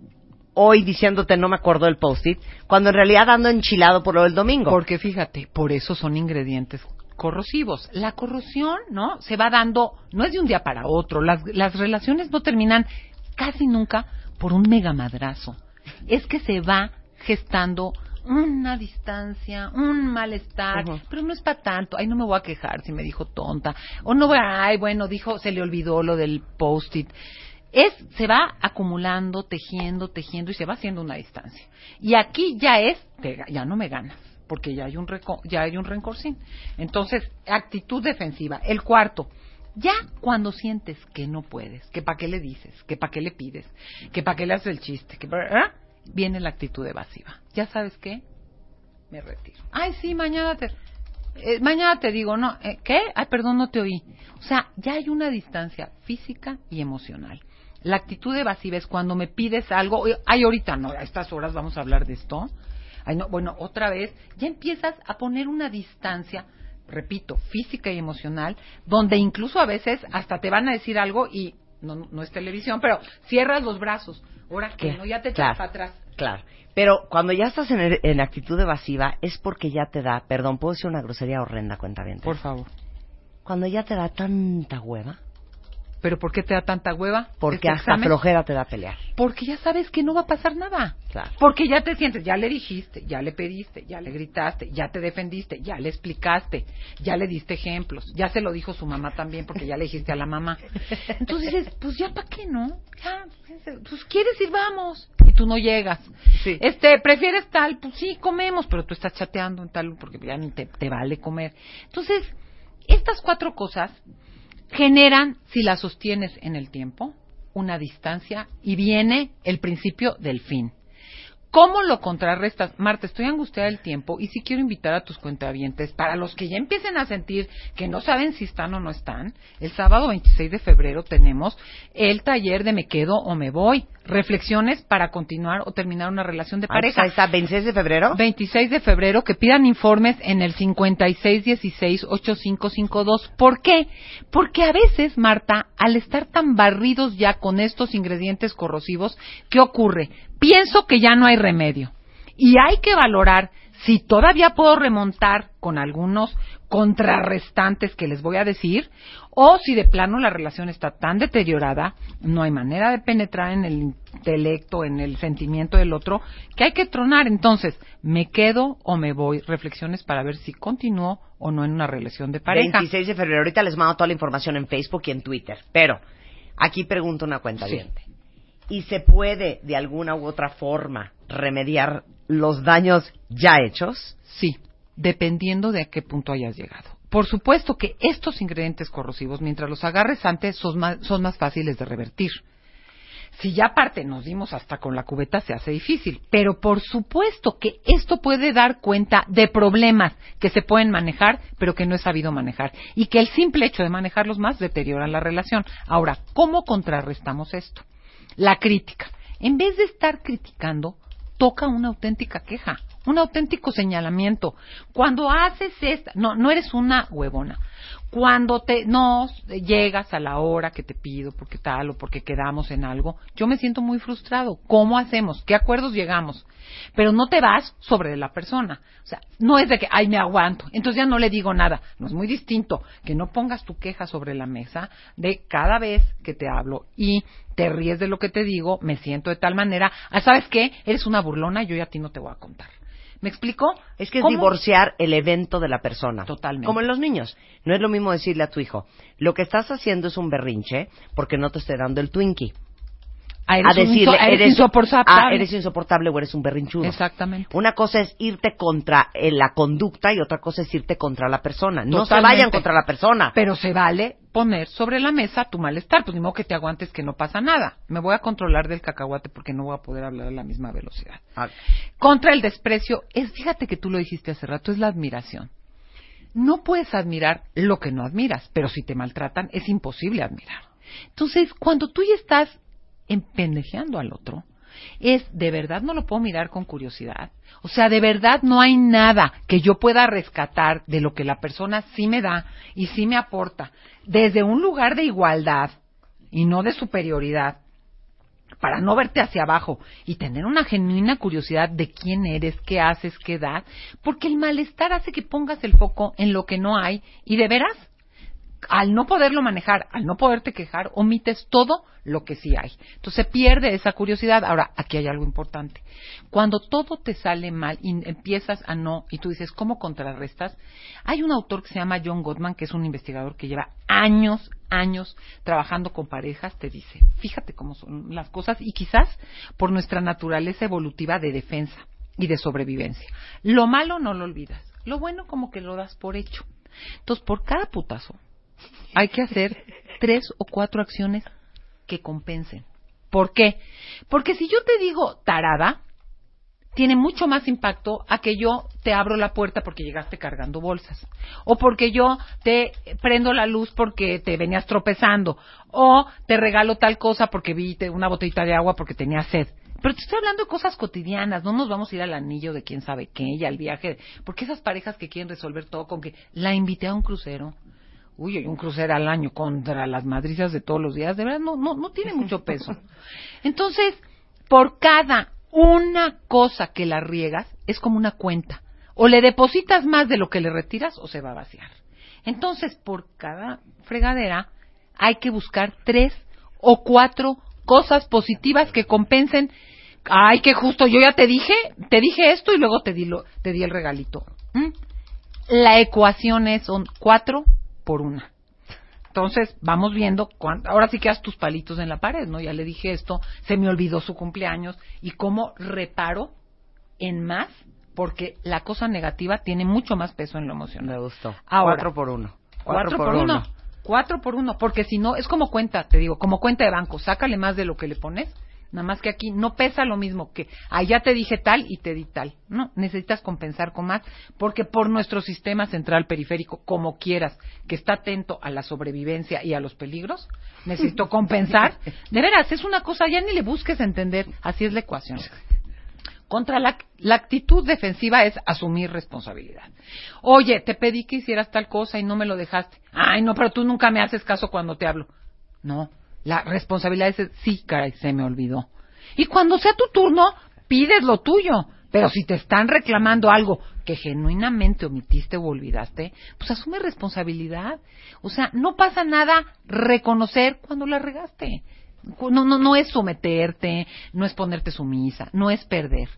hoy diciéndote no me acuerdo del post-it, cuando en realidad ando enchilado por lo del domingo. Porque fíjate, por eso son ingredientes corrosivos. La corrosión, ¿no? Se va dando, no es de un día para otro. Las, las relaciones no terminan casi nunca por un mega madrazo. Es que se va gestando una distancia, un malestar, pero no es para tanto. Ay, no me voy a quejar si me dijo tonta. O no voy a, ay, bueno, dijo, se le olvidó lo del post-it. Es, se va acumulando, tejiendo, tejiendo y se va haciendo una distancia. Y aquí ya es, te ga- ya no me ganas, porque ya hay un reco- ya hay un rencorcín. Entonces, actitud defensiva. El cuarto, ya cuando sientes que no puedes, que para qué le dices, que para qué le pides, que para qué le haces el chiste, que pa- ¿ah? Viene la actitud evasiva. ¿Ya sabes qué? Me retiro. Ay, sí, mañana te eh, mañana te digo, no, eh, ¿qué? Ay, perdón, no te oí. O sea, ya hay una distancia física y emocional. La actitud evasiva es cuando me pides algo, ay, ahorita no, a estas horas vamos a hablar de esto. Ay, no, bueno, otra vez, ya empiezas a poner una distancia, repito, física y emocional, donde incluso a veces hasta te van a decir algo y no, no es televisión, pero cierras los brazos. Ahora que no, ya te echas claro. para atrás. Claro. Pero cuando ya estás en, en actitud evasiva es porque ya te da, perdón, puedo decir una grosería horrenda, cuenta bien. Por favor. Cuando ya te da tanta hueva, ¿Pero por qué te da tanta hueva? porque este hasta examen? flojera te da pelear. Porque ya sabes que no va a pasar nada. Claro. Porque ya te sientes, ya le dijiste, ya le pediste, ya le gritaste, ya te defendiste, ya le explicaste, ya le diste ejemplos, ya se lo dijo su mamá también porque ya le dijiste a la mamá. Entonces dices, pues ya para qué, ¿no? Ya, pues quieres ir, vamos. Y tú no llegas. Sí. Este, prefieres tal, pues sí, comemos, pero tú estás chateando en tal porque ya ni te, te vale comer. Entonces, estas cuatro cosas generan, si las sostienes en el tiempo, una distancia y viene el principio del fin. ¿Cómo lo contrarrestas? Marta, estoy angustiada del tiempo y sí quiero invitar a tus cuentavientes, para los que ya empiecen a sentir que no saben si están o no están, el sábado 26 de febrero tenemos el taller de Me quedo o me voy. Reflexiones para continuar o terminar una relación de Ah, pareja. ahí está, 26 de febrero. 26 de febrero que pidan informes en el 5616-8552. ¿Por qué? Porque a veces, Marta, al estar tan barridos ya con estos ingredientes corrosivos, ¿qué ocurre? Pienso que ya no hay remedio. Y hay que valorar si todavía puedo remontar con algunos contrarrestantes que les voy a decir, o si de plano la relación está tan deteriorada, no hay manera de penetrar en el intelecto, en el sentimiento del otro, que hay que tronar. Entonces, ¿me quedo o me voy? Reflexiones para ver si continúo o no en una relación de pareja. 26 de febrero. Ahorita les mando toda la información en Facebook y en Twitter. Pero aquí pregunto una cuenta Sí. ¿Y se puede de alguna u otra forma remediar los daños ya hechos? Sí, dependiendo de a qué punto hayas llegado. Por supuesto que estos ingredientes corrosivos, mientras los agarres antes, son más, son más fáciles de revertir. Si ya aparte nos dimos hasta con la cubeta, se hace difícil. Pero por supuesto que esto puede dar cuenta de problemas que se pueden manejar, pero que no es sabido manejar. Y que el simple hecho de manejarlos más deteriora la relación. Ahora, ¿cómo contrarrestamos esto? La crítica. En vez de estar criticando, toca una auténtica queja, un auténtico señalamiento. Cuando haces esta, no, no eres una huevona. Cuando te no llegas a la hora que te pido porque tal o porque quedamos en algo, yo me siento muy frustrado. ¿Cómo hacemos? ¿Qué acuerdos llegamos? Pero no te vas sobre la persona. O sea, no es de que, ay, me aguanto. Entonces ya no le digo nada. No es muy distinto que no pongas tu queja sobre la mesa de cada vez que te hablo y te ríes de lo que te digo, me siento de tal manera, ah, ¿sabes qué? Eres una burlona yo ya a ti no te voy a contar. ¿Me explico? Es que es ¿Cómo? divorciar el evento de la persona. Totalmente. Como en los niños. No es lo mismo decirle a tu hijo, lo que estás haciendo es un berrinche porque no te estoy dando el Twinkie. Ah, a eres decirle, inso- eres insoportable. ah, eres insoportable o eres un berrinchudo. Exactamente. Una cosa es irte contra eh, la conducta y otra cosa es irte contra la persona. No se vayan contra la persona. Pero se vale poner sobre la mesa tu malestar. Pues ni modo que te aguantes que no pasa nada. Me voy a controlar del cacahuate porque no voy a poder hablar a la misma velocidad. Ah, Contra el desprecio, es, fíjate que tú lo dijiste hace rato, es la admiración. No puedes admirar lo que no admiras, pero si te maltratan es imposible admirar. Entonces, cuando tú ya estás empendejeando al otro, es de verdad no lo puedo mirar con curiosidad. O sea, de verdad no hay nada que yo pueda rescatar de lo que la persona sí me da y sí me aporta, desde un lugar de igualdad y no de superioridad, para no verte hacia abajo y tener una genuina curiosidad de quién eres, qué haces, qué das, porque el malestar hace que pongas el foco en lo que no hay y de veras, al no poderlo manejar, al no poderte quejar, omites todo lo que sí hay. Entonces se pierde esa curiosidad. Ahora, aquí hay algo importante. Cuando todo te sale mal y empiezas a no, y tú dices, ¿cómo contrarrestas? Hay un autor que se llama John Gottman, que es un investigador que lleva años, años trabajando con parejas, te dice, fíjate cómo son las cosas y quizás por nuestra naturaleza evolutiva de defensa y de sobrevivencia. Lo malo no lo olvidas, lo bueno como que lo das por hecho. Entonces, por cada putazo hay que hacer tres o cuatro acciones que compensen. ¿Por qué? Porque si yo te digo tarada, tiene mucho más impacto a que yo te abro la puerta porque llegaste cargando bolsas. O porque yo te prendo la luz porque te venías tropezando. O te regalo tal cosa porque vi una botellita de agua porque tenía sed. Pero te estoy hablando de cosas cotidianas, no nos vamos a ir al anillo de quién sabe qué y al viaje. Porque esas parejas que quieren resolver todo con que la invité a un crucero. Uy, hay un crucero al año contra las madrizas de todos los días, de verdad no, no, no tiene mucho peso. [LAUGHS] Entonces, por cada una cosa que la riegas, es como una cuenta. O le depositas más de lo que le retiras o se va a vaciar. Entonces, por cada fregadera hay que buscar tres o cuatro cosas positivas que compensen. Ay, que justo, yo ya te dije, te dije esto y luego te di, lo, te di el regalito. ¿Mm? La ecuación es son cuatro por una. Entonces, vamos viendo, cuán- ahora sí que haz tus palitos en la pared, ¿no? Ya le dije esto, se me olvidó su cumpleaños y cómo reparo en más, porque la cosa negativa tiene mucho más peso en lo emocional. me gustó. Ahora, Cuatro por uno. Cuatro, por uno. Cuatro por uno, porque si no, es como cuenta, te digo, como cuenta de banco, sácale más de lo que le pones Nada más que aquí no pesa lo mismo que allá te dije tal y te di tal. No, necesitas compensar con más porque por nuestro sistema central periférico, como quieras, que está atento a la sobrevivencia y a los peligros, necesito compensar. [LAUGHS] De veras, es una cosa, ya ni le busques entender, así es la ecuación. Contra la, la actitud defensiva es asumir responsabilidad. Oye, te pedí que hicieras tal cosa y no me lo dejaste. Ay, no, pero tú nunca me haces caso cuando te hablo. No, la responsabilidad es, sí, caray, se me olvidó. Y cuando sea tu turno, pides lo tuyo. Pero si te están reclamando algo que genuinamente omitiste o olvidaste, pues asume responsabilidad. O sea, no pasa nada reconocer cuando la regaste. No, no, no es someterte, no es ponerte sumisa, no es perder.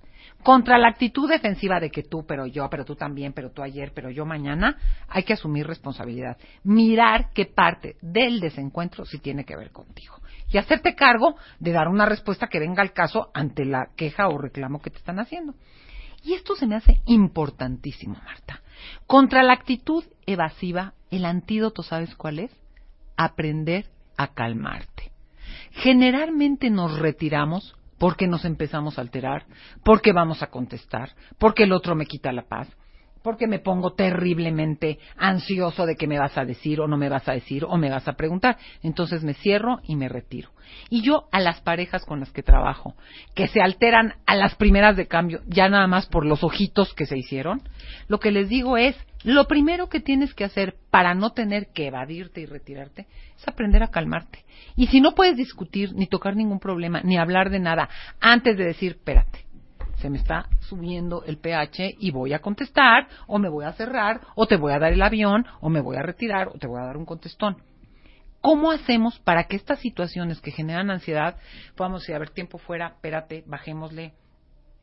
Contra la actitud defensiva de que tú, pero yo, pero tú también, pero tú ayer, pero yo mañana, hay que asumir responsabilidad. Mirar qué parte del desencuentro sí tiene que ver contigo. Y hacerte cargo de dar una respuesta que venga al caso ante la queja o reclamo que te están haciendo. Y esto se me hace importantísimo, Marta. Contra la actitud evasiva, el antídoto, ¿sabes cuál es? Aprender a calmarte. Generalmente nos retiramos porque nos empezamos a alterar, porque vamos a contestar, porque el otro me quita la paz, porque me pongo terriblemente ansioso de que me vas a decir o no me vas a decir o me vas a preguntar. Entonces me cierro y me retiro. Y yo a las parejas con las que trabajo, que se alteran a las primeras de cambio, ya nada más por los ojitos que se hicieron, lo que les digo es, lo primero que tienes que hacer para no tener que evadirte y retirarte es aprender a calmarte. Y si no puedes discutir, ni tocar ningún problema, ni hablar de nada, antes de decir, espérate, se me está subiendo el pH y voy a contestar, o me voy a cerrar, o te voy a dar el avión, o me voy a retirar, o te voy a dar un contestón. ¿Cómo hacemos para que estas situaciones que generan ansiedad podamos decir, a ver, tiempo fuera, espérate, bajémosle,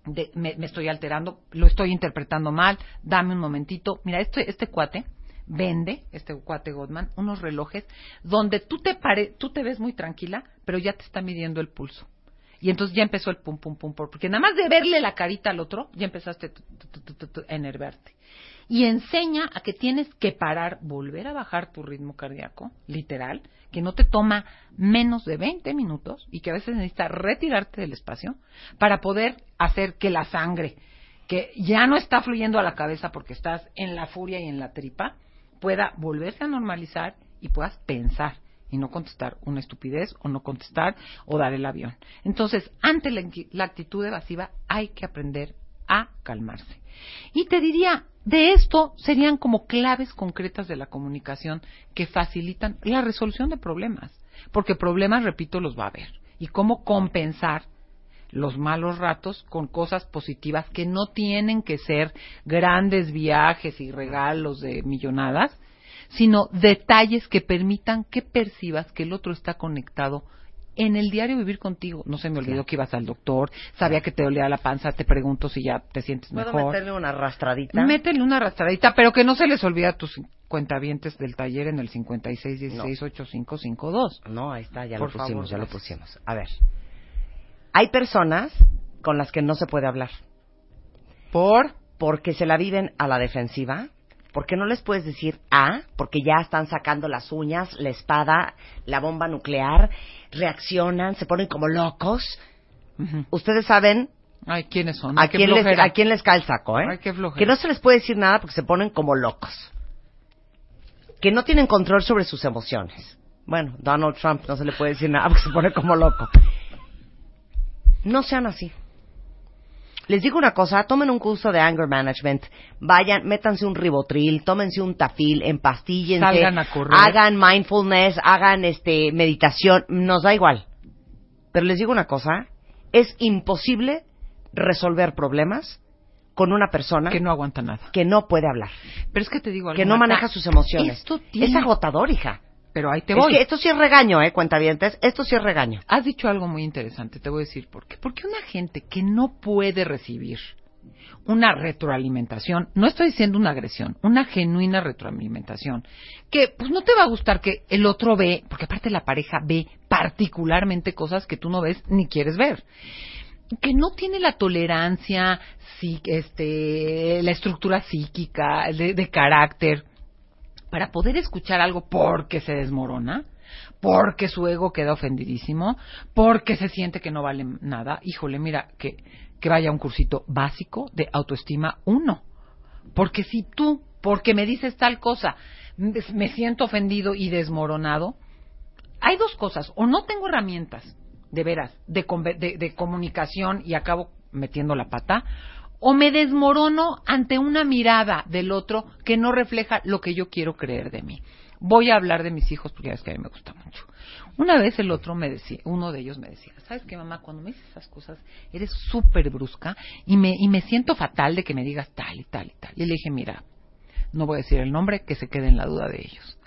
de, me, me, estoy alterando, lo estoy interpretando mal, dame un momentito. Mira, este, este cuate vende, este cuate Godman, unos relojes donde tú te, pare, tú te ves muy tranquila, pero ya te está midiendo el pulso. Y entonces ya empezó el pum, pum, pum, porque nada más de verle la carita al otro, ya empezaste a enervarte. Y enseña a que tienes que parar, volver a bajar tu ritmo cardíaco, literal, que no te toma menos de 20 minutos y que a veces necesitas retirarte del espacio para poder hacer que la sangre, que ya no está fluyendo a la cabeza porque estás en la furia y en la tripa, pueda volverse a normalizar y puedas pensar y no contestar una estupidez o no contestar o dar el avión. Entonces, ante la, actitud evasiva hay que aprender a calmarse. Y te diría, de esto serían como claves concretas de la comunicación que facilitan la resolución de problemas, porque problemas, repito, los va a haber. Y cómo compensar los malos ratos con cosas positivas que no tienen que ser grandes viajes y regalos de millonadas, sino detalles que permitan que percibas que el otro está conectado en el diario vivir contigo. No se me olvidó que ibas al doctor, sabía que te dolía la panza, te pregunto si ya te sientes ¿Puedo mejor. meterle una arrastradita? Métele una arrastradita, pero que no se les olvide a tus cuentavientes del taller en el 56168552. No, ahí está, ya Por lo pusimos, favor, ya lo gracias. pusimos. A ver. Hay personas con las que no se puede hablar. ¿Por? Porque se la viven a la defensiva. Porque no les puedes decir A, porque ya están sacando las uñas, la espada, la bomba nuclear, reaccionan, se ponen como locos. Ustedes saben Ay, ¿quiénes son? a Ay, qué quién, les, flojera. a quién les cae el saco, ¿eh? Ay, qué flojera. que no se les puede decir nada porque se ponen como locos. Que no tienen control sobre sus emociones. Bueno, Donald Trump no se le puede decir nada porque se pone como loco. No sean así. Les digo una cosa, tomen un curso de anger management, vayan, métanse un ribotril, tómense un tafil, empastíllense, Salgan a correr. hagan mindfulness, hagan este meditación, nos da igual. Pero les digo una cosa, es imposible resolver problemas con una persona Que no aguanta nada. que no puede hablar, Pero es que te digo algo, que no maneja sus emociones. Esto tiene... Es agotador, hija. Pero ahí te Es voy. que esto sí es regaño, ¿eh, cuentavientes? Esto sí es regaño. Has dicho algo muy interesante, te voy a decir por qué. Porque una gente que no puede recibir una retroalimentación, no estoy diciendo una agresión, una genuina retroalimentación, que pues no te va a gustar que el otro ve, porque aparte la pareja ve particularmente cosas que tú no ves ni quieres ver que no tiene la tolerancia, sí, este, la estructura psíquica, de, de carácter, para poder escuchar algo porque se desmorona, porque su ego queda ofendidísimo, porque se siente que no vale nada, híjole, mira, que, que vaya un cursito básico de autoestima uno. Porque si tú, porque me dices tal cosa, me siento ofendido y desmoronado, hay dos cosas, o no tengo herramientas, de veras, de, de- de comunicación y acabo metiendo la pata, o me desmorono ante una mirada del otro que no refleja lo que yo quiero creer de mí. Voy a hablar de mis hijos porque ya es que a mí me gusta mucho. Una vez el otro me decía, uno de ellos me decía, ¿sabes qué mamá? Cuando me dices esas cosas eres súper brusca y me, y me siento fatal de que me digas tal y tal y tal. Y le dije, mira, no voy a decir el nombre, que se quede en la duda de ellos.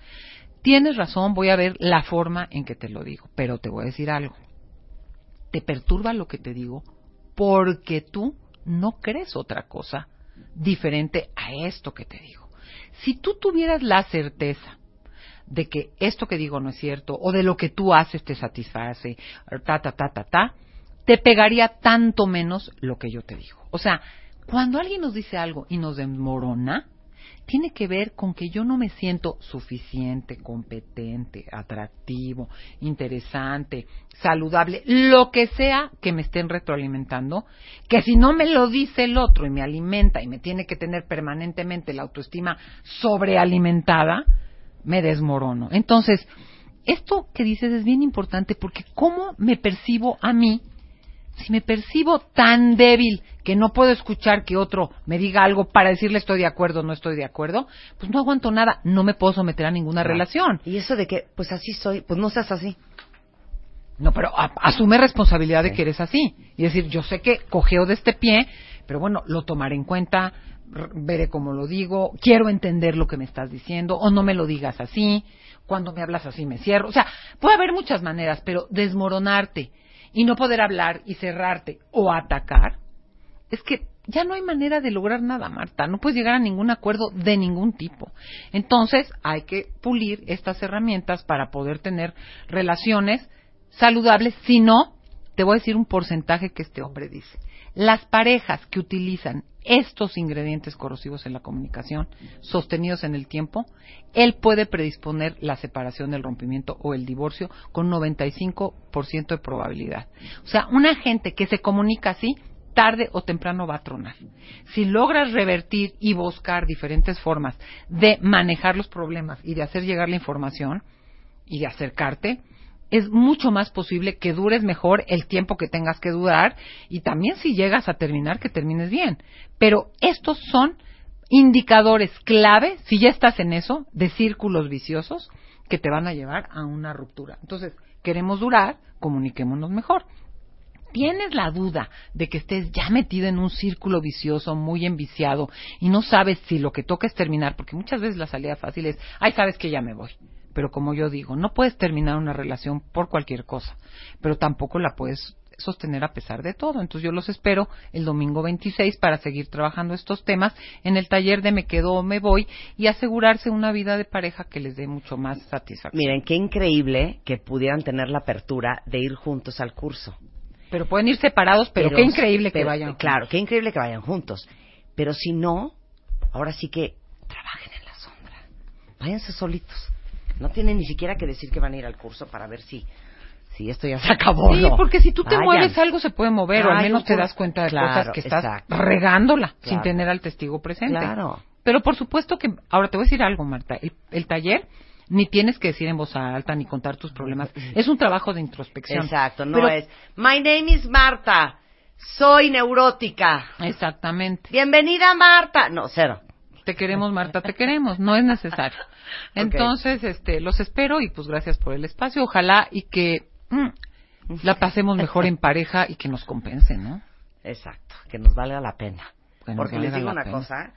Tienes razón, voy a ver la forma en que te lo digo, pero te voy a decir algo. Te perturba lo que te digo porque tú no crees otra cosa diferente a esto que te digo. Si tú tuvieras la certeza de que esto que digo no es cierto o de lo que tú haces te satisface, ta, ta, ta, ta, ta, te pegaría tanto menos lo que yo te digo. O sea, cuando alguien nos dice algo y nos desmorona, tiene que ver con que yo no me siento suficiente, competente, atractivo, interesante, saludable, lo que sea que me estén retroalimentando, que si no me lo dice el otro y me alimenta y me tiene que tener permanentemente la autoestima sobrealimentada, me desmorono. Entonces, esto que dices es bien importante porque ¿cómo me percibo a mí? Si me percibo tan débil que no puedo escuchar que otro me diga algo para decirle estoy de acuerdo o no estoy de acuerdo, pues no aguanto nada, no me puedo someter a ninguna relación. Y eso de que, pues así soy, pues no seas así. No, pero a- asume responsabilidad de que eres así. Y decir, yo sé que cogeo de este pie, pero bueno, lo tomaré en cuenta, veré cómo lo digo, quiero entender lo que me estás diciendo, o no me lo digas así, cuando me hablas así me cierro. O sea, puede haber muchas maneras, pero desmoronarte y no poder hablar y cerrarte o atacar, es que ya no hay manera de lograr nada, Marta. No puedes llegar a ningún acuerdo de ningún tipo. Entonces, hay que pulir estas herramientas para poder tener relaciones saludables. Si no, te voy a decir un porcentaje que este hombre dice. Las parejas que utilizan estos ingredientes corrosivos en la comunicación, sostenidos en el tiempo, él puede predisponer la separación, el rompimiento o el divorcio con 95% de probabilidad. O sea, una gente que se comunica así, tarde o temprano va a tronar. Si logras revertir y buscar diferentes formas de manejar los problemas y de hacer llegar la información y de acercarte, es mucho más posible que dures mejor el tiempo que tengas que durar y también si llegas a terminar, que termines bien. Pero estos son indicadores clave, si ya estás en eso, de círculos viciosos que te van a llevar a una ruptura. Entonces, queremos durar, comuniquémonos mejor tienes la duda de que estés ya metido en un círculo vicioso, muy enviciado, y no sabes si lo que toca es terminar, porque muchas veces la salida fácil es, ay, sabes que ya me voy. Pero como yo digo, no puedes terminar una relación por cualquier cosa, pero tampoco la puedes sostener a pesar de todo. Entonces yo los espero el domingo 26 para seguir trabajando estos temas en el taller de Me quedo o me voy y asegurarse una vida de pareja que les dé mucho más satisfacción. Miren, qué increíble que pudieran tener la apertura de ir juntos al curso. Pero pueden ir separados, pero, qué increíble que vayan. Claro, qué increíble que vayan juntos. Pero si no, ahora sí que trabajen en la sombra. Váyanse solitos. No tienen ni siquiera que decir que van a ir al curso para ver si, si esto ya se acabó. Sí, no. porque si tú te Vayan. mueves algo se puede mover, o al menos te das cuenta de Claro, cosas que estás exacto. regándola sin tener al testigo presente. Claro. Pero por supuesto que, ahora te voy a decir algo, Marta, el, el taller ni tienes que decir en voz alta ni contar tus problemas. Es un trabajo de introspección. Exacto, no Pero- es. My name is Marta. Soy neurótica. Exactamente. Bienvenida, Marta. No, cero. Te queremos, Marta, te queremos. No es necesario. [LAUGHS] Entonces, este, los espero y pues gracias por el espacio. Ojalá y que mm, la pasemos mejor en pareja y que nos compensen, ¿no? Exacto, que nos valga la pena. Porque les digo una pena. cosa,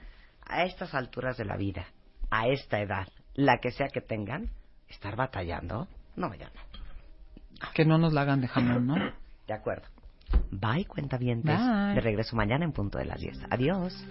a estas alturas de la vida, a esta edad, la que sea que tengan, estar batallando, no, ya no. Que no nos la hagan de jamón, ¿no? [COUGHS] De acuerdo. Bye. Bye. De regreso mañana en punto de las 10. Adiós.